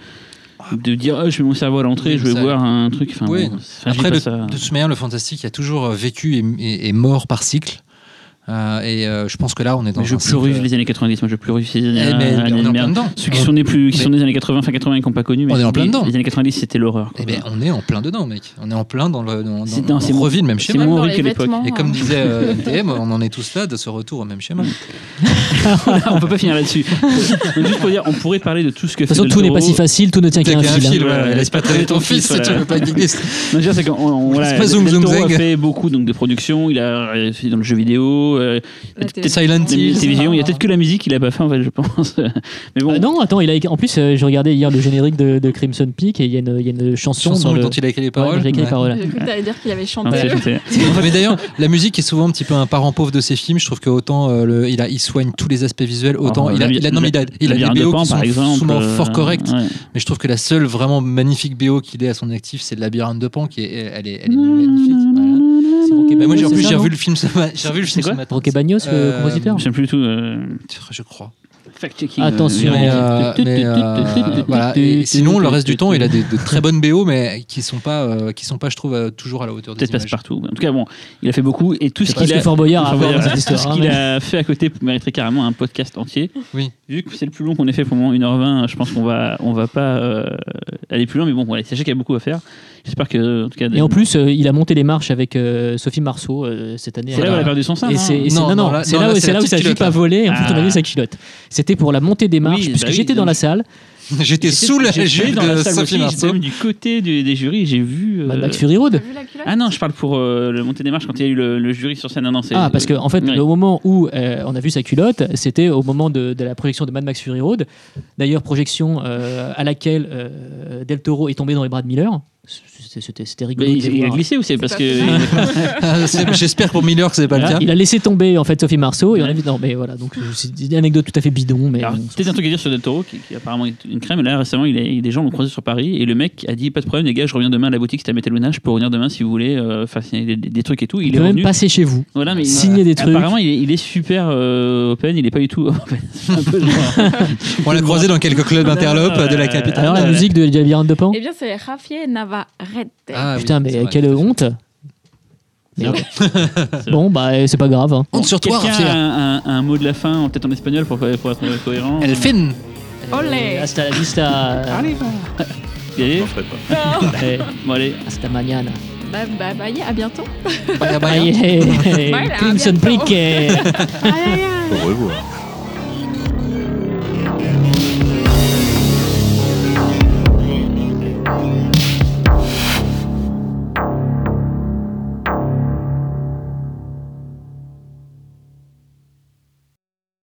de dire oh, je mets mon cerveau à l'entrée, je vais ça- voir un truc. Enfin, Oui. bon, Après, ça. de toute manière, le fantastique a toujours euh, vécu et, et- et mort par cycle. Euh, et euh, je pense que là, on est dans Mais je cycle- revue les années 90, moi je plus revue ces années. Eh, mais années on est en plein dedans. Ceux qui sont nés plus, qui Mais- sont des années 80, fin 80 et qui n'ont pas connu. Mais On est en plein les- dedans. Les années 90, c'était l'horreur. Eh ben, on est en plein dedans, mec. On est en plein dans le. Dans, C'est- dans- c'est on mon- revit le même c'est schéma. moins Dans horrible les que l'époque. Et comme euh, disait euh, NTM, on en est tous là de ce retour au même schéma. on peut pas finir là-dessus. Donc, juste pour dire, on pourrait parler de tout ce que De toute façon, tout n'est pas si facile, tout ne tient qu'à un fil. Laisse pas traîner ton fils si tu veux pas dire, c'est C'est pas Zoom Zoom a Zeng. fait beaucoup donc, de productions, il a fait dans le jeu vidéo, euh, peut-être. Silent Hill. Il y a peut-être que la musique qu'il a pas fait en fait, je pense. Mais bon, Euh, non, attends, il a écrit- en plus, euh, j'ai regardé hier le générique de, de Crimson Peak et il y, a une- il y a une chanson, Chanson dans le... dont il a écrit les Ouais, paroles. j'ai écrit les Ouais. paroles. Que t'allais dire qu'il avait Ah, chanté. c'est- c'est- Mais d'ailleurs, la musique est souvent un petit peu un parent pauvre de ses films. Je trouve que autant euh, le- il, a, il soigne tous les aspects visuels, autant Alors, il, a, il non, mais il a, il a des BO qui sont exemple, souvent fort corrects. ouais. Mais je trouve que la seule vraiment magnifique BO qu'il ait à son actif, c'est le Labyrinthe de Pan, qui est, elle est, elle est magnifique. Voilà. C'est Roque Bah, moi, j'ai- en plus, j'ai revu le film j'ai revu le film quoi ce matin. Bagnos, le Euh, compositeur Je sais plus du tout. euh, Je crois. Fact-checking. Attention. euh, Mais, Véronique. euh, mais, euh, voilà. Et sinon, le reste du temps, il a des, de très bonnes BO, mais qui sont pas, euh, qui sont pas, je trouve, euh, toujours à la hauteur des Peut-être passe partout. En tout cas, bon, il a fait beaucoup et tout ce qu'il a. Fort Boyard à Fort voir dans Boyard, cette tout histoire. ce hein, qu'il mais- a fait à côté mériterait carrément un podcast entier. Oui. Vu que c'est le plus long qu'on ait fait pour le moment, 1h20, je pense qu'on va, on va pas aller plus loin, mais bon, voilà, sachez qu'il y a beaucoup à faire. J'espère que, en tout cas, Et en plus, euh, il a monté les marches avec euh, Sophie Marceau euh, cette année. c'est là où elle a perdu son sein. Et non et Non, c'est là, là, là où jupe a là. volé. En fait, on a Ah. vu sa culotte. C'était pour la montée des marches, Oui, puisque bah oui, j'étais dans la salle. J'étais sous la jupe la Sophie Marceau. même du côté du- des jurys, j'ai vu. euh, Mad Max Fury Road. Ah non, je parle pour euh, le montée des marches quand il y a eu le, le jury sur scène. Non, non, c'est- Ah, parce qu'en en fait, Oui. au moment où euh, on a vu sa culotte, c'était au moment de, de la projection de Mad Max Fury Road. D'ailleurs, projection euh, à laquelle euh, Del Toro est tombé dans les bras de Miller. C'était- rigolo. Mais il, il a glissé ou c'est parce que. Ah, J'espère pour Miller que c'est pas le cas. il a laissé tomber en fait Sophie Marceau et on a vu non mais voilà donc euh, c'est une anecdote tout à fait bidon mais Alors, bon, peut-être un truc à dire sur Del Toro, qui, qui apparemment est une crème. Là, récemment, il a, des gens l'ont croisé sur Paris et le mec a dit Pas de problème, les gars, je reviens demain à la boutique, c'était à Metaluna, je peux revenir demain si vous voulez euh, faire signer des, des- des trucs et tout. il Il peut est même passer chez vous Voilà, mais il- signer des trucs Apparemment, il est, il est super euh, open, il est pas du tout open. C'est un peu genre- On l'a croisé dans quelques clubs interlopes de la capitale. alors la musique de Labyrinthe de Pan Eh bien, c'est Javier Navarrete. Ah, oui, putain c'est mais vrai. quelle honte bon bah euh, c'est pas grave hein. Honte sur toi, Quelqu'un a un, un- un mot de la fin, peut-être en espagnol pour, pour être cohérent. El fin. Olé. Euh, hasta la vista J'en ferai pas. Eh, Bon, allez. hasta mañana Bah, bah, bah, à bientôt. Bye, bye. Crimson bientôt. Peak eh. Au revoir.